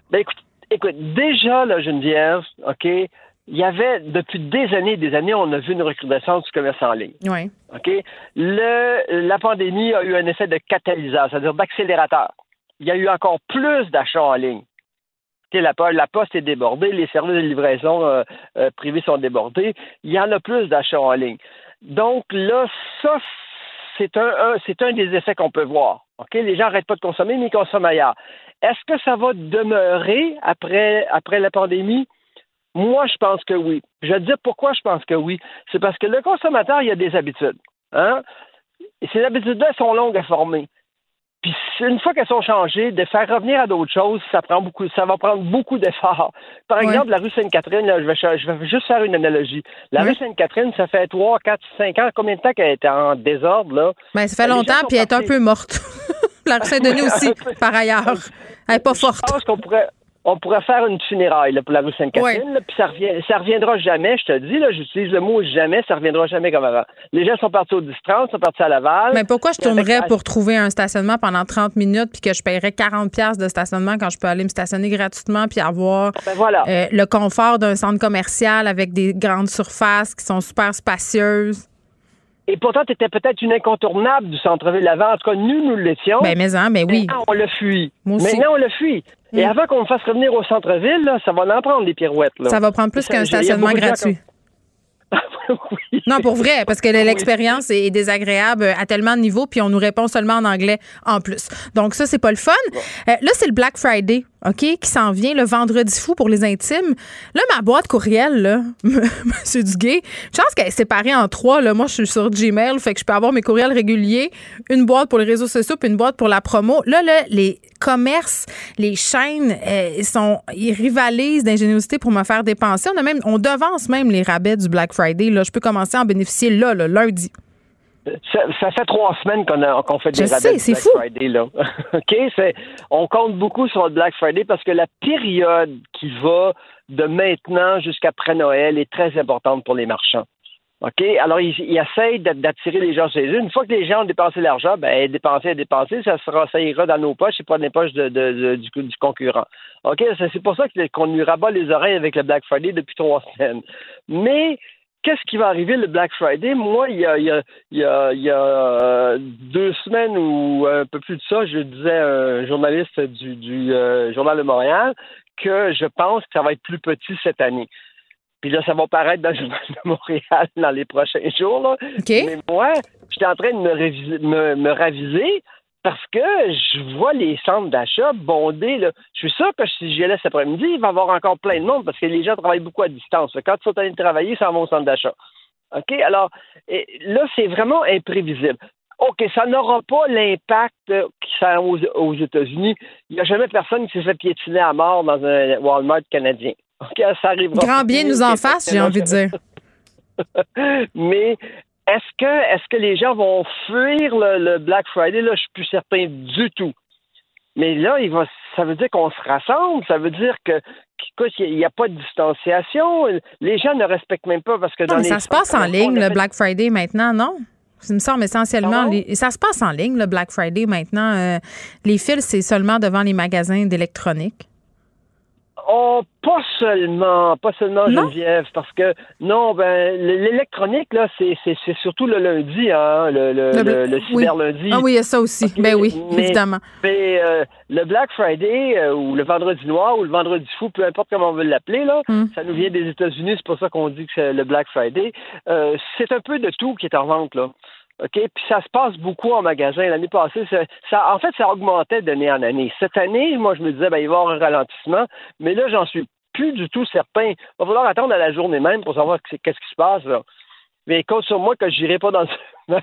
Ben écoute, écoute déjà, là, Geneviève, OK, il y avait, depuis des années et des années, on a vu une recrudescence du commerce en ligne. Oui. OK? Le, la pandémie a eu un effet de catalyseur, c'est-à-dire d'accélérateur. Il y a eu encore plus d'achats en ligne. La, po- la poste est débordée, les services de livraison euh, euh, privés sont débordés. Il y en a plus d'achats en ligne. Donc là, ça, c'est un, des effets qu'on peut voir. Les gens n'arrêtent pas de consommer, mais ils consomment ailleurs. Est-ce que ça va demeurer après, après la pandémie? Moi, je pense que oui. Je vais te dire pourquoi je pense que oui. C'est parce que le consommateur, il a des habitudes. Hein? Et ces habitudes-là sont longues à former. Puis une fois qu'elles sont changées, de faire revenir à d'autres choses, ça prend beaucoup, ça va prendre beaucoup d'efforts. Par exemple, la rue Sainte-Catherine, là, je, vais, je vais juste faire une analogie. La rue Sainte-Catherine, ça fait 3, 4, 5 ans, combien de temps qu'elle était en désordre, là? Ben, ça fait longtemps, puis elle est un peu morte. la rue Saint-Denis aussi, par ailleurs. Elle n'est pas forte. Je pense qu'on pourrait, on pourrait faire une funéraille là, pour la rue Sainte-Catherine, puis ça, revient, ça reviendra jamais, je te dis, là, j'utilise le mot jamais, ça reviendra jamais comme avant. Les gens sont partis au 10-30, sont partis à Laval. Mais pourquoi je avec tournerais pour trouver un stationnement pendant 30 minutes puis que je paierais 40 pièces de stationnement quand je peux aller me stationner gratuitement puis avoir Ben voilà. euh, le confort d'un centre commercial avec des grandes surfaces qui sont super spacieuses? Et pourtant, tu étais peut-être une incontournable du centre-ville avant. En tout cas, nous, nous l'étions. Ben, mais hein, ben oui. Maintenant, on le fuit. Maintenant, on le fuit. Et Mm. avant qu'on me fasse revenir au centre-ville, là, ça va en prendre des pirouettes. Là. Ça va prendre plus qu'un stationnement gratuit. Non, pour vrai, parce que l'expérience est désagréable à tellement de niveaux, puis on nous répond seulement en anglais en plus. Donc ça, c'est pas le fun. Euh, là, c'est le Black Friday, OK, qui s'en vient le vendredi fou pour les intimes. Là, ma boîte courriel, là, Monsieur Duguay, je pense qu'elle est séparée en trois. Là. Moi, je suis sur Gmail, fait que je peux avoir mes courriels réguliers, une boîte pour les réseaux sociaux, puis une boîte pour la promo. Là, là les commerces, les chaînes, euh, ils sont, ils rivalisent d'ingéniosité pour me faire dépenser. On a même, on devance même les rabais du Black Friday. Là, je peux commencer à en bénéficier là, là lundi. Ça, ça fait trois semaines qu'on fait des Je rabais sais, Black fou. Friday. Là. OK? C'est, on compte beaucoup sur le Black Friday parce que la période qui va de maintenant jusqu'après Noël est très importante pour les marchands. OK? Alors, ils, ils essayent d'a- d'attirer les gens chez eux. Une fois que les gens ont dépensé l'argent, ben, dépenser, dépenser, ça sera, ça ira dans nos poches et pas dans les poches de, de- de- du, du concurrent. OK? C'est pour ça qu'on lui rabat les oreilles avec le Black Friday depuis trois semaines. Mais, qu'est-ce qui va arriver le Black Friday? Moi, il y a, il y a, il y a, il y a, deux semaines ou un peu plus de ça, je disais à un journaliste du, du euh, Journal de Montréal que je pense que ça va être plus petit cette année. Puis là, ça va paraître dans le Journal de Montréal dans les prochains jours. Là. Mais moi, j'étais en train de me, réviser- me, me raviser parce que je vois les centres d'achat bondés. Là. Je suis sûr que si j'y allais cet après-midi, il va y avoir encore plein de monde parce que les gens travaillent beaucoup à distance. Quand ils sont allés travailler, ça va au centre d'achat. OK? Alors, là, c'est vraiment imprévisible. OK, ça n'aura pas l'impact euh, ça a aux, aux États-Unis. Il n'y a jamais personne qui s'est fait piétiner à mort dans un Walmart canadien. OK, ça arrivera. Grand bien nous en fasse, j'ai envie de dire. Mais est-ce que est-ce que les gens vont fuir le, le Black Friday? Là, je suis plus certain du tout. Mais là, il va, ça veut dire qu'on se rassemble, ça veut dire que qu'écoute, il n'y a, pas de distanciation. Les gens ne respectent même pas parce que Non, dans mais les ça se passe en ligne, le Black Friday maintenant, non? Ça me semble essentiellement. les- ça se passe en ligne, le Black Friday maintenant. Euh, les fils, c'est seulement devant les magasins d'électronique. Oh, pas seulement, pas seulement Non? Geneviève, parce que non, ben l'électronique là, c'est c'est c'est surtout le lundi, hein, le le, Le le, oui. cyber lundi. Ah oui, il y a ça aussi. Ben oui, Mais- évidemment. Mais euh, le Black Friday euh, ou le vendredi noir ou le vendredi fou, peu importe comment on veut l'appeler là, Hmm. ça nous vient des États-Unis, c'est pour ça qu'on dit que c'est le Black Friday. Euh, c'est un peu de tout qui est en vente là. OK? Puis ça se passe beaucoup en magasin. L'année passée, ça, en fait, ça augmentait d'année en année. Cette année, moi, je me disais, ben, il va y avoir un ralentissement. Mais là, j'en suis plus du tout certain. Il va falloir attendre à la journée même pour savoir qu'est-ce qui se passe, là. Mais compte sur moi que je n'irai pas dans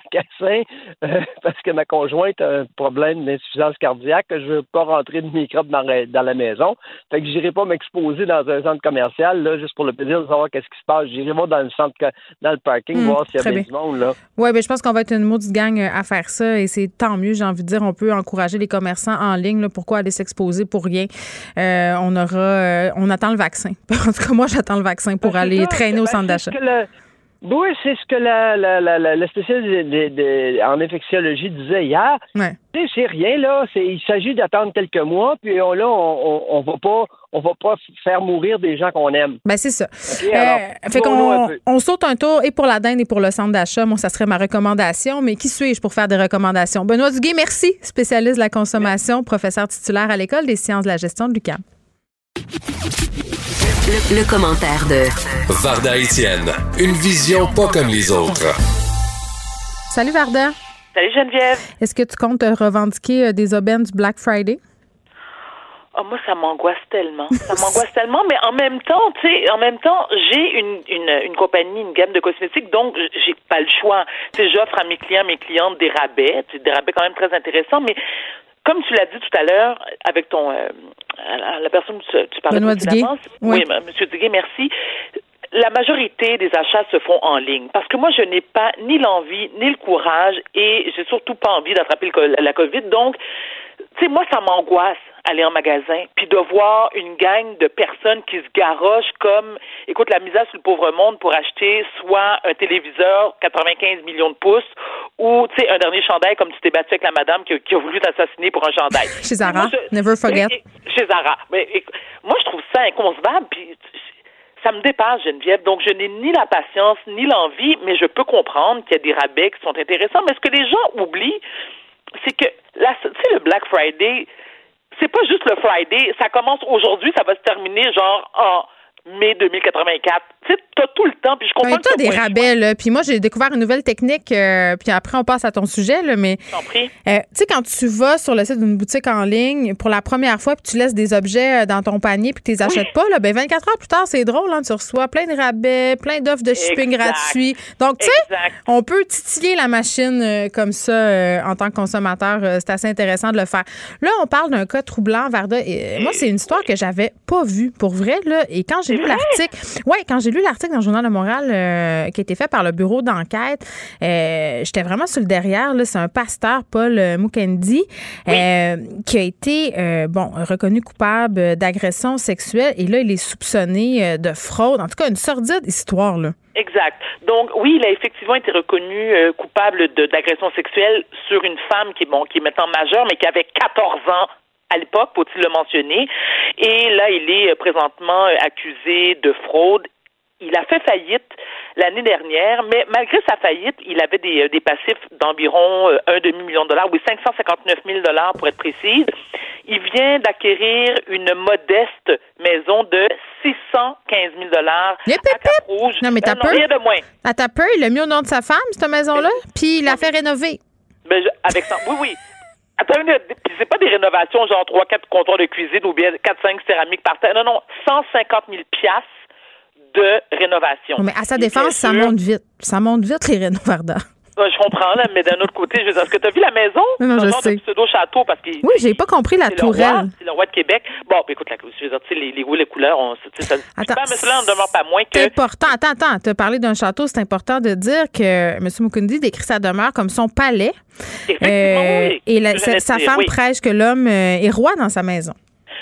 euh, parce que ma conjointe a un problème d'insuffisance cardiaque, que je veux pas rentrer de microbes dans, la- dans la maison. Fait que j'irai pas m'exposer dans un centre commercial, là, juste pour le plaisir de savoir qu'est-ce qui se passe. J'irai voir dans le centre, dans le parking, Hmm, voir s'il y a bien du monde, là. Oui, ben, je pense qu'on va être une maudite gang euh, à faire ça et c'est tant mieux, j'ai envie de dire. On peut encourager les commerçants en ligne. là. pourquoi aller s'exposer pour rien? Euh, on aura, euh, on attend le vaccin. En tout cas, moi, j'attends le vaccin pour Ben, aller ça, traîner au ben, centre d'achat. Oui, c'est ce que la, la, la, la, la spécialiste de- de- en infectiologie disait hier. Ouais. C'est rien là. Il s'agit d'attendre quelques mois, puis on, là, on, on, on va pas, on va pas faire mourir des gens qu'on aime. Ben, c'est ça. Alors, Euh, fait qu'on on saute un tour et pour la dinde et pour le centre d'achat. Moi, ça serait ma recommandation. Mais qui suis-je pour faire des recommandations? Benoît Duguay, merci. Spécialiste de la consommation, professeur titulaire à l'École des sciences de la gestion de l'UQAM. Le, le commentaire de Varda Étienne, une vision pas comme les autres. Salut, Varda. Salut Geneviève. Est-ce que tu comptes revendiquer euh, des aubaines du Black Friday? Oh, moi, ça m'angoisse tellement. Ça m'angoisse tellement, mais en même temps, tu sais, en même temps, j'ai une, une, une compagnie, une gamme de cosmétiques, donc j'ai pas le choix. Tu sais, j'offre à mes clients, mes clientes des rabais, des rabais quand même très intéressants, mais comme tu l'as dit tout à l'heure, avec ton euh, la personne que tu, tu parlais Benoît Duguay? Oui. oui, Monsieur Duguay, merci. La majorité des achats se font en ligne parce que moi, je n'ai pas ni l'envie ni le courage et j'ai surtout pas envie d'attraper la COVID. Donc, tu sais, moi, ça m'angoisse aller en magasin puis de voir une gang de personnes qui se garochent comme, écoute, la misère sur le pauvre monde pour acheter soit un téléviseur 95 millions de pouces ou, tu sais, un dernier chandail comme tu t'es battu avec la madame qui, a- qui a voulu t'assassiner pour un chandail. Chez Zara. Moi, je- Never forget. et- et- Chez Zara. Mais, éc- moi, je trouve ça inconcevable puis ça me dépasse, Geneviève. Donc, je n'ai ni la patience ni l'envie, mais je peux comprendre qu'il y a des rabais qui sont intéressants. Mais ce que les gens oublient, c'est que, tu sais, le Black Friday, c'est pas juste le Friday. Ça commence aujourd'hui, ça va se terminer genre en mai 2084. Tu sais, t'as tout le temps, puis je comprends t'as des rabais, là. Puis moi, j'ai découvert une nouvelle technique, euh, puis après, on passe à ton sujet, là, mais... Euh, tu sais, quand tu vas sur le site d'une boutique en ligne pour la première fois, puis tu laisses des objets euh, dans ton panier, puis tu les achètes pas, là, ben 24 heures plus tard, c'est drôle, hein, tu reçois plein de rabais, plein d'offres de shipping Exact. gratuits. Donc, tu sais, on peut titiller la machine euh, comme ça en tant que consommateur. C'est assez intéressant de le faire. Là, on parle d'un cas troublant, Varda. Et, moi, c'est une histoire que j'avais pas vue, pour vrai, là. Et quand j'ai lu l'article, ouais, quand j'ai lu l'article dans le Journal de Montréal euh, qui a été fait par le bureau d'enquête, euh, j'étais vraiment sur le derrière. C'est un pasteur, Paul euh, Mukendi, euh, qui a été bon reconnu coupable d'agression sexuelle. Et là, il est soupçonné de fraude. En tout cas, une sordide histoire, là. Exact. Donc oui, il a effectivement été reconnu euh, coupable d'agression sexuelle sur une femme qui est bon, qui est maintenant majeure, mais qui avait 14 ans à l'époque, faut-il le mentionner. Et là, il est présentement accusé de fraude. Il a fait faillite l'année dernière, mais malgré sa faillite, il avait des, euh, des passifs d'environ euh, un demi-million de dollars, oui, 559 000 dollars pour être précise. Il vient d'acquérir une modeste maison de 615 000 dollars à Cap-Rouge. Non, mais t'as peur? rien de moins. À ta peur, il l'a mis au nom de sa femme, cette maison-là, puis il l'a fait rénover. Ben, je- avec ça. Oui, oui. Attends, c'est pas des rénovations genre 3-4 comptoirs de cuisine ou bien 4-5 céramiques par terre. Non, non. 150 000 piastres de rénovation. Mais à sa défense, ça monte vite. Ça monte vite, les rénovardas. Ouais, je comprends, là, mais d'un autre côté, je veux dire, est-ce que tu as vu la maison? Non, je sais. pseudo-château parce qu'il Oui, j'ai pas compris la tourelle. c'est le roi de Québec. Bon, ben, écoute, la, je veux dire, tu sais, les, les goûts, les couleurs, on, ça, Attends, mais cela n'en demeure pas moins que C'est important. Attends, attends. Tu as parlé d'un château. C'est important de dire que M. Mukundi décrit sa demeure comme son palais. Euh, oui. et la- sa, femme oui. prêche que l'homme euh, est roi dans sa maison.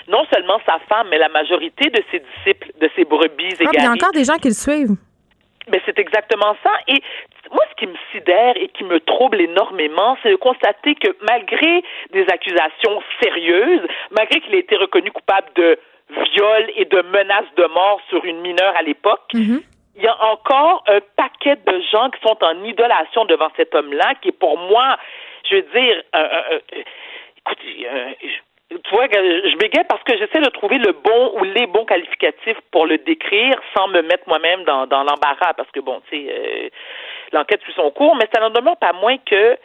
Non seulement sa femme, mais la majorité de ses disciples, de ses brebis Ah, puis il y a encore des gens qui le suivent. Mais c'est exactement ça. Et moi, ce qui me sidère et qui me trouble énormément, c'est de constater que malgré des accusations sérieuses, malgré qu'il ait été reconnu coupable de viol et de menaces de mort sur une mineure à l'époque, il y a encore un paquet de gens qui sont en idolation devant cet homme-là, qui est pour moi, je veux dire, écoute, euh, je- tu vois, je bégaye parce que j'essaie de trouver le bon ou les bons qualificatifs pour le décrire sans me mettre moi-même dans, l'embarras, parce que bon, tu sais, euh, l'enquête suit son cours, mais ça n'en demeure pas moins que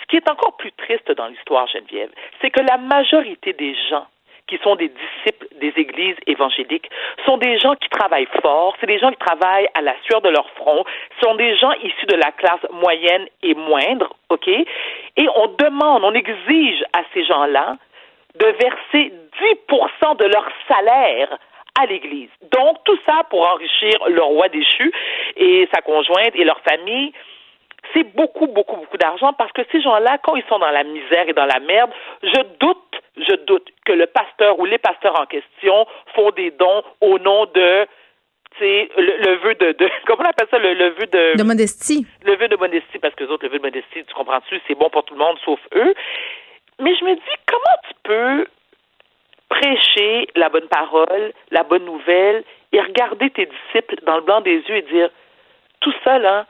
ce qui est encore plus triste dans l'histoire, Geneviève, c'est que la majorité des gens qui sont des disciples des églises évangéliques sont des gens qui travaillent fort, c'est des gens qui travaillent à la sueur de leur front, sont des gens issus de la classe moyenne et moindre, OK? Et on demande, on exige à ces gens-là de verser 10 de leur salaire à l'Église. Donc, tout ça pour enrichir le roi déchu et sa conjointe et leur famille. C'est beaucoup, beaucoup, beaucoup d'argent parce que ces gens-là, quand ils sont dans la misère et dans la merde, je doute, je doute que le pasteur ou les pasteurs en question font des dons au nom de tu c'est le, le vœu de, de, comment on appelle ça, le, le vœu de... De modestie. Le vœu de modestie, parce que les autres, le vœu de modestie, tu comprends-tu, c'est bon pour tout le monde, sauf eux. Mais je me dis, comment tu peux prêcher la bonne parole, la bonne nouvelle, et regarder tes disciples dans le blanc des yeux et dire, tout ça, là,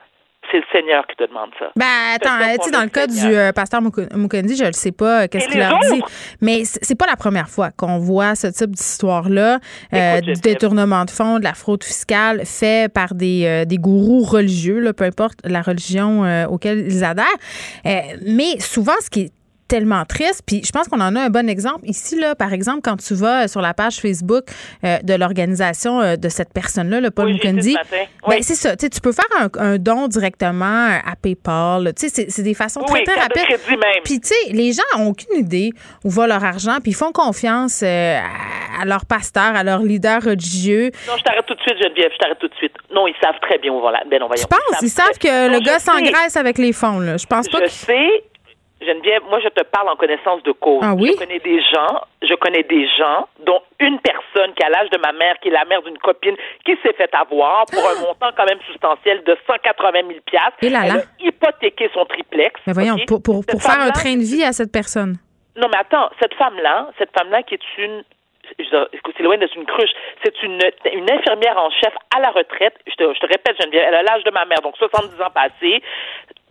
c'est le Seigneur qui te demande ça. Ben, attends, tu sais, dans le cas Seigneur. du euh, pasteur Muk- Mukundi, je ne sais pas euh, qu'est-ce qu'il leur dit, mais c'est pas la première fois qu'on voit ce type d'histoire-là, euh, du détournement de fonds, de la fraude fiscale fait par des, des gourous religieux, là, peu importe la religion auquel ils adhèrent. Mais souvent, ce qui est tellement triste. Puis je pense qu'on en a un bon exemple ici, là, par exemple, quand tu vas sur la page Facebook euh, de l'organisation euh, de cette personne-là, le Paul Oui, ce. Ben, c'est ça. Tu peux faire un, un don directement à PayPal. C'est- des façons Oui, très, très rapides. Puis, tu sais, les gens ont aucune idée où va leur argent, puis ils font confiance euh, à, leur pasteur, à leur leader religieux. Non, je t'arrête tout de suite, Geneviève, je t'arrête tout de suite. Non, ils savent très bien où va la... Ben non, voyons. Tu penses? Ils savent que Non, le gars s'engraisse avec les fonds. Là. Je pense pas Je que... sais, Geneviève, moi je te parle en connaissance de cause. Ah oui? Je connais des gens, je connais des gens, dont une personne qui a l'âge de ma mère, qui est la mère d'une copine, qui s'est fait avoir pour un montant quand même substantiel de 180 000 Et là là? Elle a hypothéqué son triplex. Mais voyons, pour, pour, pour faire un train de vie à cette personne. Non, mais attends, cette femme-là, cette femme-là qui est une c'est loin d'être une cruche. C'est une, une infirmière en chef à la retraite. Je te, je te répète, Geneviève, elle a l'âge de ma mère, donc 70 ans passés.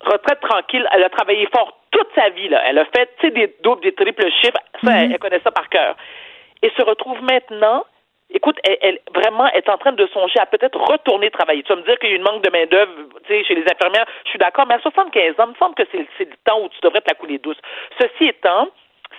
Retraite tranquille. Elle a travaillé fort toute sa vie. Là. Elle a fait des doubles, des triples chiffres. Ça, elle, elle connaît ça par cœur. Et se retrouve maintenant Écoute, elle, elle vraiment est en train de songer à peut-être retourner travailler. Tu vas me dire qu'il y a une manque de main-d'œuvre, tu sais, chez les infirmières. Je suis d'accord, mais à 75 ans, il me semble que c'est le temps où tu devrais te la couler douce. Ceci étant,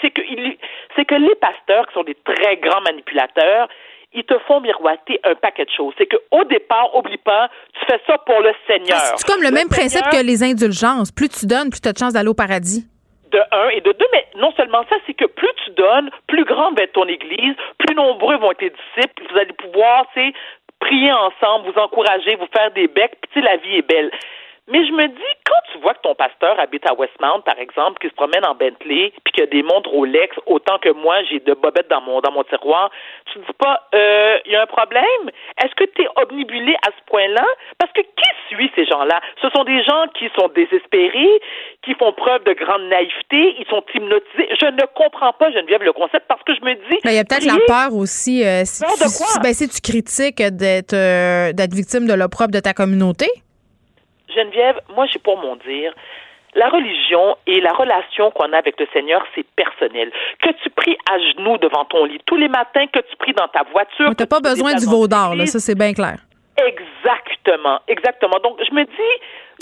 c'est que, il- c'est que les pasteurs, qui sont des très grands manipulateurs, ils te font miroiter un paquet de choses. C'est qu'au départ, oublie pas, tu fais ça pour le Seigneur. Ah, C'est comme le, même principe que les indulgences? Plus tu donnes, plus tu as de chances d'aller au paradis. de un et de deux, mais non seulement ça, c'est que plus tu donnes, plus grande va être ton Église, plus nombreux vont être tes disciples, vous allez pouvoir, tu sais, prier ensemble, vous encourager, vous faire des becs, puis la vie est belle. Mais je me dis, quand tu vois que ton pasteur habite à Westmount, par exemple, qui se promène en Bentley, puis qu'il y a des montres Rolex, autant que moi, j'ai de bobettes dans mon dans mon tiroir, tu te dis pas, euh, il y a un problème? Est-ce que tu es omnibulé à ce point-là? Parce que qui suit ces gens-là? Ce sont des gens qui sont désespérés, qui font preuve de grande naïveté, ils sont hypnotisés. Je ne comprends pas, Geneviève, le concept, parce que je me dis... Ben, Il y a peut-être la peur aussi. euh, si, Peur tu, de quoi? si- ben, si tu critiques d'être euh, d'être victime de l'opprobre de ta communauté. Geneviève, moi, j'ai pour mon dire, la religion et la relation qu'on a avec le Seigneur, c'est personnel. Que tu pries à genoux devant ton lit tous les matins, que tu pries dans ta voiture. Tu n'as pas besoin du veau d'or, ça c'est bien clair. Exactement, exactement. Donc, je me dis,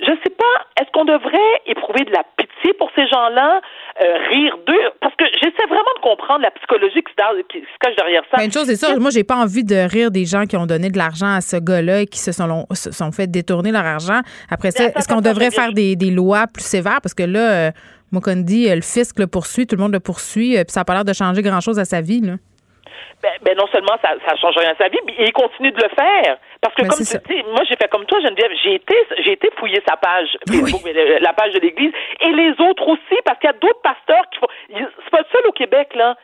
je sais pas, est-ce qu'on devrait éprouver de la pitié pour ces gens-là, euh, rire d'eux? Parce que j'essaie vraiment de comprendre la psychologie qui se, cache derrière ça. Ben, une chose c'est ça, moi j'ai pas envie de rire des gens qui ont donné de l'argent à ce gars-là et qui se sont, se sont fait détourner leur argent. Après ça, attends, est-ce qu'on devrait faire des, des lois plus sévères? Parce que là, euh, Mokondi, euh, le fisc le poursuit, tout le monde le poursuit, euh, puis ça n'a pas l'air de changer grand-chose à sa vie. Là. Ben, ben non seulement ça ça change rien à sa vie, mais il continue de le faire. Parce que Ben, comme tu dis, moi j'ai fait comme toi, Geneviève, j'ai été j'ai été fouiller sa page Facebook, la page de l'Église, et les autres aussi, parce qu'il y a d'autres pasteurs qui font. C'est pas le seul au Québec là.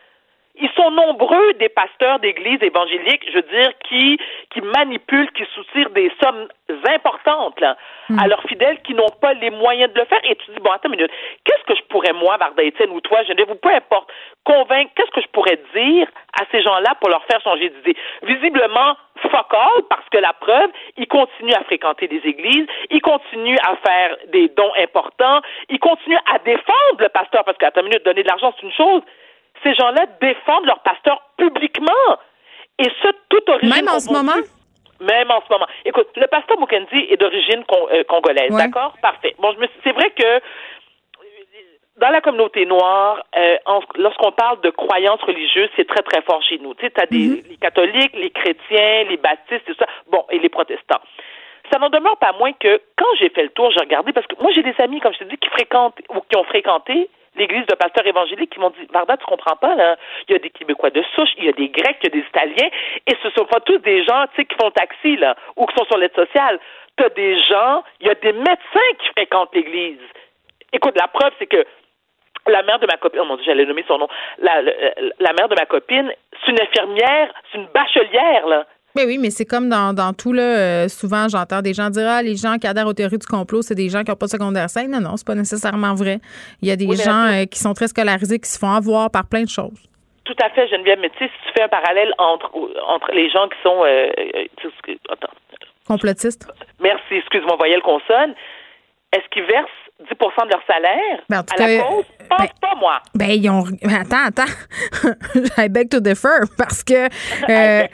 Ils sont nombreux des pasteurs d'églises évangéliques, je veux dire, qui qui manipulent, qui soutirent des sommes importantes là, à leurs fidèles qui n'ont pas les moyens de le faire. Et tu dis bon, attends une minute, qu'est-ce que je pourrais moi, Varda Étienne ou toi, Geneviève, ou peu importe, convaincre, qu'est-ce que je pourrais dire à ces gens-là pour leur faire changer d'idée? Visiblement, fuck all, parce que la preuve, ils continuent à fréquenter des églises, ils continuent à faire des dons importants, ils continuent à défendre le pasteur, parce qu'à ta minute, donner de l'argent, c'est une chose. Ces gens-là défendent leur pasteur publiquement. Et ce, tout origine Même en ce moment? Même en ce moment. Écoute, le pasteur Mukendi est d'origine con- euh, congolaise, Ouais. d'accord? Parfait. Bon, je me suis- c'est vrai que dans la communauté noire, euh, en- lorsqu'on parle de croyances religieuses, c'est très, très fort chez nous. Tu sais, t'as des Mm-hmm. les catholiques, les chrétiens, les baptistes, tout ça. Bon, et les protestants. Ça n'en demeure pas moins que quand j'ai fait le tour, j'ai regardé, parce que moi, j'ai des amis, comme je te dis, qui fréquentent ou qui ont fréquenté l'église de pasteurs évangéliques qui m'ont dit, Varda, tu comprends pas, là. Il y a des Québécois de souche, il y a des Grecs, il y a des Italiens, et ce sont pas tous des gens, tu sais, qui font taxi, là, ou qui sont sur l'aide sociale. T'as des gens, il y a des médecins qui fréquentent l'église. Écoute, la preuve, c'est que la mère de ma copine, oh mon Dieu, j'allais nommer son nom, la, la, la mère de ma copine, c'est une infirmière, c'est une bachelière, là. Mais oui, mais c'est comme dans, dans tout, là, euh, souvent j'entends des gens dire Ah, les gens qui adhèrent aux théories du complot, c'est des gens qui n'ont pas de secondaire 5. Non, non, c'est pas nécessairement vrai. Il y a des gens euh, qui sont très scolarisés qui se font avoir par plein de choses. Tout à fait, Geneviève. Mais tu sais, si tu fais un parallèle entre, entre les gens qui sont. Euh, attends. Complotistes. Merci, excuse-moi, voyelle consonne. Est-ce qu'ils versent 10% de leur salaire? Ben, en tout à la cas, cause? Pense ben- pas, moi. Ben, ils ont. Attends, attends. I beg to differ parce que euh,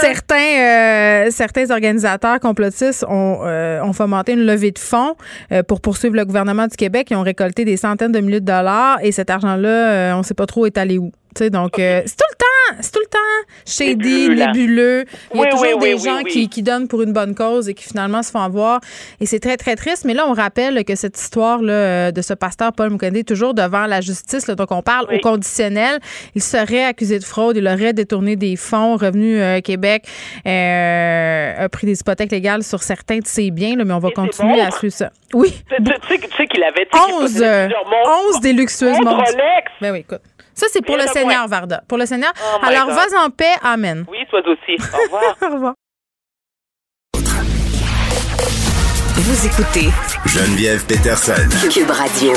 certains, euh, certains organisateurs complotistes ont, euh, ont fomenté une levée de fonds euh, pour poursuivre le gouvernement du Québec. Ils ont récolté des centaines de milliers de dollars et cet argent-là, euh, on ne sait pas trop est allé où. Tu sais, donc, euh, c'est tout le temps, c'est tout le temps shady, Nébuleux, là. nébuleux. Il y a Oui, toujours oui, des oui, gens qui, qui donnent pour une bonne cause et qui finalement se font avoir. Et c'est très, très triste. Mais là, on rappelle que cette histoire là, de ce pasteur Paul Mukonde est toujours devant la justice. là. donc, on parle au conditionnel. Il serait accusé de fraude. Il aurait détourné des fonds. Revenu euh, Québec euh, a pris des hypothèques légales sur certains de ses biens. là, mais on va continuer bon. à suivre ça. Oui. Tu sais qu'il avait. tu sais qu'il 11, possédait euh, plusieurs montres- 11 des luxueuses montres. Ben oui, écoute. Ça, c'est pour le Seigneur, moins. Varda. Pour le Seigneur. Oh Alors, God. vas en paix. Amen. Oui, toi aussi. Au revoir. Au revoir. Vous écoutez Geneviève Peterson. Cube Radio.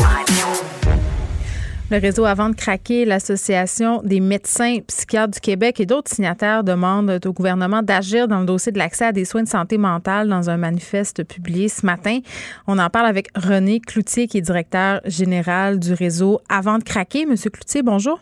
Le réseau Avant de craquer, l'Association des médecins psychiatres du Québec et d'autres signataires demandent au gouvernement d'agir dans le dossier de l'accès à des soins de santé mentale dans un manifeste publié ce matin. On en parle avec René Cloutier, qui est directeur général du réseau Avant de craquer. Monsieur Cloutier, bonjour.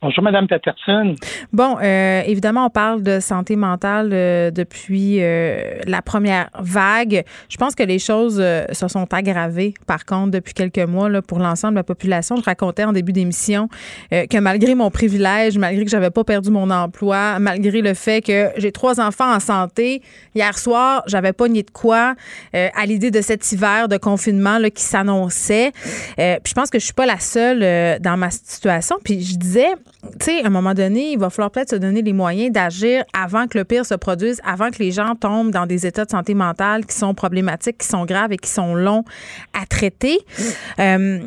Bonjour, Madame Peterson. Bon, euh, évidemment, on parle de santé mentale euh, depuis euh, la première vague. Je pense que les choses euh, se sont aggravées, par contre, depuis quelques mois là, pour l'ensemble de la population. Je racontais en début d'émission euh, que malgré mon privilège, malgré que j'avais pas perdu mon emploi, malgré le fait que j'ai trois enfants en santé, hier soir, j'avais pas nié de quoi euh, à l'idée de cet hiver de confinement là, qui s'annonçait. Puis je pense que je suis pas la seule dans ma situation. Puis je disais, tu sais, à un moment donné, il va falloir peut-être se donner les moyens d'agir avant que le pire se produise, avant que les gens tombent dans des états de santé mentale qui sont problématiques, qui sont graves et qui sont longs à traiter. Euh,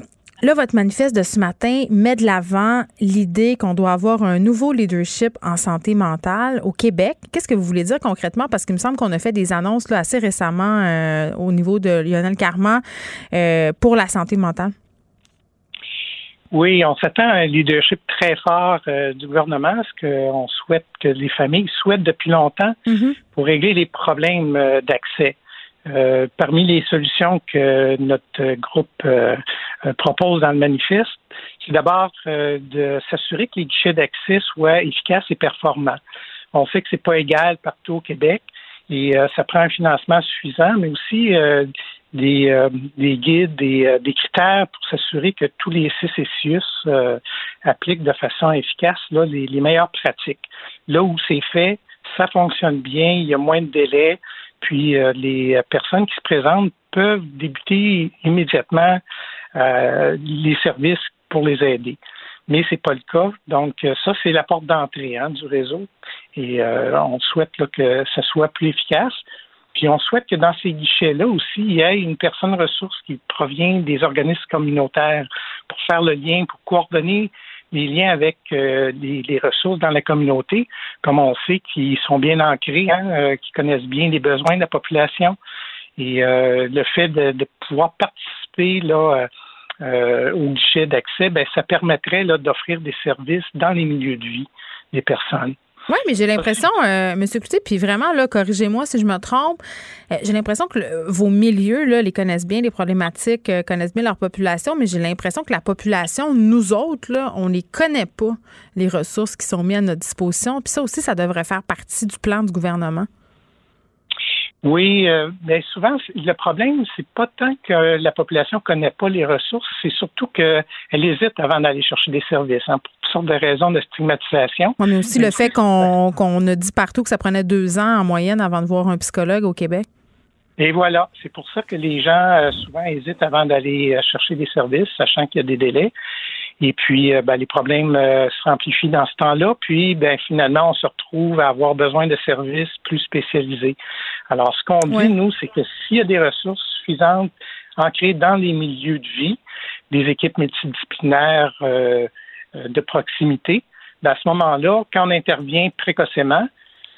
Là, votre manifeste de ce matin met de l'avant l'idée qu'on doit avoir un nouveau leadership en santé mentale au Québec. Qu'est-ce que vous voulez dire concrètement? Parce qu'il me semble qu'on a fait des annonces assez récemment euh, au niveau de Lionel Carman euh, pour la santé mentale. Oui, on s'attend à un leadership très fort euh, du gouvernement, ce qu'on souhaite que les familles souhaitent depuis longtemps pour régler les problèmes euh, d'accès. Euh, parmi les solutions que notre groupe propose dans le manifeste, c'est d'abord de s'assurer que les guichets d'accès soient efficaces et performants. On sait que c'est pas égal partout au Québec et ça prend un financement suffisant, mais aussi des, euh, des guides, des, euh, des critères pour s'assurer que tous les CCCIUS euh, appliquent de façon efficace là, les, les meilleures pratiques. Là où c'est fait, ça fonctionne bien, il y a moins de délais, puis euh, les euh, personnes qui se présentent peuvent débuter immédiatement euh, les services pour les aider. Mais c'est pas le cas. Donc, ça, c'est la porte d'entrée hein, du réseau. Et euh, on souhaite là, que ça soit plus efficace. Puis on souhaite que dans ces guichets-là aussi, il y ait une personne ressource qui provient des organismes communautaires pour faire le lien, pour coordonner les liens avec euh, les, ressources dans la communauté, comme on sait, qui sont bien ancrés, hein, euh, qui connaissent bien les besoins de la population. Et euh, le fait de, de pouvoir participer là, euh, euh, au guichet d'accès, ben, ça permettrait d'offrir des services dans les milieux de vie des personnes. Oui, mais j'ai l'impression, euh, M. Cloutier, puis vraiment, là, corrigez-moi si je me trompe, euh, j'ai l'impression que vos milieux, là, les connaissent bien, les problématiques, euh, connaissent bien leur population, mais j'ai l'impression que la population, nous autres, là, on les connaît pas, les ressources qui sont mises à notre disposition. Puis ça aussi, ça devrait faire partie du plan du gouvernement. Oui, euh, mais souvent, le problème, c'est pas tant que la population connaît pas les ressources, c'est surtout qu'elle hésite avant d'aller chercher des services, hein, pour toutes sortes de raisons de stigmatisation. Oui, mais aussi le fait qu'on qu'on a dit partout que ça prenait deux ans en moyenne avant de voir un psychologue au Québec. Et voilà, c'est pour ça que les gens euh, souvent hésitent avant d'aller euh, chercher des services, sachant qu'il y a des délais. Et puis, euh, ben, les problèmes euh, se amplifient dans ce temps-là. Puis, ben, finalement, on se retrouve à avoir besoin de services plus spécialisés. Alors, ce qu'on dit, nous, c'est que s'il y a des ressources suffisantes ancrées dans les milieux de vie, des équipes multidisciplinaires euh, euh, de proximité, ben, à ce moment-là, quand on intervient précocement,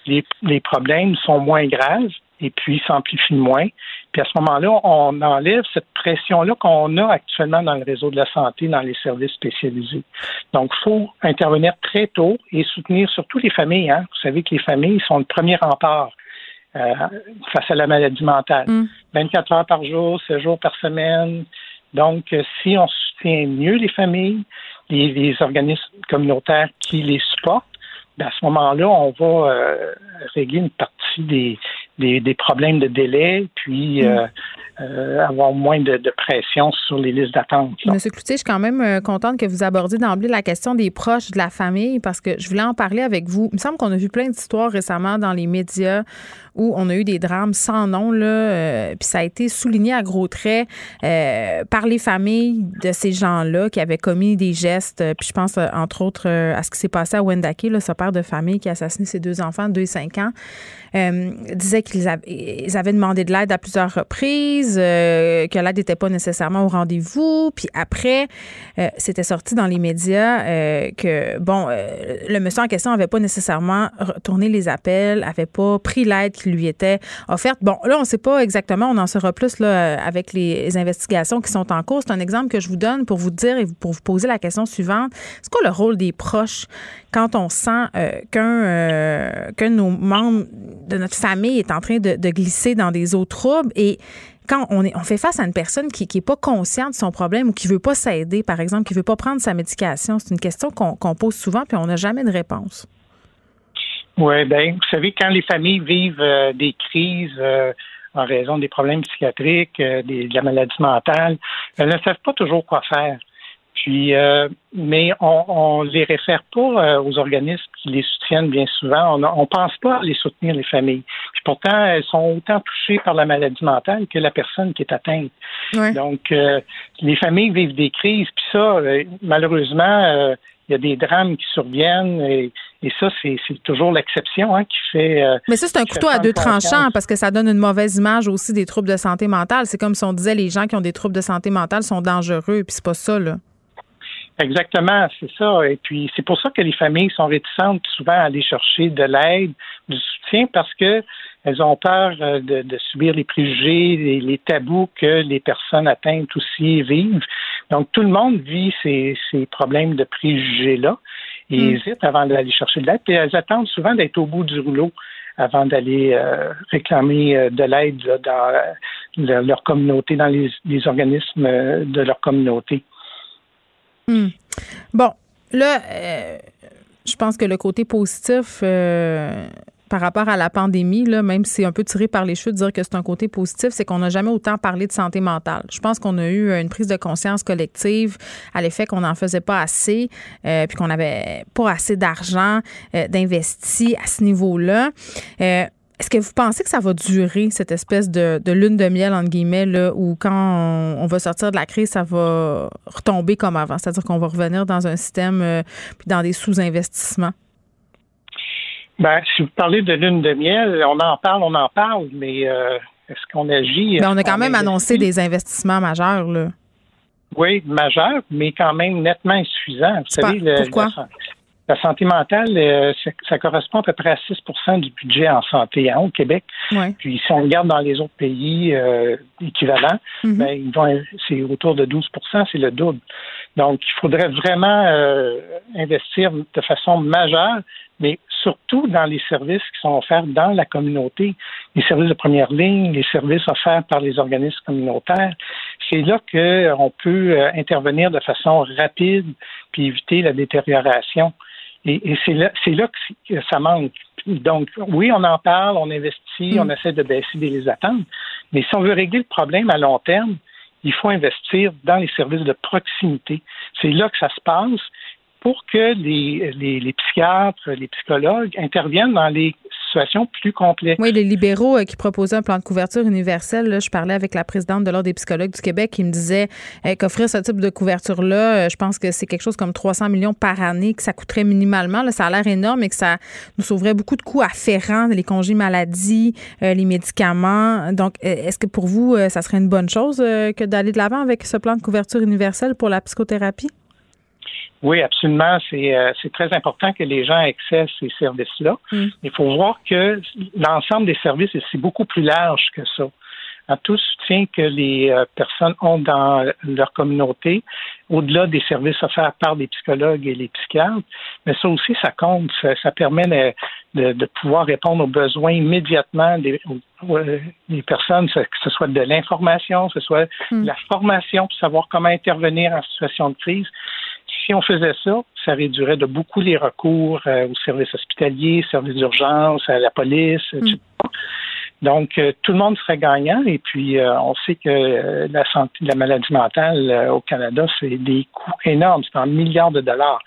les, les problèmes sont moins graves et puis s'amplifient moins. Puis à ce moment-là, on enlève cette pression-là qu'on a actuellement dans le réseau de la santé, dans les services spécialisés. Donc, il faut intervenir très tôt et soutenir surtout les familles. Hein. Vous savez que les familles sont le premier rempart euh, face à la maladie mentale. 24 heures par jour, 7 jours par semaine. Donc, euh, si on soutient mieux les familles, les, les organismes communautaires qui les supportent, ben, à ce moment-là, on va euh, régler une partie des, des, des, problèmes de délai, puis euh, euh, avoir moins de, de, pression sur les listes d'attente. Monsieur Cloutier, je suis quand même euh, contente que vous abordiez d'emblée la question des proches de la famille parce que je voulais en parler avec vous. Il me semble qu'on a vu plein d'histoires récemment dans les médias où on a eu des drames sans nom, là, euh, puis ça a été souligné à gros traits euh, par les familles de ces gens-là qui avaient commis des gestes. Puis je pense, entre autres, à ce qui s'est passé à Wendake, là, ce père de famille qui a assassiné ses deux enfants de 2 et 5 ans. Euh, qu'ils avaient, demandé de l'aide à plusieurs reprises, euh, que l'aide n'était pas nécessairement au rendez-vous. Puis après, euh, c'était sorti dans les médias que, bon, le monsieur en question n'avait pas nécessairement retourné les appels, n'avait pas pris l'aide qui lui était offerte. Bon, là, on ne sait pas exactement, on en saura plus là, avec les investigations qui sont en cours. C'est un exemple que je vous donne pour vous dire et pour vous poser la question suivante. C'est quoi le rôle des proches quand on sent qu'un de nos membres de notre famille est en train de, glisser dans des eaux troubles et quand on, est, on fait face à une personne qui n'est pas consciente de son problème ou qui veut pas s'aider, par exemple, qui veut pas prendre sa médication, c'est une question qu'on pose souvent puis on n'a jamais de réponse. Oui, bien, vous savez, quand les familles vivent euh, des crises euh, en raison des problèmes psychiatriques, euh, des, de la maladie mentale, elles ne savent pas toujours quoi faire. Puis, mais on, ne les réfère pas euh, aux organismes qui les soutiennent bien souvent. On, ne pense pas à les soutenir les familles. Puis pourtant, elles sont autant touchées par la maladie mentale que la personne qui est atteinte. Donc, euh, les familles vivent des crises. Puis ça, malheureusement, il y a des drames qui surviennent et, ça, c'est toujours l'exception hein, qui fait. Mais ça, c'est un couteau à deux tranchants parce que ça donne une mauvaise image aussi des troubles de santé mentale. C'est comme si on disait les gens qui ont des troubles de santé mentale sont dangereux, puis c'est pas ça, là. Exactement, c'est ça. Et puis c'est pour ça que les familles sont réticentes souvent à aller chercher de l'aide, du soutien, parce que elles ont peur euh, de, subir les préjugés, les, les, tabous que les personnes atteintes aussi vivent. Donc tout le monde vit ces, ces problèmes de préjugés-là et mm. hésitent avant d'aller chercher de l'aide. Et elles attendent souvent d'être au bout du rouleau avant d'aller euh, réclamer euh, de l'aide dans leur communauté, dans les, les organismes de leur communauté. Hmm. Bon, là, euh, je pense que le côté positif euh, par rapport à la pandémie, là, même si c'est un peu tiré par les cheveux de dire que c'est un côté positif, c'est qu'on n'a jamais autant parlé de santé mentale. Je pense qu'on a eu une prise de conscience collective à l'effet qu'on n'en faisait pas assez, euh, puis qu'on n'avait pas assez d'argent d'investi à ce niveau-là. Est-ce que vous pensez que ça va durer, cette espèce de, lune de miel, entre guillemets, là, où quand on, va sortir de la crise, ça va retomber comme avant? C'est-à-dire qu'on va revenir dans un système, euh, puis dans des sous-investissements? Ben, si vous parlez de lune de miel, on en parle, on en parle, mais euh, est-ce qu'on agit? Ben, on a quand même annoncé des investissements majeurs, là. Oui, majeurs, mais quand même nettement insuffisants. Vous savez, le, pourquoi? La santé mentale, euh, ça correspond à peu près à 6 du budget en santé hein, au Québec. Puis si on regarde dans les autres pays euh, équivalents, mm-hmm. ben, c'est autour de 12% c'est le double. Donc, il faudrait vraiment euh, investir de façon majeure, mais surtout dans les services qui sont offerts dans la communauté, les services de première ligne, les services offerts par les organismes communautaires. C'est là qu'on peut intervenir de façon rapide puis éviter la détérioration. Et, c'est là, que ça manque. Donc, oui, on en parle, on investit, on mm. essaie de baisser les attentes, mais si on veut régler le problème à long terme, il faut investir dans les services de proximité. C'est là que ça se passe pour que les, les, les psychiatres, les psychologues interviennent dans les Oui, les libéraux euh, qui proposaient un plan de couverture universel, je parlais avec la présidente de l'Ordre des psychologues du Québec qui me disait euh, qu'offrir ce type de couverture-là, euh, je pense que c'est quelque chose comme 300 millions par année, que ça coûterait minimalement. Là, ça a l'air énorme et que ça nous sauverait beaucoup de coûts afférents, les congés maladie, les médicaments. Donc, est-ce que pour vous, ça serait une bonne chose que d'aller de l'avant avec ce plan de couverture universelle pour la psychothérapie? Oui, absolument. C'est euh, très important que les gens accèdent ces services-là. Mm. Il faut voir que l'ensemble des services, c'est beaucoup plus large que ça. À tout soutien que les euh, personnes ont dans leur communauté, au-delà des services offerts par les psychologues et les psychiatres, mais ça aussi, ça compte. Ça, ça permet de, de, de pouvoir répondre aux besoins immédiatement des, aux- euh, des personnes, que ce soit de l'information, que ce soit de la formation pour savoir comment intervenir en situation de crise. Si on faisait ça, ça réduirait de beaucoup les recours euh, aux services hospitaliers, services d'urgence, à la police, etc. Donc, euh, tout le monde serait gagnant. Et puis, euh, on sait que euh, la santé, la maladie mentale au Canada, c'est des coûts énormes. C'est en milliards de dollars.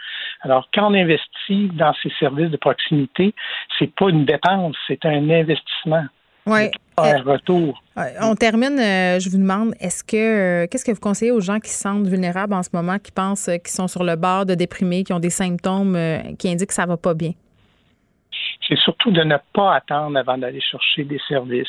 Alors, quand on investit dans ces services de proximité, c'est pas une dépense, c'est un investissement. Ouais. Un retour. Ouais, On termine, euh, je vous demande, est-ce que euh, qu'est-ce que vous conseillez aux gens qui se sentent vulnérables en ce moment, qui pensent euh, qu'ils sont sur le bord de déprimer, qui ont des symptômes euh, qui indiquent que ça va pas bien? c'est surtout de ne pas attendre avant d'aller chercher des services.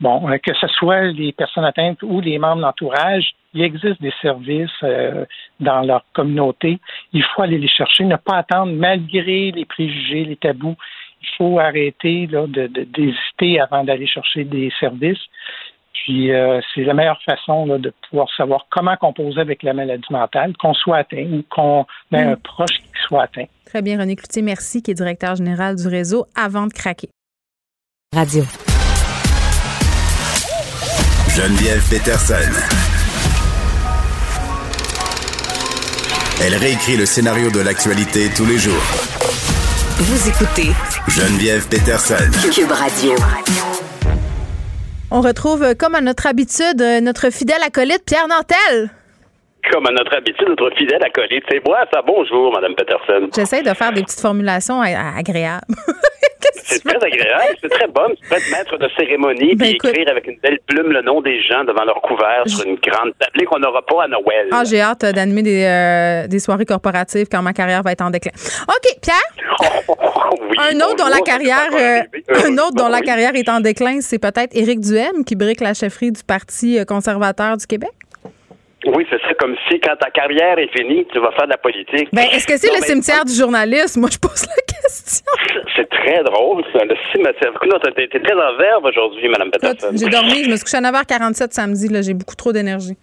Bon, euh, que ce soit les personnes atteintes ou les membres de l'entourage, il existe des services euh, dans leur communauté. Il faut aller les chercher, ne pas attendre malgré les préjugés, les tabous. Il faut arrêter là, de, de- d'hésiter avant d'aller chercher des services. Puis euh, c'est la meilleure façon là, de pouvoir savoir comment composer avec la maladie mentale, qu'on soit atteint ou qu'on ait Mm. un proche qui soit atteint. Très bien, René Cloutier, merci, qui est directeur général du réseau Avant de craquer. Radio. Geneviève Peterson. Elle réécrit le scénario de l'actualité tous les jours. Vous écoutez Geneviève Peterson. Cube Radio. On retrouve, comme à notre habitude, euh, notre fidèle acolyte Pierre Nantel. Comme à notre habitude, notre fidèle acolyte. C'est moi, ça. Bonjour, Madame Peterson. J'essaie de faire des petites formulations agréables. C'est très agréable, c'est très bon. Tu peux être maître de cérémonie Ben, puis écoute- écrire avec une belle plume le nom des gens devant leur couvert sur une grande tablée qu'on n'aura pas à Noël. Ah, j'ai hâte euh, d'animer des, euh, des soirées corporatives quand ma carrière va être en déclin. OK, Pierre? un autre dont la carrière, euh, un autre dont la carrière est en déclin, c'est peut-être Éric Duhem qui brique la chefferie du Parti conservateur du Québec. Oui, c'est ça, comme si quand ta carrière est finie, tu vas faire de la politique. Ben, est-ce que c'est le mais cimetière du journalisme? Moi, je pose la question. C'est très drôle, ça, le cimetière. Non, t'es très en verve aujourd'hui, Madame Peterson. J'ai dormi, je me suis couché à 9h47 samedi, là, j'ai beaucoup trop d'énergie.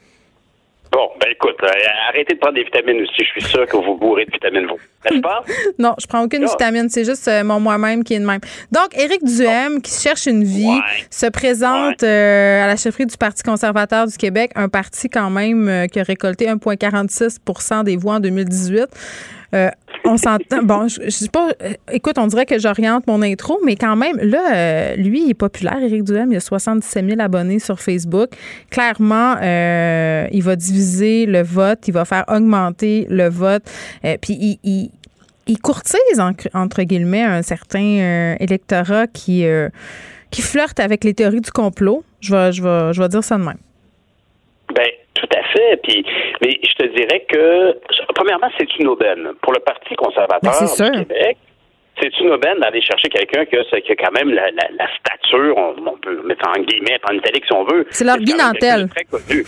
Bon, ben écoute, euh, arrêtez de prendre des vitamines aussi. Je suis sûr que vous bourrez de vitamines, vous. N'est-ce pas? Non, je prends aucune vitamine, c'est juste euh, mon moi-même qui est de même. Donc, Éric Duhem, qui cherche une vie, se présente euh, à la chefferie du Parti conservateur du Québec, un parti quand même qui a récolté 1,46% des voix en 2018. On s'entend. Bon, je, je sais pas. euh, écoute, on dirait que j'oriente mon intro, mais quand même, là, euh, lui, il est populaire, Éric Duhem. Il a 77 000 abonnés sur Facebook. Clairement, euh, il va diviser le vote, il va faire augmenter le vote. Euh, puis, il, il, il courtise, en- entre guillemets, un certain euh, électorat qui, euh, qui flirte avec les théories du complot. Je vais, je vais, je vais dire ça de même. Ben, tout à fait. Puis, mais je te dirais que, premièrement, c'est une aubaine. Pour le Parti conservateur Ben, du Québec, c'est une aubaine d'aller chercher quelqu'un qui, a qui a quand même la, la, la stature, on, on peut mettre en guillemets, en italique si on veut. C'est leur Très connu.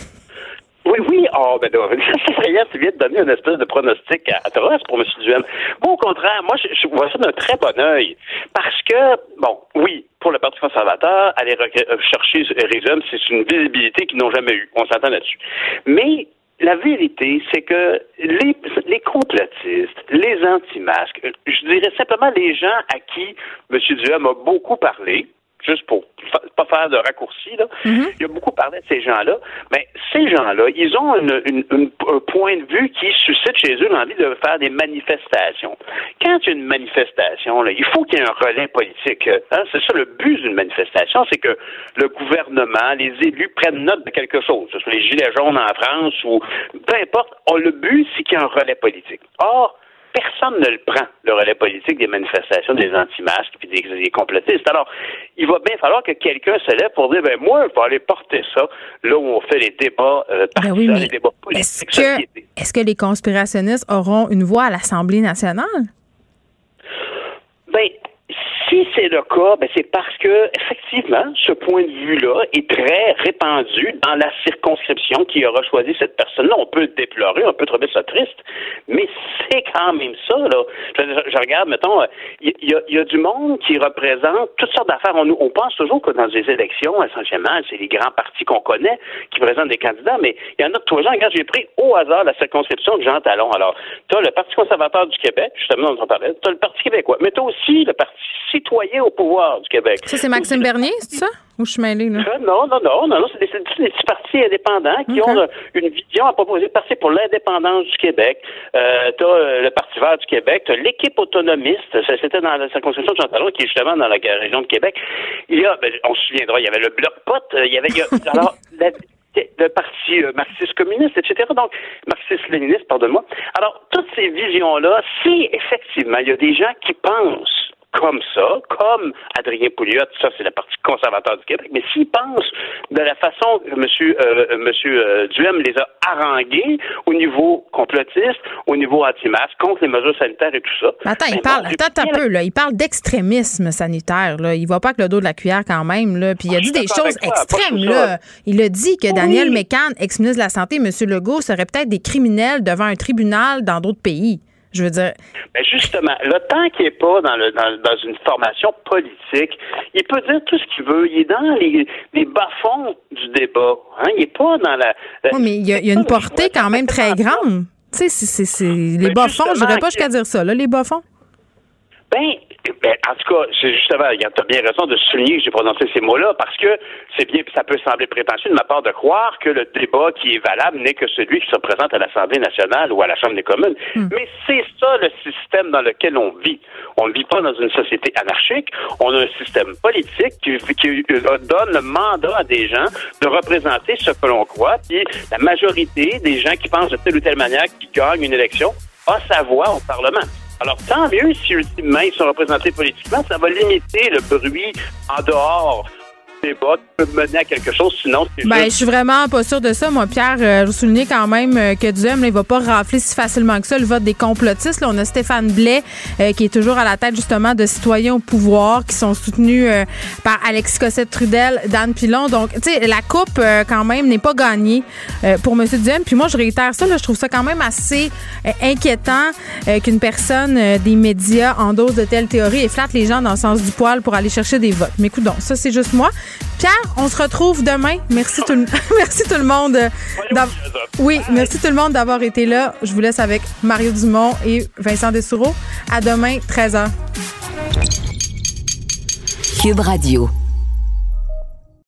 Oui, oui. Oh, ben, là, ça tu viens de donner une espèce de pronostic à- atroce pour M. Duhem. Moi, au contraire, moi, je, je vois ça d'un très bon œil. Parce que, bon, oui, pour le Parti conservateur, aller euh, chercher Duhem, c'est une visibilité qu'ils n'ont jamais eue. On s'entend là-dessus. Mais la vérité, c'est que les, les complotistes, les anti-masques, euh, je dirais simplement les gens à qui M. Duhem a beaucoup parlé, juste pour pas faire de raccourci, là, il a beaucoup parlé de ces gens-là, mais ces gens-là, ils ont une- une- une- un point de vue qui suscite chez eux l'envie de faire des manifestations. Quand il y a une manifestation, là, il faut qu'il y ait un relais politique. Hein, c'est ça le but d'une manifestation, c'est que le gouvernement, les élus prennent note de quelque chose, que ce soit les gilets jaunes en France ou peu importe. Oh, le but, c'est qu'il y ait un relais politique. Or, personne ne le prend, le relais politique des manifestations des anti-masques puis des, des complotistes. Alors, il va bien falloir que quelqu'un se lève pour dire, ben moi, je vais aller porter ça là où on fait les débats euh, Ben oui, les débats Est-ce politiques, que, est-ce que les conspirationnistes auront une voix à l'Assemblée nationale? Ben, Si c'est le cas, ben c'est parce que effectivement, ce point de vue-là est très répandu dans la circonscription qui aura choisi cette personne-là. On peut déplorer, on peut trouver ça triste, mais c'est quand même ça. Là. Je, regarde, mettons, il y, a, du monde qui représente toutes sortes d'affaires. On, on pense toujours que dans les élections, essentiellement, c'est les grands partis qu'on connaît qui présentent des candidats, mais il y en a tous les gens. Regarde, j'ai pris au hasard la circonscription de Jean Talon. Alors, tu as le Parti conservateur du Québec, justement, dont on parlait, tu as le Parti québécois, mais tu as aussi le Parti citoyen au pouvoir du Québec. Ça, c'est Maxime Bernier, c'est ça? Ou je suis mêlée, là? Euh, non, non, non, non, non, c'est des, petits partis indépendants qui ont euh, une vision à proposer, passer pour l'indépendance du Québec. Euh, tu as euh, le Parti vert du Québec, tu as l'équipe autonomiste, c'était dans la circonscription de Jean Talon, qui est justement dans la région de Québec. Il y a, ben, on se souviendra, il y avait le Bloc Pot, il y avait, il y a, alors, la, le parti marxiste-communiste, etc. Donc, marxiste-léniniste, pardonne-moi. Alors, toutes ces visions-là, si effectivement il y a des gens qui pensent comme ça, comme Adrien Pouliot, ça c'est la partie conservateur du Québec, mais s'ils pensent de la façon que M. Euh, monsieur euh, Duhem les a harangués au niveau complotiste, au niveau anti-masque, contre les mesures sanitaires et tout ça. attends, il parle, attends un peu, là, il parle d'extrémisme sanitaire, là. Il va pas avec le dos de la cuillère quand même, là. Puis il a dit des choses extrêmes, là. Il a dit que Daniel Mécan, ex-ministre de la Santé, M. Legault, seraient peut-être des criminels devant un tribunal dans d'autres pays. Je veux dire. Mais justement, le temps qu'il n'est pas dans, le, dans, une formation politique, il peut dire tout ce qu'il veut. Il est dans les, les bas-fonds du débat. Hein? Il n'est pas dans la. Oui, mais il y a, une portée quand même très grande. Tu sais, c'est, les bas-fonds, je n'irais pas jusqu'à dire ça, là, les bas-fonds. Ben, ben, en tout cas, c'est justement, tu as bien raison de souligner que j'ai prononcé ces mots-là parce que c'est bien, ça peut sembler prétentieux de ma part de croire que le débat qui est valable n'est que celui qui se présente à l'Assemblée nationale ou à la Chambre des communes. Hmm. Mais c'est ça le système dans lequel on vit. On ne vit pas dans une société anarchique. On a un système politique qui, qui donne le mandat à des gens de représenter ce que l'on croit. Puis la majorité des gens qui pensent de telle ou telle manière qui gagnent une élection a sa voix au Parlement. Alors, tant mieux si ultimement ils sont représentés politiquement, ça va limiter le bruit en dehors débat peut mener à quelque chose, sinon ben, je suis vraiment pas sûre de ça. Moi, Pierre, euh, je vous soulignais quand même euh, que Duhem, là, il va pas rafler si facilement que ça le vote des complotistes. Là, on a Stéphane Blais, euh, qui est toujours à la tête justement de citoyens au pouvoir, qui sont soutenus par Alexis Cossette-Trudel, Dan Pilon. Donc, tu sais, la coupe, quand même, n'est pas gagnée pour M. Duhem. Puis moi, je réitère ça, là, je trouve ça quand même assez inquiétant qu'une personne des médias endosse de telles théories et flatte les gens dans le sens du poil pour aller chercher des votes. Mais écoute donc, ça, c'est juste moi. Pierre, on se retrouve demain. Merci tout, le... merci tout le monde. Oui, merci tout le monde d'avoir été là. Je vous laisse avec Mario Dumont et Vincent Dessoureau. À demain, 13h. Cube Radio.